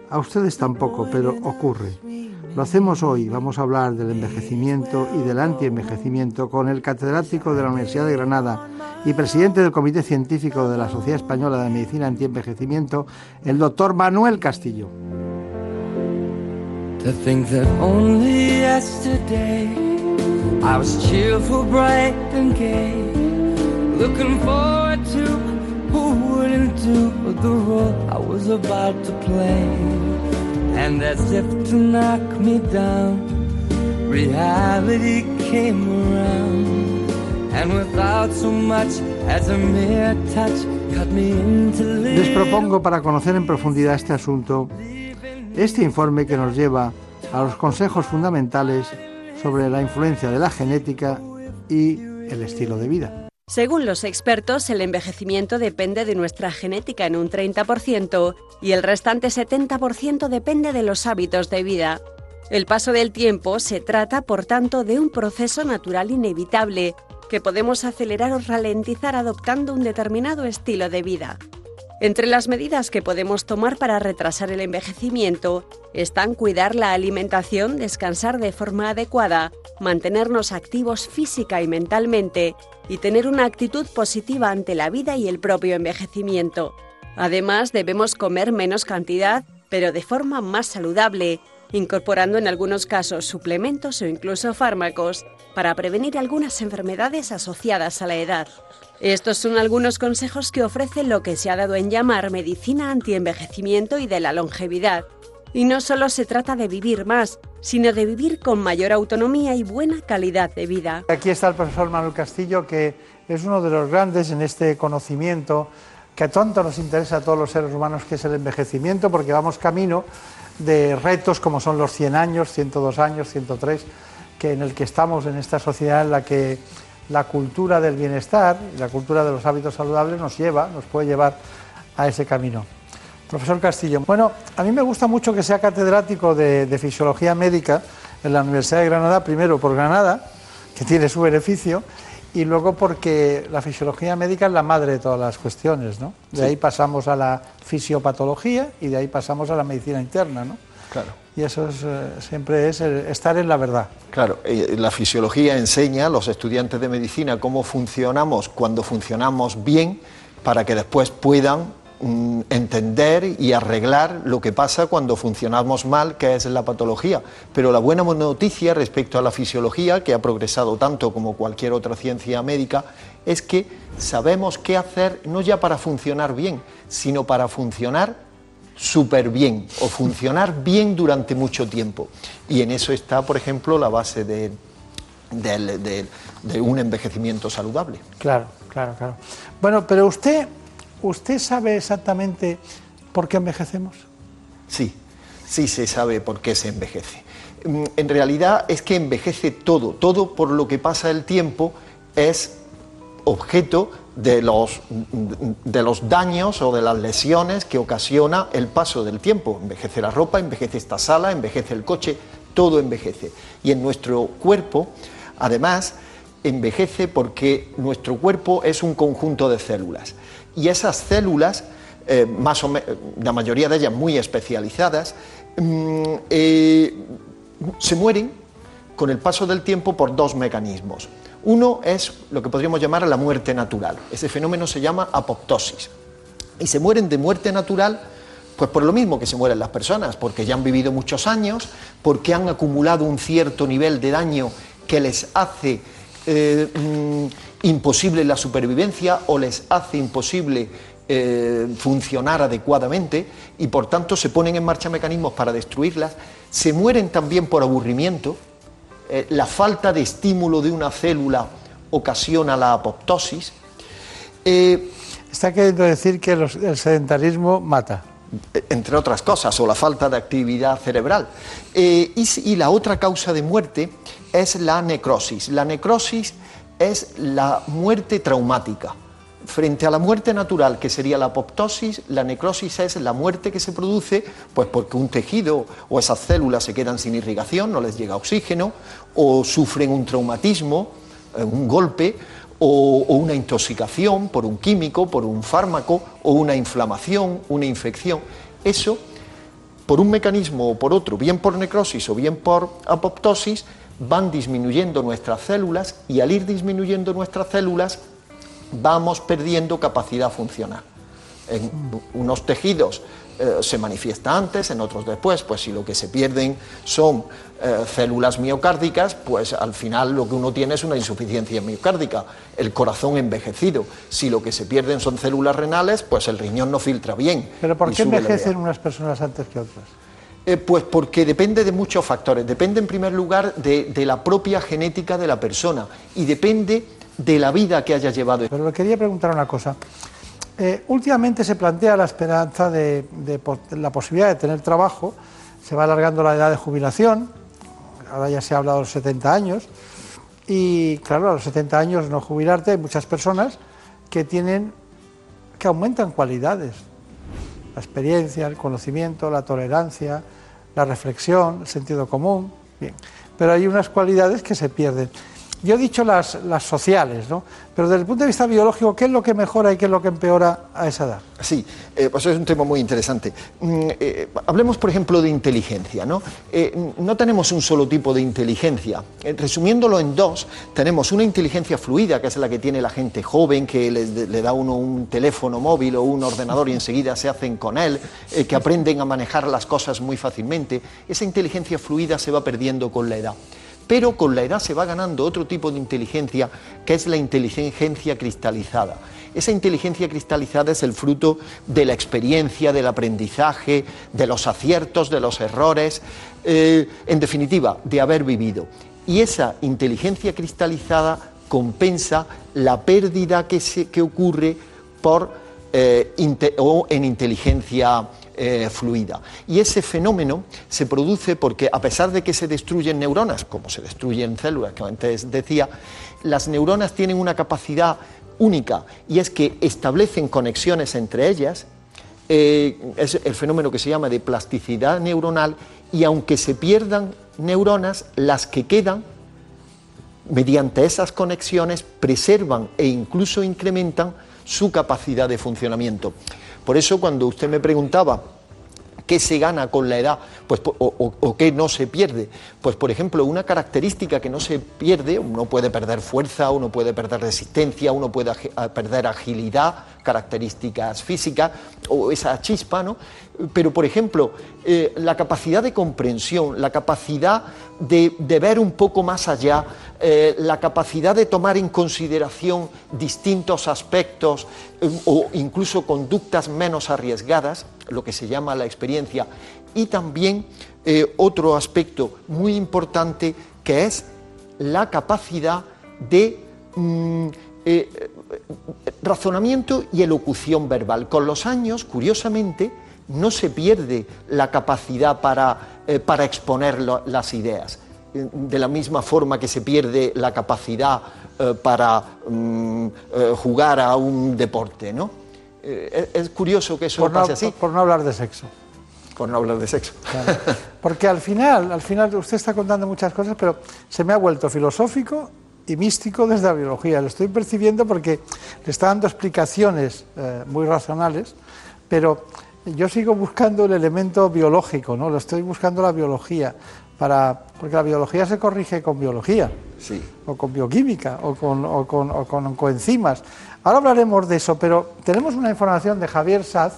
A ustedes tampoco, pero ocurre. Lo hacemos hoy, vamos a hablar del envejecimiento y del antienvejecimiento con el catedrático de la Universidad de Granada y presidente del Comité Científico de la Sociedad Española de Medicina Antienvejecimiento, el doctor Manuel Castillo. And as if to knock me down, reality came around. And without so much as a mere touch, cut me into Les propongo para conocer en profundidad este asunto este informe que nos lleva a los consejos fundamentales sobre la influencia de la genética y el estilo de vida. Según los expertos, el envejecimiento depende de nuestra genética en un 30% y el restante 70% depende de los hábitos de vida. El paso del tiempo se trata, por tanto, de un proceso natural inevitable que podemos acelerar o ralentizar adoptando un determinado estilo de vida. Entre las medidas que podemos tomar para retrasar el envejecimiento están cuidar la alimentación, descansar de forma adecuada, mantenernos activos física y mentalmente y tener una actitud positiva ante la vida y el propio envejecimiento. Además, debemos comer menos cantidad, pero de forma más saludable, incorporando en algunos casos suplementos o incluso fármacos para prevenir algunas enfermedades asociadas a la edad. Estos son algunos consejos que ofrece lo que se ha dado en llamar medicina antienvejecimiento y de la longevidad. Y no solo se trata de vivir más, sino de vivir con mayor autonomía y buena calidad de vida. Aquí está el profesor Manuel Castillo, que es uno de los grandes en este conocimiento que tanto nos interesa a todos los seres humanos, que es el envejecimiento, porque vamos camino de retos como son los 100 años, 102 años, 103, que en el que estamos en esta sociedad en la que la cultura del bienestar y la cultura de los hábitos saludables nos lleva, nos puede llevar a ese camino. Profesor Castillo, bueno, a mí me gusta mucho que sea catedrático de, de fisiología médica en la Universidad de Granada, primero por Granada, que tiene su beneficio, y luego porque la fisiología médica es la madre de todas las cuestiones, ¿no? De Sí. ahí pasamos a la fisiopatología y de ahí pasamos a la medicina interna, ¿no? Claro. y eso es, eh, siempre es el estar en la verdad. Claro, eh, la fisiología enseña a los estudiantes de medicina cómo funcionamos cuando funcionamos bien para que después puedan mm, entender y arreglar lo que pasa cuando funcionamos mal, que es la patología. Pero la buena noticia respecto a la fisiología, que ha progresado tanto como cualquier otra ciencia médica, es que sabemos qué hacer no ya para funcionar bien, sino para funcionar súper bien o funcionar bien durante mucho tiempo. Y en eso está, por ejemplo, la base de, un envejecimiento saludable. Claro, claro, claro. Bueno, pero usted, ¿usted sabe exactamente por qué envejecemos? Sí, sí se sabe por qué se envejece. Mm, en realidad es que envejece todo, todo por lo que pasa el tiempo es objeto de los, de los daños o de las lesiones que ocasiona el paso del tiempo. Envejece la ropa, envejece esta sala, envejece el coche, todo envejece. Y en nuestro cuerpo, además, envejece porque nuestro cuerpo es un conjunto de células. Y esas células, eh, más o la mayoría de ellas muy especializadas, mm, eh, se mueren con el paso del tiempo por dos mecanismos. Uno es lo que podríamos llamar la muerte natural. Ese fenómeno se llama apoptosis. Y se mueren de muerte natural, pues por lo mismo que se mueren las personas, porque ya han vivido muchos años, porque han acumulado un cierto nivel de daño que les hace eh, mm, imposible la supervivencia o les hace imposible eh, funcionar adecuadamente y por tanto se ponen en marcha mecanismos para destruirlas, se mueren también por aburrimiento, eh, la falta de estímulo de una célula ocasiona la apoptosis. Eh, Está queriendo decir que el sedentarismo mata. Eh, entre otras cosas, o la falta de actividad cerebral. y, la otra causa de muerte es la necrosis. La necrosis es la muerte traumática. Frente a la muerte natural, que sería la apoptosis, la necrosis es la muerte que se produce pues porque un tejido o esas células se quedan sin irrigación, no les llega oxígeno, o sufren un traumatismo, eh, un golpe, o, una intoxicación por un químico, por un fármaco, o una inflamación, una infección. Eso, por un mecanismo o por otro, bien por necrosis o bien por apoptosis, van disminuyendo nuestras células y al ir disminuyendo nuestras células vamos perdiendo capacidad funcional. En unos tejidos eh, se manifiesta antes, en otros después, pues si lo que se pierden son eh, células miocárdicas, pues al final lo que uno tiene es una insuficiencia miocárdica, el corazón envejecido. Si lo que se pierden son células renales, pues el riñón no filtra bien. ¿Pero por qué envejecen unas personas antes que otras? Eh, pues porque depende de muchos factores. Depende en primer lugar de, de la propia genética de la persona y depende de la vida que haya llevado. Pero le quería preguntar una cosa. Eh, últimamente se plantea la esperanza de, la posibilidad de tener trabajo, se va alargando la edad de jubilación, ahora ya se ha hablado de los 70 años, y claro, a los 70 años no jubilarte hay muchas personas que tienen, que aumentan cualidades, la experiencia, el conocimiento, la tolerancia, la reflexión, el sentido común, bien, pero hay unas cualidades que se pierden. Yo he dicho las, las sociales, ¿no? Pero desde el punto de vista biológico, ¿qué es lo que mejora y qué es lo que empeora a esa edad? Sí, eh, pues es un tema muy interesante. Mm, eh, hablemos, por ejemplo, de inteligencia. ¿no? Eh, no tenemos un solo tipo de inteligencia. resumiéndolo en dos, tenemos una inteligencia fluida, que es la que tiene la gente joven, que le, le da uno un teléfono móvil o un ordenador y enseguida se hacen con él, que aprenden a manejar las cosas muy fácilmente. Esa inteligencia fluida se va perdiendo con la edad. Pero con la edad se va ganando otro tipo de inteligencia, que es la inteligencia cristalizada. Esa inteligencia cristalizada es el fruto de la experiencia, del aprendizaje, de los aciertos, de los errores, eh, en definitiva, de haber vivido. Y esa inteligencia cristalizada compensa la pérdida que, se, que ocurre por, eh, o en inteligencia eh, fluida. Y ese fenómeno se produce porque a pesar de que se destruyen neuronas, como se destruyen células, que antes decía, las neuronas tienen una capacidad única y es que establecen conexiones entre ellas, eh, es el fenómeno que se llama de plasticidad neuronal y aunque se pierdan neuronas, las que quedan, mediante esas conexiones, preservan e incluso incrementan su capacidad de funcionamiento. Por eso cuando usted me preguntaba ¿Qué se gana con la edad? Pues, o, qué no se pierde? Pues, por ejemplo, una característica que no se pierde, uno puede perder fuerza, uno puede perder resistencia, uno puede perder agilidad, características físicas, o esa chispa, ¿no? Pero, por ejemplo, eh, la capacidad de comprensión, la capacidad de, ver un poco más allá, eh, la capacidad de tomar en consideración distintos aspectos eh, o incluso conductas menos arriesgadas, lo que se llama la experiencia, y también otro aspecto muy importante que es la capacidad de mm, razonamiento y elocución verbal. Con los años, curiosamente, no se pierde la capacidad para, eh, exponer las ideas, eh, de la misma forma que se pierde la capacidad eh, para mm, jugar a un deporte, ¿no? Es curioso que eso por pase así. Por no hablar de sexo. Por no hablar de sexo. Porque al final, al final usted está contando muchas cosas, pero se me ha vuelto filosófico y místico desde la biología. Lo estoy percibiendo porque le está dando explicaciones muy racionales, pero yo sigo buscando el elemento biológico, ¿no? Lo estoy buscando la biología, para, porque la biología se corrige con biología, sí. o con bioquímica, o con, o con, o con coenzimas. Ahora hablaremos de eso, pero tenemos una información de Javier Saz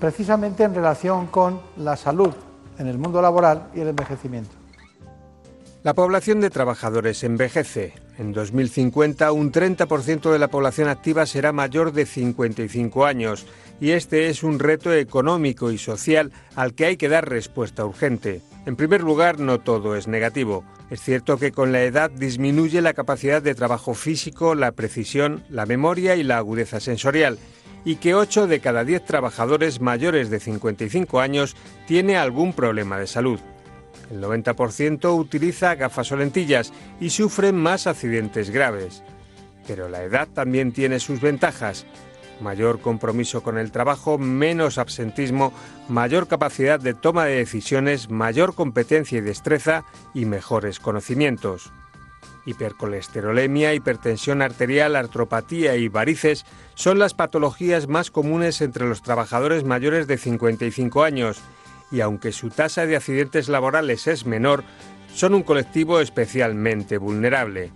precisamente en relación con la salud en el mundo laboral y el envejecimiento. La población de trabajadores envejece. En 2050 un 30% de la población activa será mayor de 55 años y este es un reto económico y social al que hay que dar respuesta urgente. En primer lugar, no todo es negativo. Es cierto que con la edad disminuye la capacidad de trabajo físico, la precisión, la memoria y la agudeza sensorial, y que 8 de cada 10 trabajadores mayores de 55 años tiene algún problema de salud. El 90% utiliza gafas o lentillas y sufren más accidentes graves. Pero la edad también tiene sus ventajas. Mayor compromiso con el trabajo, menos absentismo, mayor capacidad de toma de decisiones, mayor competencia y destreza y mejores conocimientos. Hipercolesterolemia, hipertensión arterial, artropatía y varices son las patologías más comunes entre los trabajadores mayores de 55 años y aunque su tasa de accidentes laborales es menor, son un colectivo especialmente vulnerable.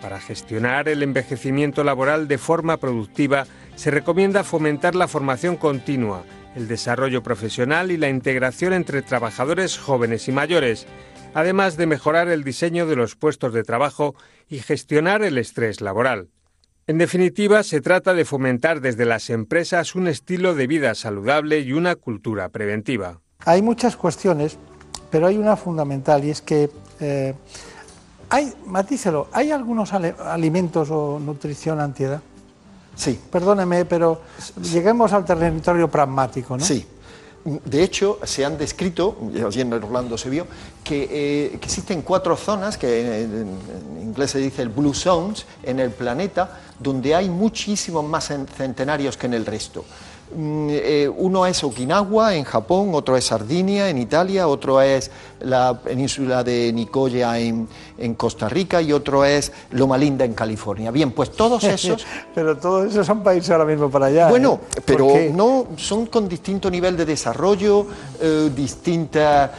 Para gestionar el envejecimiento laboral de forma productiva, se recomienda fomentar la formación continua, el desarrollo profesional y la integración entre trabajadores jóvenes y mayores, además de mejorar el diseño de los puestos de trabajo y gestionar el estrés laboral. En definitiva, se trata de fomentar desde las empresas un estilo de vida saludable y una cultura preventiva. Hay muchas cuestiones, pero hay una fundamental y es que eh, hay, matícelo, ¿hay algunos alimentos o nutrición antiedad? Sí. Perdóneme, pero lleguemos al territorio pragmático, ¿no? Sí. De hecho, se han descrito, allí en Orlando se vio, que, eh, existen cuatro zonas, que en, en, inglés se dice el Blue Zones, en el planeta, donde hay muchísimos más centenarios que en el resto. Mm, eh, uno es Okinawa en Japón, otro es Sardinia en Italia, otro es la península de Nicoya en, Costa Rica y otro es Loma Linda en California. Bien, pues todos esos... pero todos esos son países ahora mismo para allá. Bueno, ¿eh? pero no son con distinto nivel de desarrollo, eh, distintas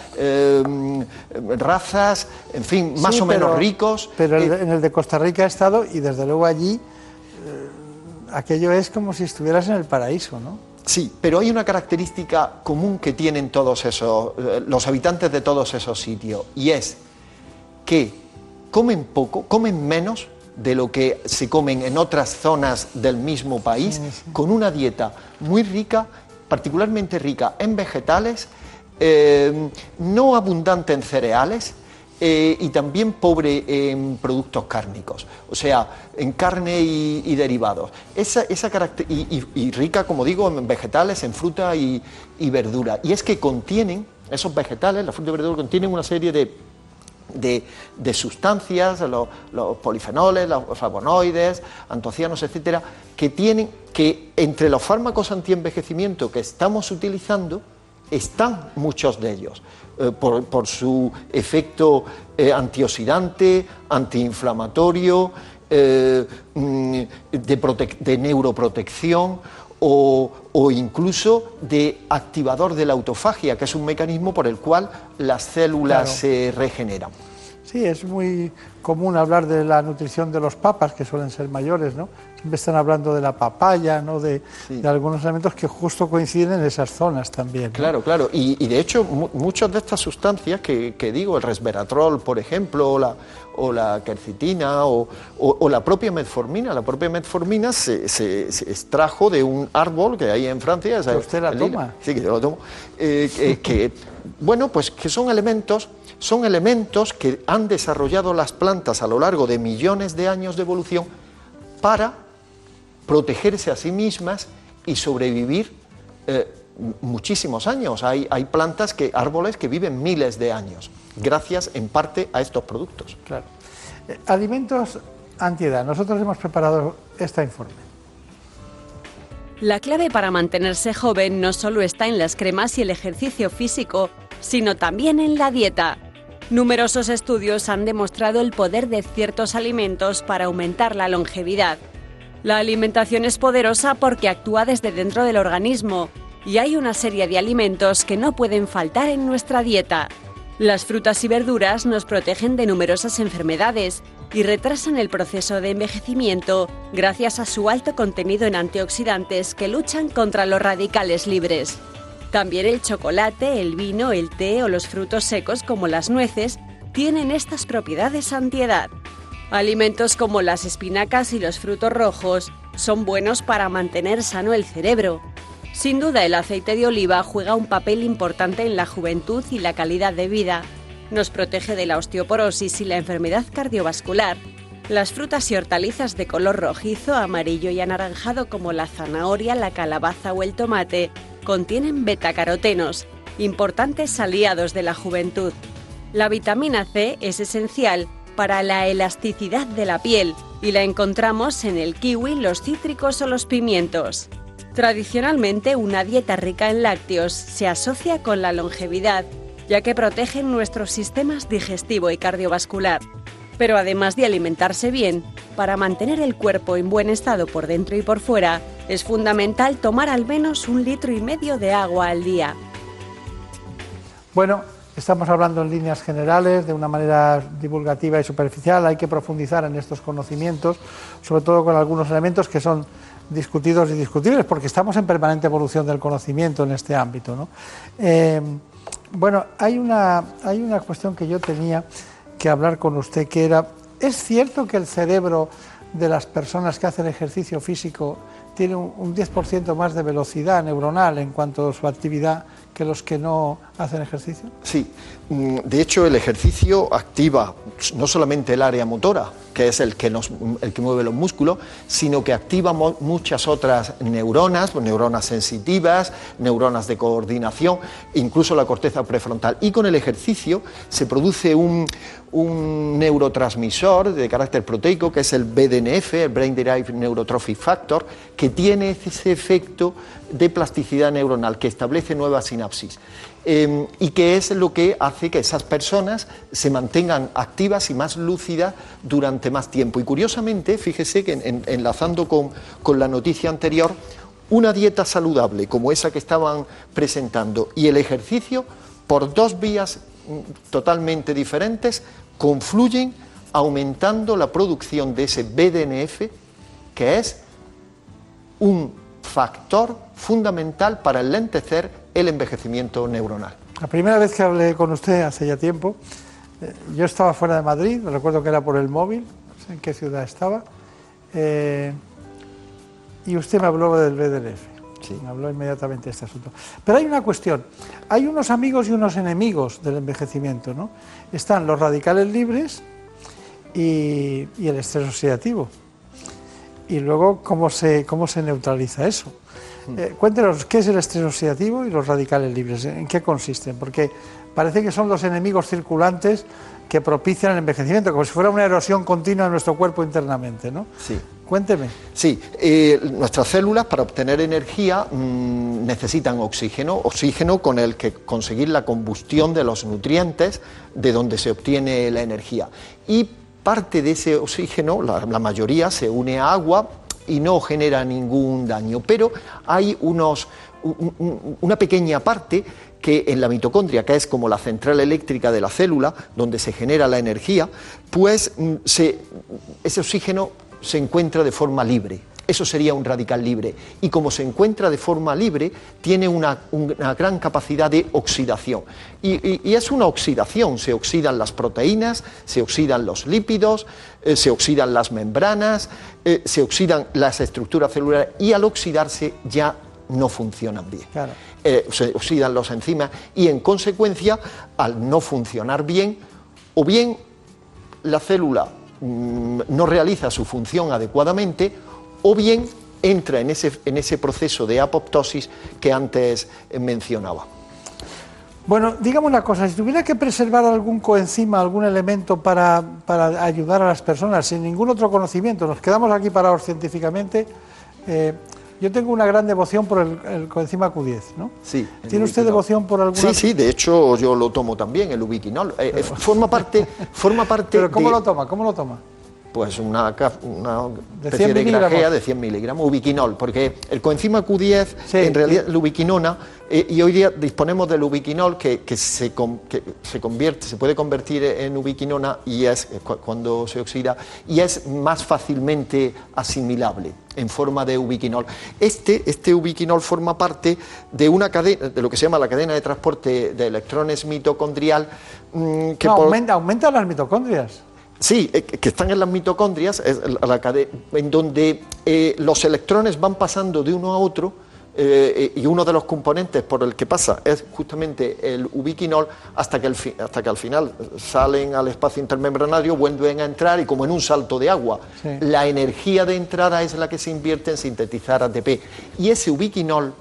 razas, en fin, más o menos ricos. Pero en el de Costa Rica he estado y desde luego allí aquello es como si estuvieras en el paraíso, ¿no? Sí, pero hay una característica común que tienen todos esos, eh, los habitantes de todos esos sitios, y es que comen poco, comen menos de lo que se comen en otras zonas del mismo país, con una dieta muy rica, particularmente rica en vegetales, eh, no abundante en cereales, eh, y también pobre en productos cárnicos, o sea, en carne y, derivados. Esa, esa y, rica, como digo, en vegetales, en fruta y, verdura. Y es que contienen, esos vegetales, la fruta y verdura, contienen una serie de, de, sustancias, los, los, polifenoles, los flavonoides, antocianos, etcétera, que tienen que entre los fármacos antienvejecimiento que estamos utilizando están muchos de ellos. Eh, por, su efecto eh, antioxidante, antiinflamatorio, eh, mm, de, neuroprotección o, o, incluso de activador de la autofagia, que es un mecanismo por el cual las células Claro. se regeneran. Sí, es muy común hablar de la nutrición de los papas, que suelen ser mayores, ¿no? Siempre están hablando de la papaya, ¿no? De, de algunos elementos que justo coinciden en esas zonas también. ¿no? Claro, claro. Y, y de hecho, mu- muchas de estas sustancias que, que digo, el resveratrol, por ejemplo, o la, o la quercitina, o, o- o la propia metformina, la propia metformina se, se- se extrajo de un árbol que hay en Francia. Que usted la toma. Sí, que yo lo tomo. Eh, que, bueno, pues que son elementos, son elementos que han desarrollado las plantas a lo largo de millones de años de evolución para protegerse a sí mismas y sobrevivir eh, muchísimos años. Hay, hay plantas, que, árboles que viven miles de años, gracias en parte a estos productos. Claro. Eh, alimentos antiedad. Nosotros hemos preparado este informe. La clave para mantenerse joven no solo está en las cremas y el ejercicio físico, sino también en la dieta. Numerosos estudios han demostrado el poder de ciertos alimentos para aumentar la longevidad. La alimentación es poderosa porque actúa desde dentro del organismo y hay una serie de alimentos que no pueden faltar en nuestra dieta. Las frutas y verduras nos protegen de numerosas enfermedades y retrasan el proceso de envejecimiento gracias a su alto contenido en antioxidantes que luchan contra los radicales libres. También el chocolate, el vino, el té o los frutos secos como las nueces tienen estas propiedades antiedad. Alimentos como las espinacas y los frutos rojos son buenos para mantener sano el cerebro. Sin duda el aceite de oliva juega un papel importante en la juventud y la calidad de vida. Nos protege de la osteoporosis y la enfermedad cardiovascular. Las frutas y hortalizas de color rojizo, amarillo y anaranjado como la zanahoria, la calabaza o el tomate contienen betacarotenos, importantes aliados de la juventud. La vitamina C es esencial para la elasticidad de la piel y la encontramos en el kiwi, los cítricos o los pimientos. Tradicionalmente, una dieta rica en lácteos se asocia con la longevidad, ya que protegen nuestros sistemas digestivo y cardiovascular. Pero además de alimentarse bien, para mantener el cuerpo en buen estado por dentro y por fuera, es fundamental tomar al menos un litro y medio de agua al día. Bueno, estamos hablando en líneas generales, de una manera divulgativa y superficial. Hay que profundizar en estos conocimientos, sobre todo con algunos elementos que son discutidos y discutibles, porque estamos en permanente evolución del conocimiento en este ámbito. ¿no? Eh, bueno, hay una, hay una cuestión que yo tenía que hablar con usted, que era, ¿es cierto que el cerebro de las personas que hacen ejercicio físico tiene un, un 10% más de velocidad neuronal en cuanto a su actividad que los que no hacen ejercicio? Sí, mm, de hecho el ejercicio activa no solamente el área motora, que es el que, el que mueve los músculos, sino que activa muchas otras neuronas, pues, neuronas sensitivas, neuronas de coordinación, incluso la corteza prefrontal. Y con el ejercicio se produce un, un neurotransmisor de carácter proteico, que es el BDNF, el Brain Derived Neurotrophic Factor, que tiene ese efecto de plasticidad neuronal, que establece nuevas sinapsis. Eh, y que es lo que hace que esas personas se mantengan activas y más lúcidas durante más tiempo. Y curiosamente, fíjese que en- en- enlazando con, con la noticia anterior, una dieta saludable como esa que estaban presentando y el ejercicio, por dos vías mm, totalmente diferentes, confluyen aumentando la producción de ese BDNF, que es un factor fundamental para enlentecer el envejecimiento neuronal. La primera vez que hablé con usted hace ya tiempo, eh, yo estaba fuera de Madrid, recuerdo que era por el móvil, no sé en qué ciudad estaba, eh, y usted me habló del BDNF. Me habló inmediatamente de este asunto. Pero hay una cuestión, hay unos amigos y unos enemigos del envejecimiento, ¿no? Están los radicales libres y, y el estrés oxidativo. Y luego, ¿cómo se, cómo se neutraliza eso? Eh, cuéntenos, ¿qué es el estrés oxidativo y los radicales libres? ¿En qué consisten? Porque parece que son los enemigos circulantes que propician el envejecimiento, como si fuera una erosión continua de nuestro cuerpo internamente, ¿no? Sí. Cuénteme. Sí, eh, nuestras células para obtener energía mm, necesitan oxígeno, oxígeno con el que conseguir la combustión de los nutrientes de donde se obtiene la energía. Y parte de ese oxígeno, la, la mayoría, se une a agua y no genera ningún daño. Pero hay unos, una pequeña parte que en la mitocondria, que es como la central eléctrica de la célula, donde se genera la energía, pues mm, ese oxígeno se encuentra de forma libre. Eso sería un radical libre. Y como se encuentra de forma libre, tiene una, gran capacidad de oxidación. Y, es una oxidación. Se oxidan las proteínas, se oxidan los lípidos, eh, se oxidan las membranas, eh, se oxidan las estructuras celulares y al oxidarse ya no funcionan bien. Eh, se oxidan los enzimas y en consecuencia, al no funcionar bien, o bien la célula mm, no realiza su función adecuadamente, o bien entra en ese, en ese proceso de apoptosis que antes mencionaba. Bueno, dígame una cosa, si tuviera que preservar algún coenzima, algún elemento para, para ayudar a las personas sin ningún otro conocimiento, nos quedamos aquí parados científicamente, eh, yo tengo una gran devoción por el, coenzima Q10, ¿no? Sí. ¿Tiene usted devoción por alguna? Sí, sí, de hecho yo lo tomo también, el ubiquinol. Eh, eh, forma parte, forma parte ¿Pero cómo lo toma? ¿Cómo lo toma? Pues una, una especie de, grajea de 100 miligramos, ubiquinol, porque el coenzima Q10, en realidad, la ubiquinona, eh, y hoy día disponemos del ubiquinol que, se, que se convierte, se puede convertir en ubiquinona y es cuando se oxida, y es más fácilmente asimilable en forma de ubiquinol. Este, este ubiquinol forma parte de una cadena, de lo que se llama la cadena de transporte de electrones mitocondrial. Mm, que aumenta, aumenta las mitocondrias. Sí, eh, que están en las mitocondrias, en donde eh, los electrones van pasando de uno a otro eh, y uno de los componentes por el que pasa es justamente el ubiquinol hasta que, hasta que al final salen al espacio intermembranario, vuelven a entrar y como en un salto de agua. La energía de entrada es la que se invierte en sintetizar ATP. Y ese ubiquinol,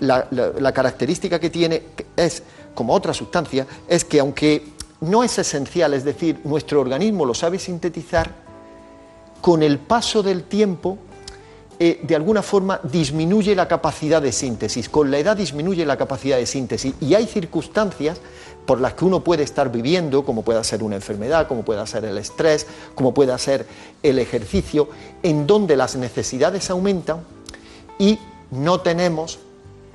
la, característica que tiene es, como otra sustancia, es que aunque no es esencial, es decir, nuestro organismo lo sabe sintetizar, con el paso del tiempo eh, de alguna forma disminuye la capacidad de síntesis, con la edad disminuye la capacidad de síntesis y hay circunstancias por las que uno puede estar viviendo, como pueda ser una enfermedad, como pueda ser el estrés, como pueda ser el ejercicio, en donde las necesidades aumentan y no tenemos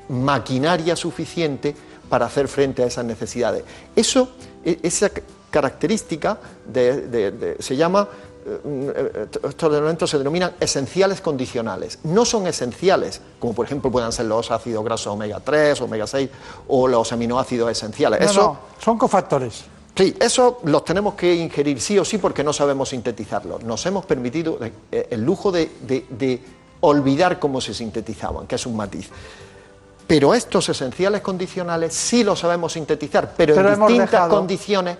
maquinaria suficiente para hacer frente a esas necesidades. Eso, esa característica se llama eh, estos elementos se denominan esenciales condicionales. No son esenciales, como por ejemplo puedan ser los ácidos grasos omega 3, omega 6 o los aminoácidos esenciales. eso, son cofactores. Sí, eso los tenemos que ingerir sí o sí porque no sabemos sintetizarlos. Nos hemos permitido eh, el lujo de, olvidar cómo se sintetizaban, que es un matiz. Pero estos esenciales condicionales sí los sabemos sintetizar, pero, en distintas condiciones,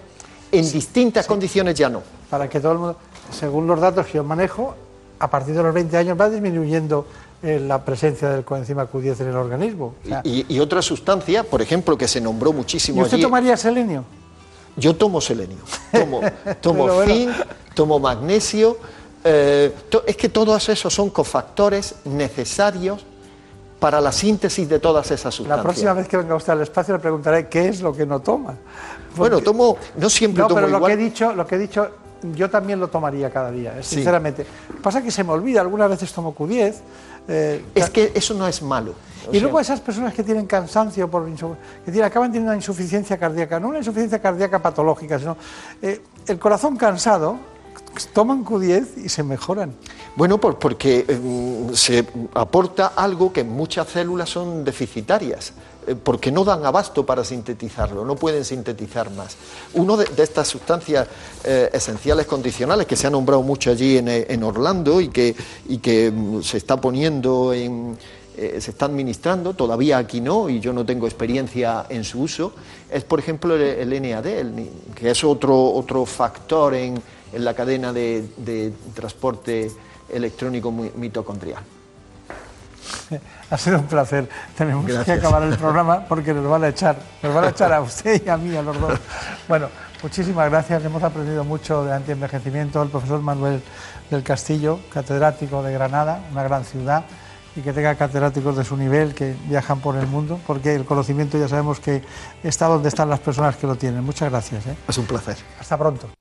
en distintas condiciones ya no. Para que todo el mundo según los datos que yo manejo, a partir de los 20 años va disminuyendo eh, la presencia del coenzima Q10 en el organismo. y, otra sustancia, por ejemplo, que se nombró muchísimo ¿Y usted tomaría selenio? Yo tomo selenio, tomo, tomo zinc, tomo magnesio. Eh, es que todos esos son cofactores necesarios para la síntesis de todas esas sustancias. La próxima vez que venga usted al espacio le preguntaré qué es lo que no toma. Bueno, tomo, no siempre no, tomo pero lo que he dicho, lo que he dicho yo también lo tomaría cada día, ¿eh? sinceramente. Pasa que se me olvida, algunas veces tomo Q10. Eh, es que eso no es malo. Y luego esas personas que tienen cansancio, por que acaban teniendo una insuficiencia cardíaca, no una insuficiencia cardíaca patológica, sino eh, el corazón cansado, toman Q10 y se mejoran. Bueno, porque se aporta algo que muchas células son deficitarias. Eh, porque no dan abasto para sintetizarlo, no pueden sintetizar más. Uno de, estas sustancias eh, esenciales condicionales que se ha nombrado mucho allí en, eh, Orlando y que, que, mm, se está poniendo en, se está administrando, todavía aquí no, y yo no tengo experiencia en su uso, es por ejemplo el, NAD, que es otro, otro factor en, la cadena de, de transporte electrónico mitocondrial. Ha sido un placer. Tenemos que acabar el programa porque nos van a echar, nos van a echar a usted y a mí, a los dos. Bueno, muchísimas gracias. Hemos aprendido mucho de antienvejecimiento. El profesor Manuel del Castillo, catedrático de Granada, una gran ciudad, y que tenga catedráticos de su nivel que viajan por el mundo, porque el conocimiento ya sabemos que está donde están las personas que lo tienen. Muchas gracias. ¿eh? Es un placer. Hasta pronto.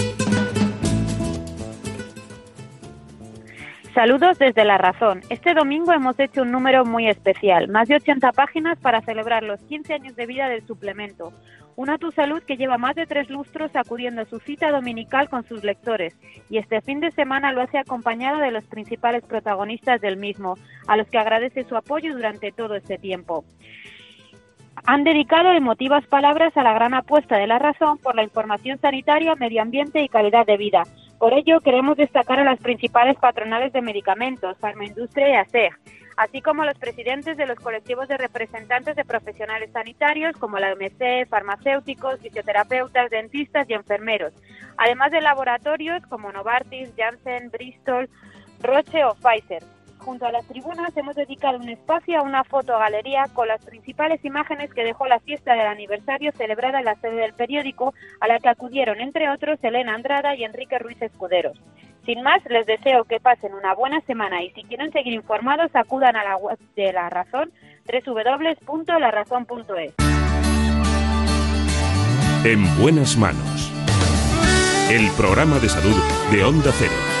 Saludos desde La Razón. Este domingo hemos hecho un número muy especial, más de 80 páginas para celebrar los 15 años de vida del suplemento. Una Tu Salud que lleva más de tres lustros acudiendo a su cita dominical con sus lectores y este fin de semana lo hace acompañado de los principales protagonistas del mismo, a los que agradece su apoyo durante todo este tiempo han dedicado emotivas palabras a la gran apuesta de la razón por la información sanitaria, medio ambiente y calidad de vida. Por ello, queremos destacar a las principales patronales de medicamentos, Farmaindustria y ASEG, así como a los presidentes de los colectivos de representantes de profesionales sanitarios, como la OMC, farmacéuticos, fisioterapeutas, dentistas y enfermeros, además de laboratorios como Novartis, Janssen, Bristol, Roche o Pfizer. Junto a las tribunas hemos dedicado un espacio a una fotogalería con las principales imágenes que dejó la fiesta del aniversario celebrada en la sede del periódico, a la que acudieron, entre otros, Elena Andrada y Enrique Ruiz Escuderos. Sin más, les deseo que pasen una buena semana y si quieren seguir informados, acudan a la web de La Razón, www.larazón.es. En buenas manos. El programa de salud de Onda Cero.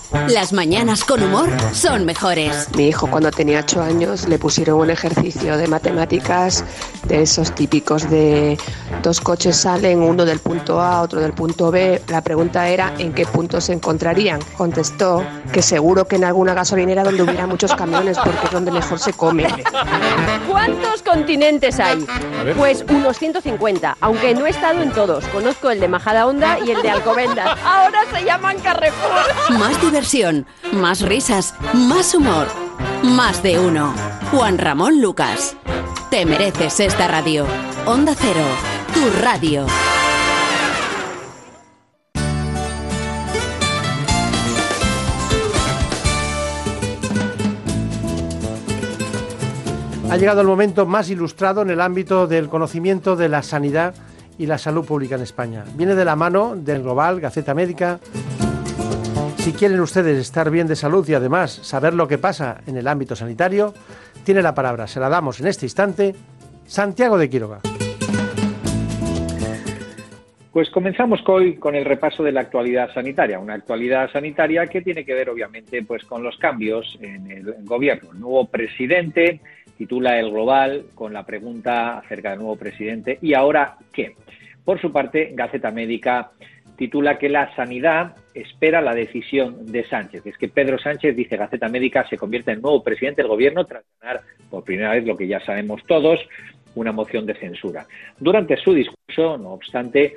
Las mañanas con humor son mejores. Mi hijo cuando tenía 8 años le pusieron un ejercicio de matemáticas de esos típicos de dos coches salen, uno del punto A, otro del punto B. La pregunta era en qué punto se encontrarían. Contestó que seguro que en alguna gasolinera donde hubiera muchos camiones porque es donde mejor se come. ¿Cuántos continentes hay? Pues unos 150, aunque no he estado en todos. Conozco el de Majada Honda y el de Alcobendas. Ahora se llaman Carrefour. Más más risas, más humor. Más de uno. Juan Ramón Lucas. Te mereces esta radio. Onda Cero, tu radio. Ha llegado el momento más ilustrado en el ámbito del conocimiento de la sanidad y la salud pública en España. Viene de la mano del Global, Gaceta Médica. Si quieren ustedes estar bien de salud y además saber lo que pasa en el ámbito sanitario, tiene la palabra, se la damos en este instante, Santiago de Quiroga. Pues comenzamos hoy con el repaso de la actualidad sanitaria, una actualidad sanitaria que tiene que ver obviamente pues con los cambios en el gobierno. El nuevo presidente titula El Global con la pregunta acerca del nuevo presidente ¿y ahora qué? Por su parte, Gaceta Médica titula que la sanidad espera la decisión de Sánchez. Es que Pedro Sánchez, dice Gaceta Médica, se convierte en nuevo presidente del gobierno tras ganar por primera vez lo que ya sabemos todos, una moción de censura. Durante su discurso, no obstante,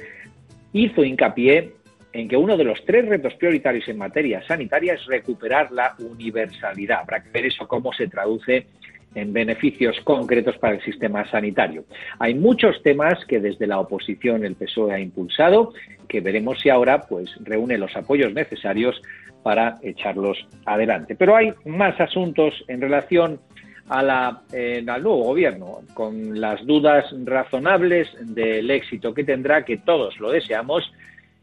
hizo hincapié en que uno de los tres retos prioritarios en materia sanitaria es recuperar la universalidad. Habrá que ver eso cómo se traduce en beneficios concretos para el sistema sanitario. Hay muchos temas que desde la oposición el PSOE ha impulsado, que veremos si ahora pues reúne los apoyos necesarios para echarlos adelante. Pero hay más asuntos en relación a la, al nuevo gobierno, con las dudas razonables del éxito que tendrá, que todos lo deseamos.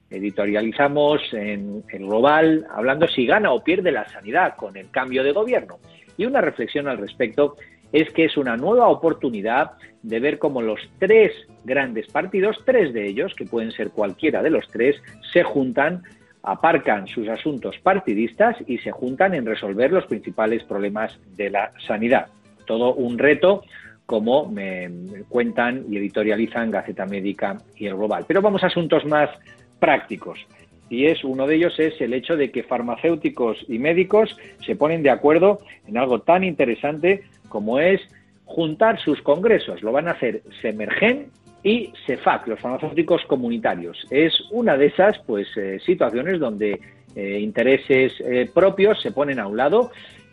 Editorializamos en el global, hablando si gana o pierde la sanidad con el cambio de gobierno. Y una reflexión al respecto es que es una nueva oportunidad de ver cómo los tres grandes partidos, tres de ellos, que pueden ser cualquiera de los tres, se juntan, aparcan sus asuntos partidistas y se juntan en resolver los principales problemas de la sanidad. Todo un reto como me cuentan y editorializan Gaceta Médica y el Global. Pero vamos a asuntos más prácticos y es uno de ellos es el hecho de que farmacéuticos y médicos se ponen de acuerdo en algo tan interesante como es juntar sus congresos. Lo van a hacer Semergen y CEFAC, los farmacéuticos comunitarios. Es una de esas pues eh, situaciones donde eh, intereses eh, propios se ponen a un lado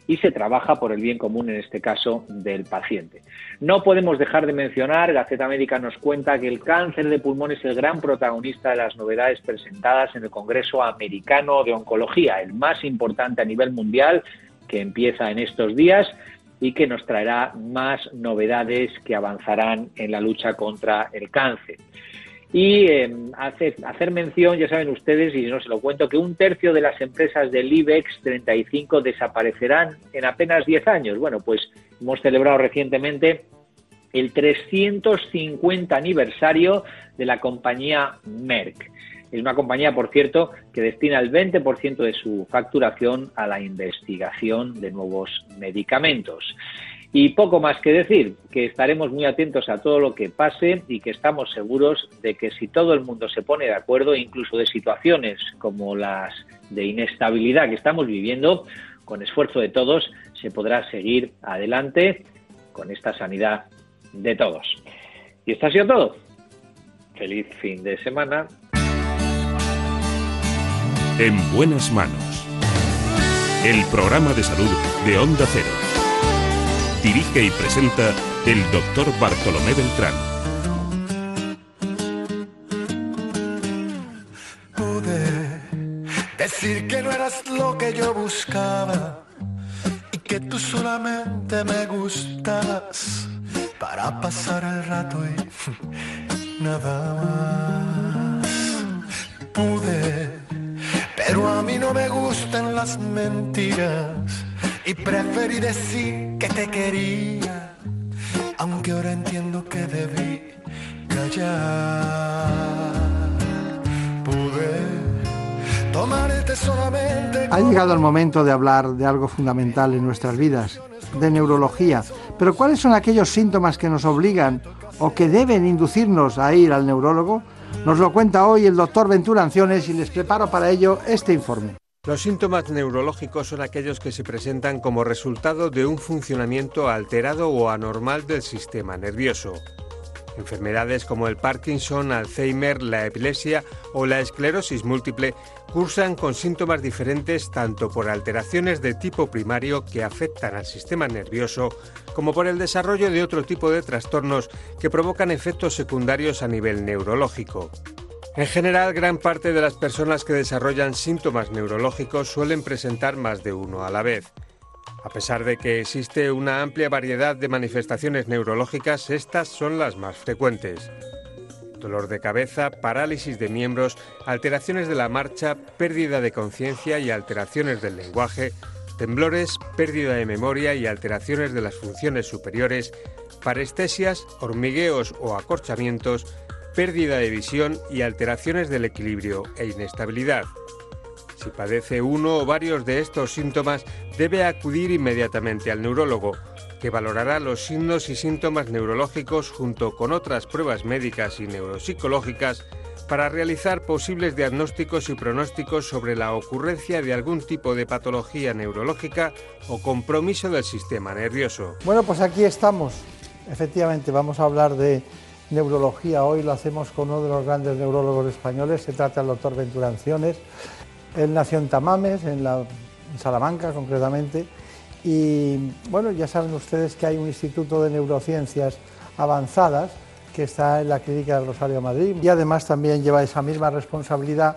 y se trabaja por el bien común, en este caso, del paciente. No podemos dejar de mencionar, Gaceta Médica nos cuenta que el cáncer de pulmón es el gran protagonista de las novedades presentadas en el Congreso Americano de Oncología, el más importante a nivel mundial, que empieza en estos días y que nos traerá más novedades que avanzarán en la lucha contra el cáncer. Y eh, hacer, hacer mención, ya saben ustedes, y no se lo cuento, que un tercio de las empresas del IBEX 35 desaparecerán en apenas 10 años. Bueno, pues hemos celebrado recientemente el 350 aniversario de la compañía Merck. Es una compañía, por cierto, que destina el 20% de su facturación a la investigación de nuevos medicamentos. Y poco más que decir, que estaremos muy atentos a todo lo que pase y que estamos seguros de que si todo el mundo se pone de acuerdo, incluso de situaciones como las de inestabilidad que estamos viviendo, con esfuerzo de todos se podrá seguir adelante con esta sanidad de todos. Y esto ha sido todo. Feliz fin de semana. En buenas manos. El programa de salud de Onda Cero. Dirige y presenta el doctor Bartolomé Beltrán. Pude decir que no eras lo que yo buscaba y que tú solamente me gustabas para pasar el rato y nada más. Pude, pero a mí no me gustan las mentiras y preferí decir que te quería, aunque ahora entiendo que debí callar. Pude tomarte solamente. Ha llegado el momento de hablar de algo fundamental en nuestras vidas, de neurología. Pero ¿cuáles son aquellos síntomas que nos obligan o que deben inducirnos a ir al neurólogo? Nos lo cuenta hoy el doctor Ventura Anciones y les preparo para ello este informe. Los síntomas neurológicos son aquellos que se presentan como resultado de un funcionamiento alterado o anormal del sistema nervioso. Enfermedades como el Parkinson, Alzheimer, la epilepsia o la esclerosis múltiple cursan con síntomas diferentes tanto por alteraciones de tipo primario que afectan al sistema nervioso como por el desarrollo de otro tipo de trastornos que provocan efectos secundarios a nivel neurológico. En general, gran parte de las personas que desarrollan síntomas neurológicos suelen presentar más de uno a la vez. A pesar de que existe una amplia variedad de manifestaciones neurológicas, estas son las más frecuentes. Dolor de cabeza, parálisis de miembros, alteraciones de la marcha, pérdida de conciencia y alteraciones del lenguaje, temblores, pérdida de memoria y alteraciones de las funciones superiores, parestesias, hormigueos o acorchamientos, pérdida de visión y alteraciones del equilibrio e inestabilidad. Si padece uno o varios de estos síntomas, debe acudir inmediatamente al neurólogo, que valorará los signos y síntomas neurológicos junto con otras pruebas médicas y neuropsicológicas para realizar posibles diagnósticos y pronósticos sobre la ocurrencia de algún tipo de patología neurológica o compromiso del sistema nervioso. Bueno, pues aquí estamos. Efectivamente, vamos a hablar de neurología. Hoy lo hacemos con uno de los grandes neurólogos españoles, se trata del doctor Ventura Anciones. Él nació en Tamames, en, la, en Salamanca concretamente, y bueno, ya saben ustedes que hay un instituto de neurociencias avanzadas que está en la Clínica de Rosario Madrid y además también lleva esa misma responsabilidad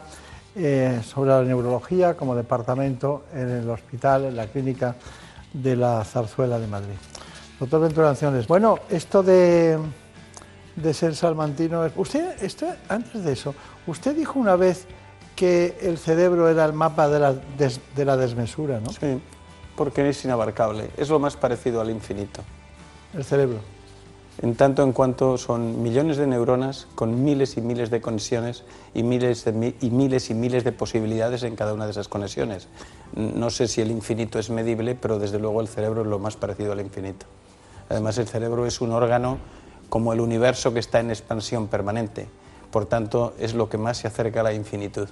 eh, sobre la neurología como departamento en el hospital, en la Clínica de la Zarzuela de Madrid. Doctor Ventura Anciones, bueno, esto de, de ser salmantino, usted, esto, antes de eso, usted dijo una vez que el cerebro era el mapa de la, des, de la desmesura, ¿no? Sí, porque es inabarcable, es lo más parecido al infinito. El cerebro. En tanto en cuanto son millones de neuronas con miles y miles de conexiones y miles, de, y miles y miles de posibilidades en cada una de esas conexiones. No sé si el infinito es medible, pero desde luego el cerebro es lo más parecido al infinito. Además, el cerebro es un órgano como el universo que está en expansión permanente. Por tanto, es lo que más se acerca a la infinitud.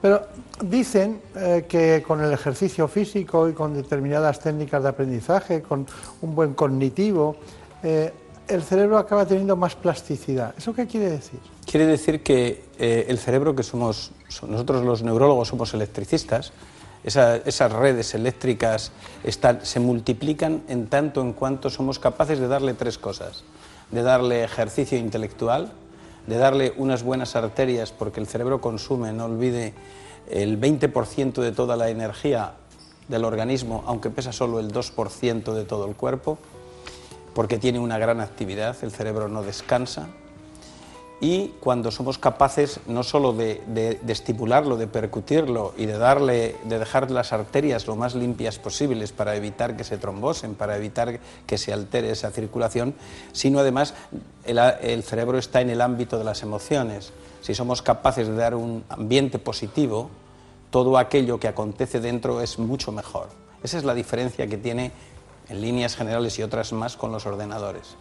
Pero dicen eh, que con el ejercicio físico y con determinadas técnicas de aprendizaje, con un buen cognitivo, eh, el cerebro acaba teniendo más plasticidad. ¿Eso qué quiere decir? Quiere decir que eh, el cerebro, que somos, nosotros los neurólogos somos electricistas, esa, esas redes eléctricas están, se multiplican en tanto en cuanto somos capaces de darle tres cosas. De darle ejercicio intelectual, de darle unas buenas arterias, porque el cerebro consume, no olvide, el 20% de toda la energía del organismo, aunque pesa solo el 2% de todo el cuerpo, porque tiene una gran actividad, el cerebro no descansa. Y cuando somos capaces no solo de, estimularlo, de percutirlo y de darle, de dejar las arterias lo más limpias posibles para evitar que se trombosen, para evitar que se altere esa circulación, sino además el, cerebro está en el ámbito de las emociones. Si somos capaces de dar un ambiente positivo, todo aquello que acontece dentro es mucho mejor. Esa es la diferencia que tiene en líneas generales y otras más con los ordenadores.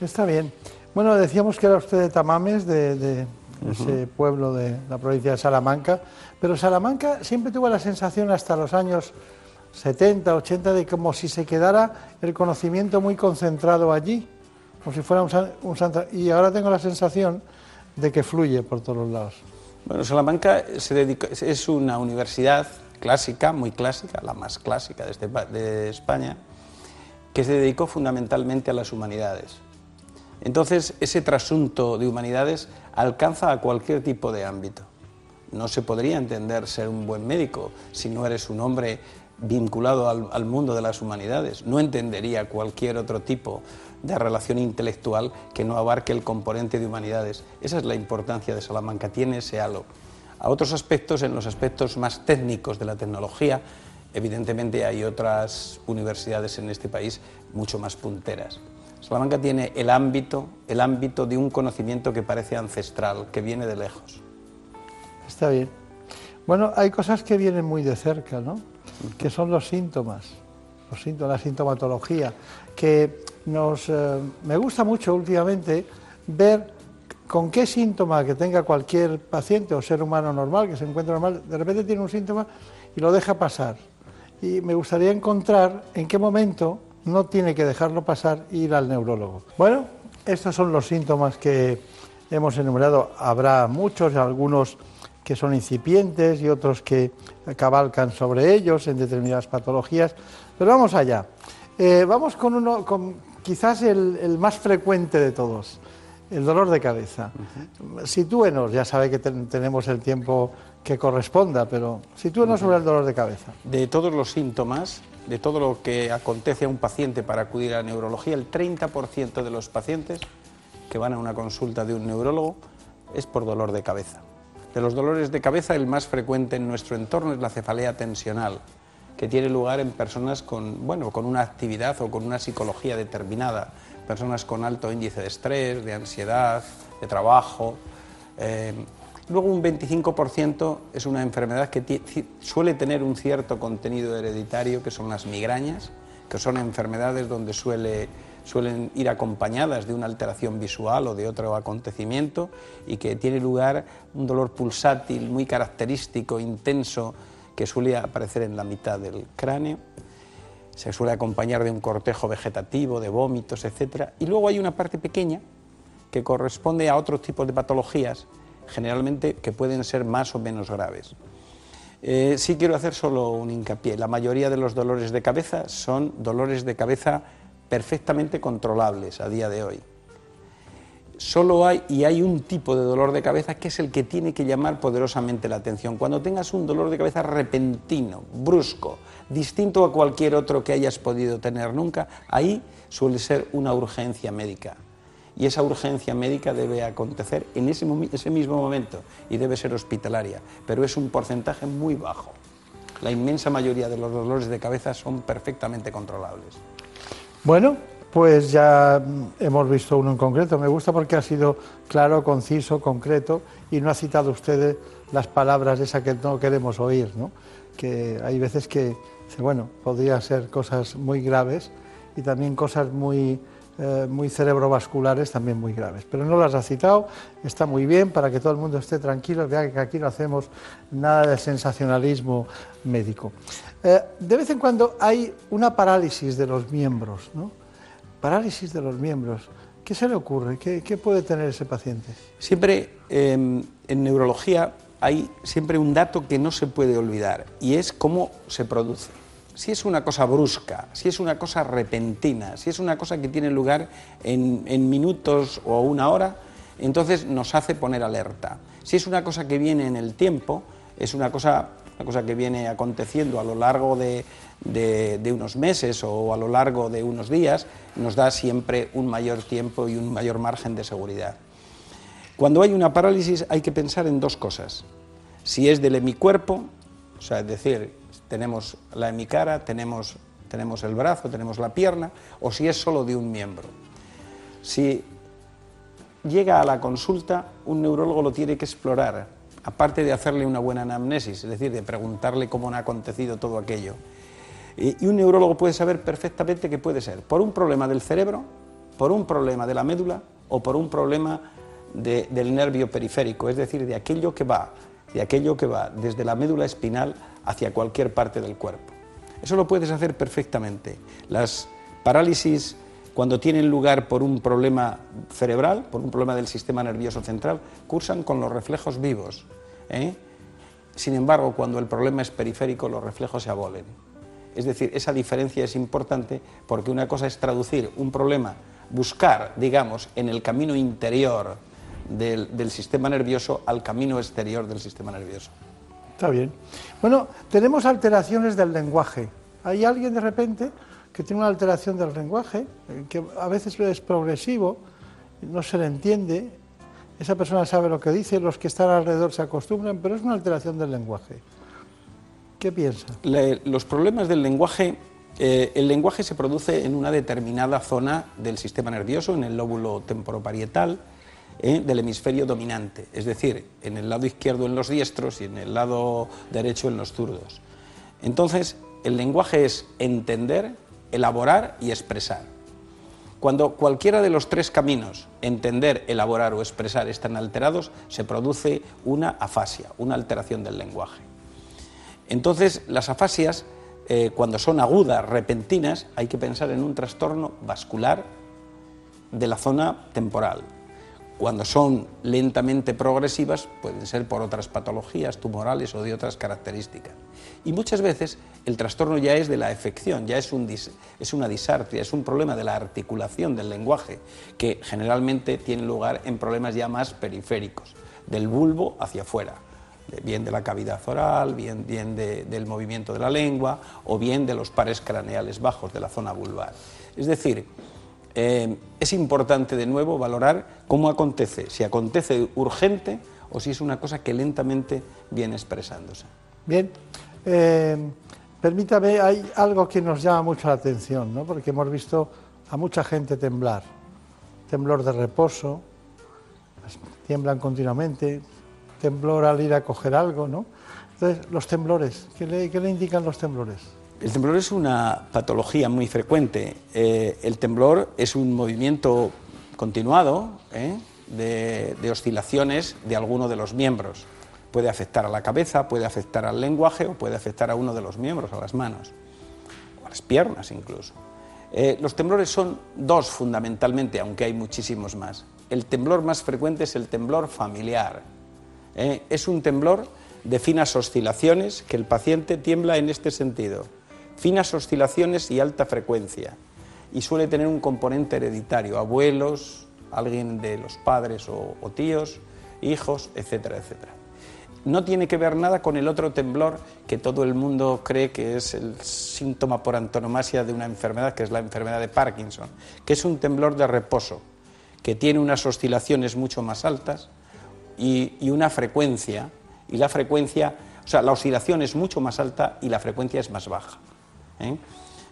Está bien. Bueno, decíamos que era usted de Tamames, de, ese pueblo de la provincia de Salamanca, pero Salamanca siempre tuvo la sensación hasta los años 70, 80 de como si se quedara el conocimiento muy concentrado allí, como si fuera un, un Y ahora tengo la sensación de que fluye por todos los lados. Bueno, Salamanca se es una universidad clásica, muy clásica, la más clásica de, este, de España, que se dedicó fundamentalmente a las humanidades entonces, ese trasunto de humanidades alcanza a cualquier tipo de ámbito. No se podría entender ser un buen médico si no eres un hombre vinculado al, mundo de las humanidades. No entendería cualquier otro tipo de relación intelectual que no abarque el componente de humanidades. Esa es la importancia de Salamanca, tiene ese halo. A otros aspectos, en los aspectos más técnicos de la tecnología, evidentemente hay otras universidades en este país mucho más punteras. Salamanca tiene el ámbito, el ámbito de un conocimiento que parece ancestral, que viene de lejos. Está bien. Bueno, hay cosas que vienen muy de cerca, ¿no? Que son los síntomas, los síntomas, la sintomatología, que nos, eh, me gusta mucho últimamente ver con qué síntoma que tenga cualquier paciente o ser humano normal, que se encuentra normal, de repente tiene un síntoma y lo deja pasar. Y me gustaría encontrar en qué momento no tiene que dejarlo pasar e ir al neurólogo. Bueno, estos son los síntomas que hemos enumerado. Habrá muchos, algunos que son incipientes y otros que cabalcan sobre ellos en determinadas patologías. Pero vamos allá. Eh, vamos con uno, con quizás el, más frecuente de todos, el dolor de cabeza. Sitúenos, ya sabe que tenemos el tiempo que corresponda, pero sitúenos sobre el dolor de cabeza. De todos los síntomas, de todo lo que acontece a un paciente para acudir a la neurología, el 30% de los pacientes que van a una consulta de un neurólogo es por dolor de cabeza. De los dolores de cabeza, el más frecuente en nuestro entorno es la cefalea tensional, que tiene lugar en personas con, bueno, con una actividad o con una psicología determinada, personas con alto índice de estrés, de ansiedad, de trabajo. Eh, Luego un 25% es una enfermedad que suele tener un cierto contenido hereditario, que son las migrañas, que son enfermedades donde suelen ir acompañadas de una alteración visual o de otro acontecimiento y que tiene lugar un dolor pulsátil muy característico, intenso, que suele aparecer en la mitad del cráneo. Se suele acompañar de un cortejo vegetativo, de vómitos, etc. Y luego hay una parte pequeña que corresponde a otros tipos de patologías generalmente que pueden ser más o menos graves. Eh, sí quiero hacer solo un hincapié. La mayoría de los dolores de cabeza son dolores de cabeza perfectamente controlables a día de hoy. Solo hay, y hay un tipo de dolor de cabeza que es el que tiene que llamar poderosamente la atención. Cuando tengas un dolor de cabeza repentino, brusco, distinto a cualquier otro que hayas podido tener nunca, ahí suele ser una urgencia médica y esa urgencia médica debe acontecer en ese, mismo momento y debe ser hospitalaria, pero es un porcentaje muy bajo. La inmensa mayoría de los dolores de cabeza son perfectamente controlables. Bueno, pues ya hemos visto uno en concreto. Me gusta porque ha sido claro, conciso, concreto y no ha citado usted las palabras esas que no queremos oír, ¿no? Que hay veces que, bueno, podría ser cosas muy graves y también cosas muy eh, muy cerebrovasculares también muy graves. Pero no las ha citado, está muy bien para que todo el mundo esté tranquilo, vea que aquí no hacemos nada de sensacionalismo médico. Eh, de vez en cuando hay una parálisis de los miembros, ¿no? Parálisis de los miembros. ¿Qué se le ocurre? ¿Qué, puede tener ese paciente? Siempre em, en neurología hay siempre un dato que no se puede olvidar y es cómo se produce si es una cosa brusca, si es una cosa repentina, si es una cosa que tiene lugar en, minutos o una hora, entonces nos hace poner alerta. Si es una cosa que viene en el tiempo, es una cosa, una cosa que viene aconteciendo a lo largo de, de, unos meses o a lo largo de unos días, nos da siempre un mayor tiempo y un mayor margen de seguridad. Cuando hay una parálisis hay que pensar en dos cosas. Si es del hemicuerpo, o sea, es decir, tenemos la hemicara, tenemos, tenemos el brazo, tenemos la pierna, o si es solo de un miembro. Si llega a la consulta, un neurólogo lo tiene que explorar, aparte de hacerle una buena anamnesis, es decir, de preguntarle cómo ha acontecido todo aquello. Y, un neurólogo puede saber perfectamente que puede ser por un problema del cerebro, por un problema de la médula o por un problema del nervio periférico, es decir, de aquello que va, de aquello que va desde la médula espinal hacia cualquier parte del cuerpo. Eso lo puedes hacer perfectamente. Las parálisis cuando tienen lugar por un problema cerebral, por un problema del sistema nervioso central, cursan con los reflejos vivos. ¿eh? Sin embargo, cuando el problema es periférico, los reflejos se abolen. Es decir, esa diferencia es importante porque una cosa es traducir un problema, buscar, digamos, en el camino interior del, del sistema nervioso al camino exterior del sistema nervioso. Está bien. Bueno, tenemos alteraciones del lenguaje. ¿Hay alguien de repente que tiene una alteración del lenguaje, eh, que a veces es progresivo, no se le entiende, esa persona sabe lo que dice, los que están alrededor se acostumbran, pero es una alteración del lenguaje. ¿Qué piensa? los problemas del lenguaje, eh, el lenguaje se produce en una determinada zona del sistema nervioso, en el lóbulo temporoparietal, eh, del hemisferio dominante, es decir, en el lado izquierdo en los diestros y en el lado derecho en los zurdos. Entonces, el lenguaje es entender, elaborar y expresar. Cuando cualquiera de los tres caminos, entender, elaborar o expresar, están alterados, se produce una afasia, una alteración del lenguaje. Entonces, las afasias, eh, cuando son agudas, repentinas, hay que pensar en un trastorno vascular de la zona temporal, cuando son lentamente progresivas, pueden ser por otras patologías tumorales o de otras características. Y muchas veces el trastorno ya es de la afección, ya es, un es una disartria, es un problema de la articulación del lenguaje, que generalmente tiene lugar en problemas ya más periféricos, del bulbo hacia afuera, bien de la cavidad oral, bien, bien del movimiento de la lengua o bien de los pares craneales bajos de la zona vulvar. Es decir, eh, es importante de nuevo valorar cómo acontece, si acontece urgente o si es una cosa que lentamente viene expresándose. Bien, eh, permítame, hay algo que nos llama mucho la atención, ¿no? porque hemos visto a mucha gente temblar, temblor de reposo, tiemblan continuamente, temblor al ir a coger algo, ¿no? Entonces, los temblores, ¿qué le indican los temblores? El temblor es una patología muy frecuente. Eh, el temblor es un movimiento continuado ¿eh? de, oscilaciones de alguno de los miembros. Puede afectar a la cabeza, puede afectar al lenguaje o puede afectar a uno de los miembros, a las manos o a las piernas incluso. Eh, los temblores son dos fundamentalmente, aunque hay muchísimos más. El temblor más frecuente es el temblor familiar. Es un temblor de finas oscilaciones que el paciente tiembla en este sentido finas oscilaciones y alta frecuencia. Y suele tener un componente hereditario, abuelos, alguien de los padres o, tíos, hijos, etcétera, etcétera. No tiene que ver nada con el otro temblor que todo el mundo cree que es el síntoma por antonomasia de una enfermedad, que es la enfermedad de Parkinson, que es un temblor de reposo, que tiene unas oscilaciones mucho más altas y, y una frecuencia, y la frecuencia, o sea, la oscilación es mucho más alta y la frecuencia es más baja. ¿Eh?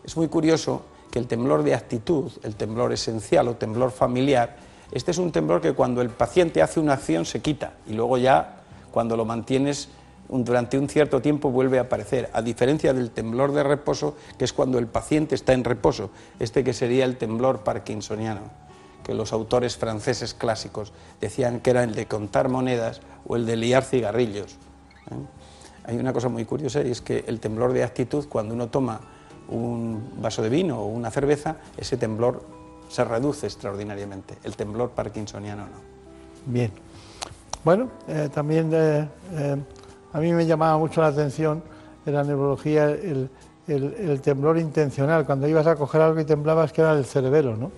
Es muy curioso que el temblor de actitud, el temblor esencial o temblor familiar, este es un temblor que cuando el paciente hace una acción se quita y luego ya cuando lo mantienes durante un cierto tiempo vuelve a aparecer, a diferencia del temblor de reposo, que es cuando el paciente está en reposo, este que sería el temblor parkinsoniano, que los autores franceses clásicos decían que era el de contar monedas o el de liar cigarrillos. ¿eh? hay una cosa muy curiosa y es que el temblor de actitud, cuando uno toma un vaso de vino o una cerveza, ese temblor se reduce extraordinariamente. El temblor parkinsoniano no. Bien. Bueno, eh, también eh, eh, a mí me llamaba mucho la atención en la neurología el, temblor intencional, cuando ibas a coger algo y temblabas que era el cerebelo, ¿no?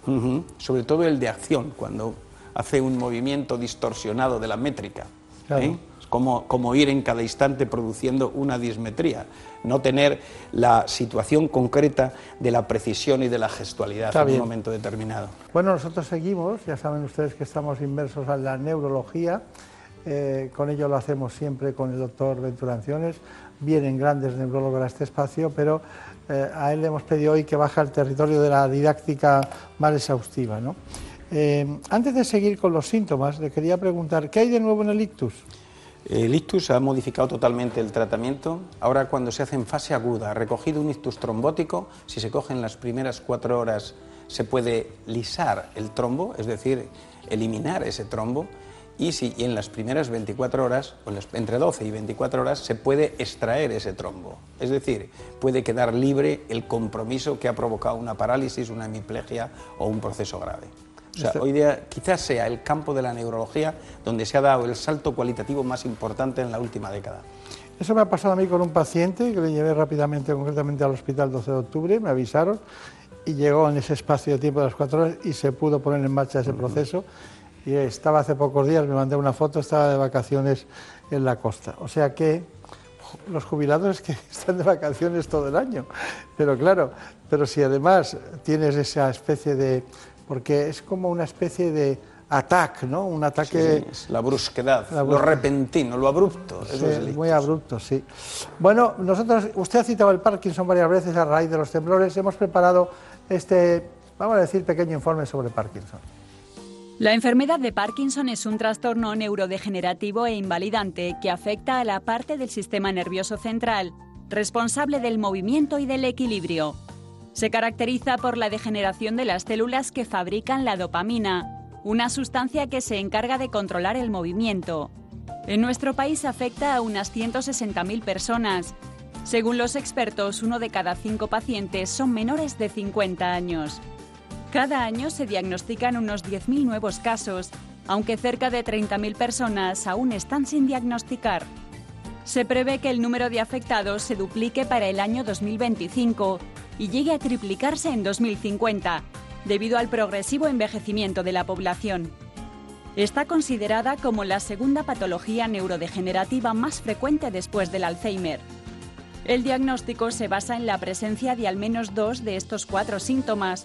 Sobre todo el de acción, cuando hace un movimiento distorsionado de la métrica. Claro como, ir en cada instante produciendo una dismetría, no tener la situación concreta de la precisión y de la gestualidad en un momento determinado. Bueno, nosotros seguimos, ya saben ustedes que estamos inmersos en la neurología, eh, con ello lo hacemos siempre con el doctor Venturanciones, vienen grandes neurólogos a este espacio, pero eh, a él le hemos pedido hoy que baje al territorio de la didáctica más exhaustiva. ¿no? Eh, antes de seguir con los síntomas, le quería preguntar, ¿qué hay de nuevo en el ictus? El ictus ha modificado totalmente el tratamiento. Ahora cuando se hace en fase aguda, recogido un ictus trombótico, si se coge en las primeras cuatro horas se puede lisar el trombo, es decir, eliminar ese trombo, y si en las primeras 24 horas, o entre 12 y 24 horas, se puede extraer ese trombo. Es decir, puede quedar libre el compromiso que ha provocado una parálisis, una hemiplegia o un proceso grave. O sea, hoy día quizás sea el campo de la neurología donde se ha dado el salto cualitativo más importante en la última década. Eso me ha pasado a mí con un paciente que le llevé rápidamente, concretamente al hospital 12 de octubre, me avisaron y llegó en ese espacio de tiempo de las cuatro horas y se pudo poner en marcha ese proceso. Y estaba hace pocos días, me mandé una foto, estaba de vacaciones en la costa. O sea que los jubilados que están de vacaciones todo el año. Pero claro, pero si además tienes esa especie de porque es como una especie de ataque, ¿no? Un ataque... la brusquedad, lo repentino, lo abrupto. Sí, muy abrupto, sí. Bueno, nosotros, usted ha citado el Parkinson varias veces a raíz de los temblores. Hemos preparado este, vamos a decir, pequeño informe sobre Parkinson. La enfermedad de Parkinson es un trastorno neurodegenerativo e invalidante que afecta a la parte del sistema nervioso central, responsable del movimiento y del equilibrio. Se caracteriza por la degeneración de las células que fabrican la dopamina, una sustancia que se encarga de controlar el movimiento. En nuestro país afecta a unas 160.000 personas. Según los expertos, uno de cada cinco pacientes son menores de 50 años. Cada año se diagnostican unos 10.000 nuevos casos, aunque cerca de 30.000 personas aún están sin diagnosticar. Se prevé que el número de afectados se duplique para el año 2025 y llegue a triplicarse en 2050, debido al progresivo envejecimiento de la población. Está considerada como la segunda patología neurodegenerativa más frecuente después del Alzheimer. El diagnóstico se basa en la presencia de al menos dos de estos cuatro síntomas,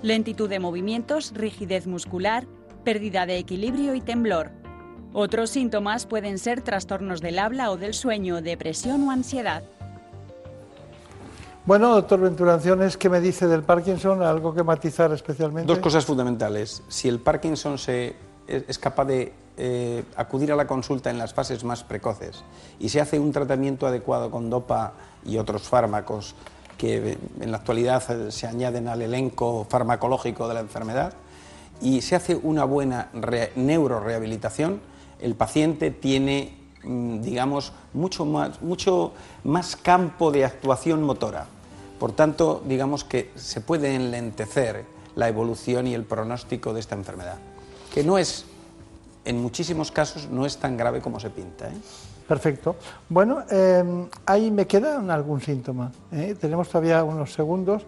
lentitud de movimientos, rigidez muscular, pérdida de equilibrio y temblor. Otros síntomas pueden ser trastornos del habla o del sueño, depresión o ansiedad. Bueno, doctor Venturanciones, ¿qué me dice del Parkinson? ¿Algo que matizar especialmente? Dos cosas fundamentales. Si el Parkinson se, es capaz de eh, acudir a la consulta en las fases más precoces y se hace un tratamiento adecuado con dopa y otros fármacos que en la actualidad se añaden al elenco farmacológico de la enfermedad y se hace una buena neurorehabilitación, el paciente tiene mm, digamos, mucho más, mucho más campo de actuación motora. Por tanto, digamos que se puede enlentecer la evolución y el pronóstico de esta enfermedad, que no es, en muchísimos casos, no es tan grave como se pinta. ¿eh? Perfecto. Bueno, em, ahí me queda algún síntoma. ¿eh? Tenemos todavía unos segundos.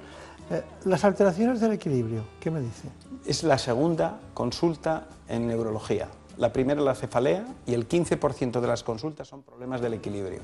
Eh, las alteraciones del equilibrio, ¿qué me dice? Es la segunda consulta en neurología. La primera la cefalea y el 15% de las consultas son problemas del equilibrio.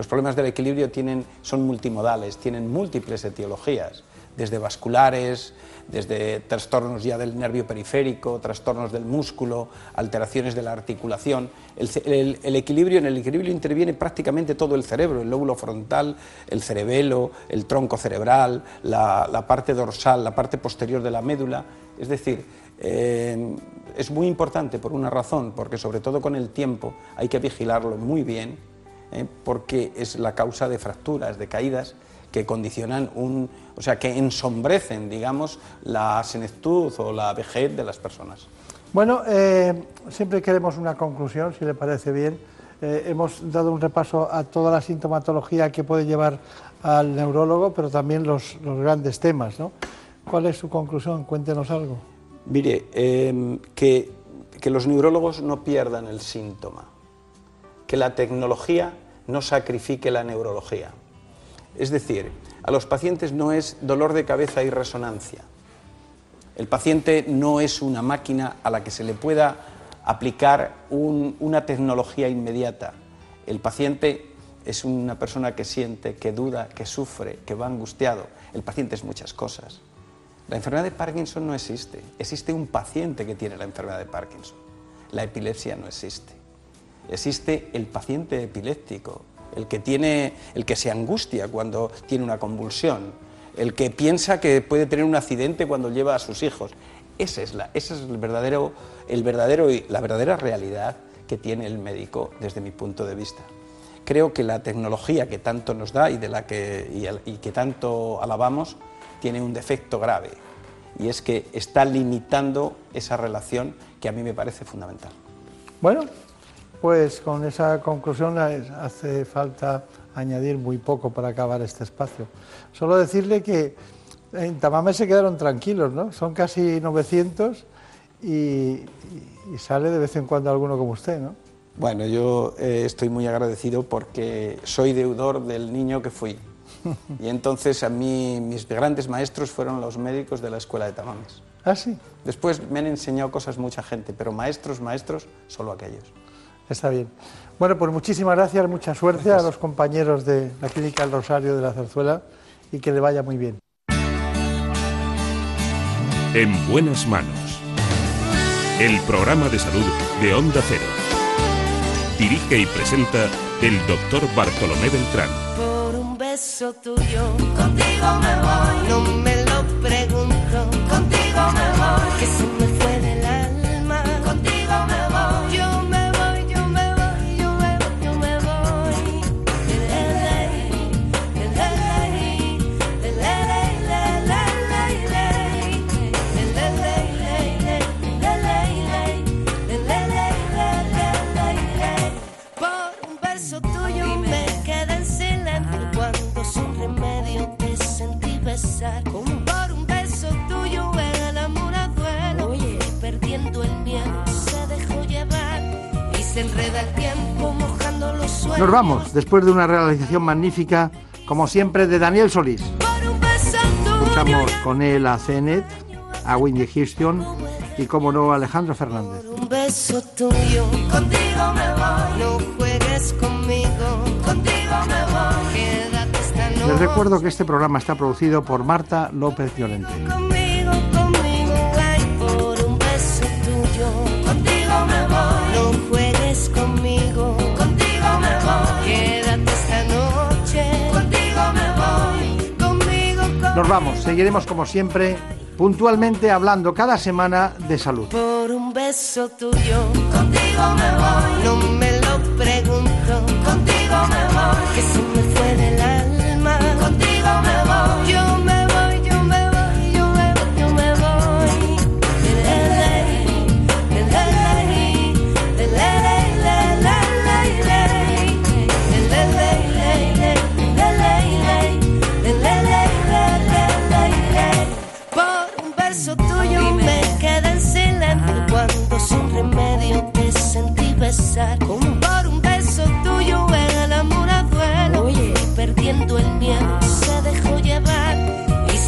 Los problemas del equilibrio tienen, son multimodales, tienen múltiples etiologías, desde vasculares, desde trastornos ya del nervio periférico, trastornos del músculo, alteraciones de la articulación. El, equilibrio, en el equilibrio interviene prácticamente todo el cerebro, el lóbulo frontal, el cerebelo, el tronco cerebral, la, parte dorsal, la parte posterior de la médula. Es decir, eh, es muy importante por una razón, porque sobre todo con el tiempo hay que vigilarlo muy bien ¿eh? porque es la causa de fracturas, de caídas que condicionan un, o sea, que ensombrecen, digamos, la senectud o la vejez de las personas. Bueno, eh, siempre queremos una conclusión, si le parece bien. Eh, hemos dado un repaso a toda la sintomatología que puede llevar al neurólogo, pero también los, los grandes temas, ¿no? ¿Cuál es su conclusión? Cuéntenos algo. Mire, que, que los neurólogos no pierdan el síntoma que la tecnología no sacrifique la neurología. Es decir, a los pacientes no es dolor de cabeza y resonancia. El paciente no es una máquina a la que se le pueda aplicar una tecnología inmediata. El paciente es una persona que siente, que duda, que sufre, que va angustiado. El paciente es muchas cosas. La enfermedad de Parkinson no existe. Existe un paciente que tiene la enfermedad de Parkinson. La epilepsia no existe. Existe el paciente epiléptico, el que, tiene, el que se angustia cuando tiene una convulsión, el que piensa que puede tener un accidente cuando lleva a sus hijos. Esa es, la, ese es el verdadero, el verdadero, la verdadera realidad que tiene el médico desde mi punto de vista. Creo que la tecnología que tanto nos da y, de la que, y, que tanto alabamos tiene un defecto grave y es que está limitando esa relación que a mí me parece fundamental. Bueno, pues con esa conclusión hace falta añadir muy poco para acabar este espacio. Solo decirle que en Tamame se quedaron tranquilos, ¿no? Son casi 900 y, sale de vez en cuando alguno como usted, ¿no? Bueno, yo eh, estoy muy agradecido porque soy deudor del niño que fui. Y entonces a mí mis grandes maestros fueron los médicos de la escuela de Tamames. ¿Ah, sí? Después me han enseñado cosas mucha gente, pero maestros, maestros, solo aquellos. Está bien. Bueno, pues muchísimas gracias, mucha suerte a los compañeros de la Clínica El Rosario de la Zarzuela y que le vaya muy bien. En buenas manos. El programa de salud de Onda Cero. Dirige y presenta el doctor Bartolomé Beltrán. Por un beso tuyo, contigo me voy. No me Nos vamos, después de una realización magnífica, como siempre, de Daniel Solís. Por un beso tuyo Escuchamos con él a Zenet, a Windy Houston y, como no, a Alejandro Fernández. un beso tuyo. Contigo me voy. No juegues conmigo. Contigo me voy. Quédate esta noche. Les recuerdo que este programa está producido por Marta López Llorente. Nos vamos, seguiremos como siempre, puntualmente hablando cada semana de salud. Por un beso tuyo, contigo me voy. No me lo pregunto, contigo me voy. Que se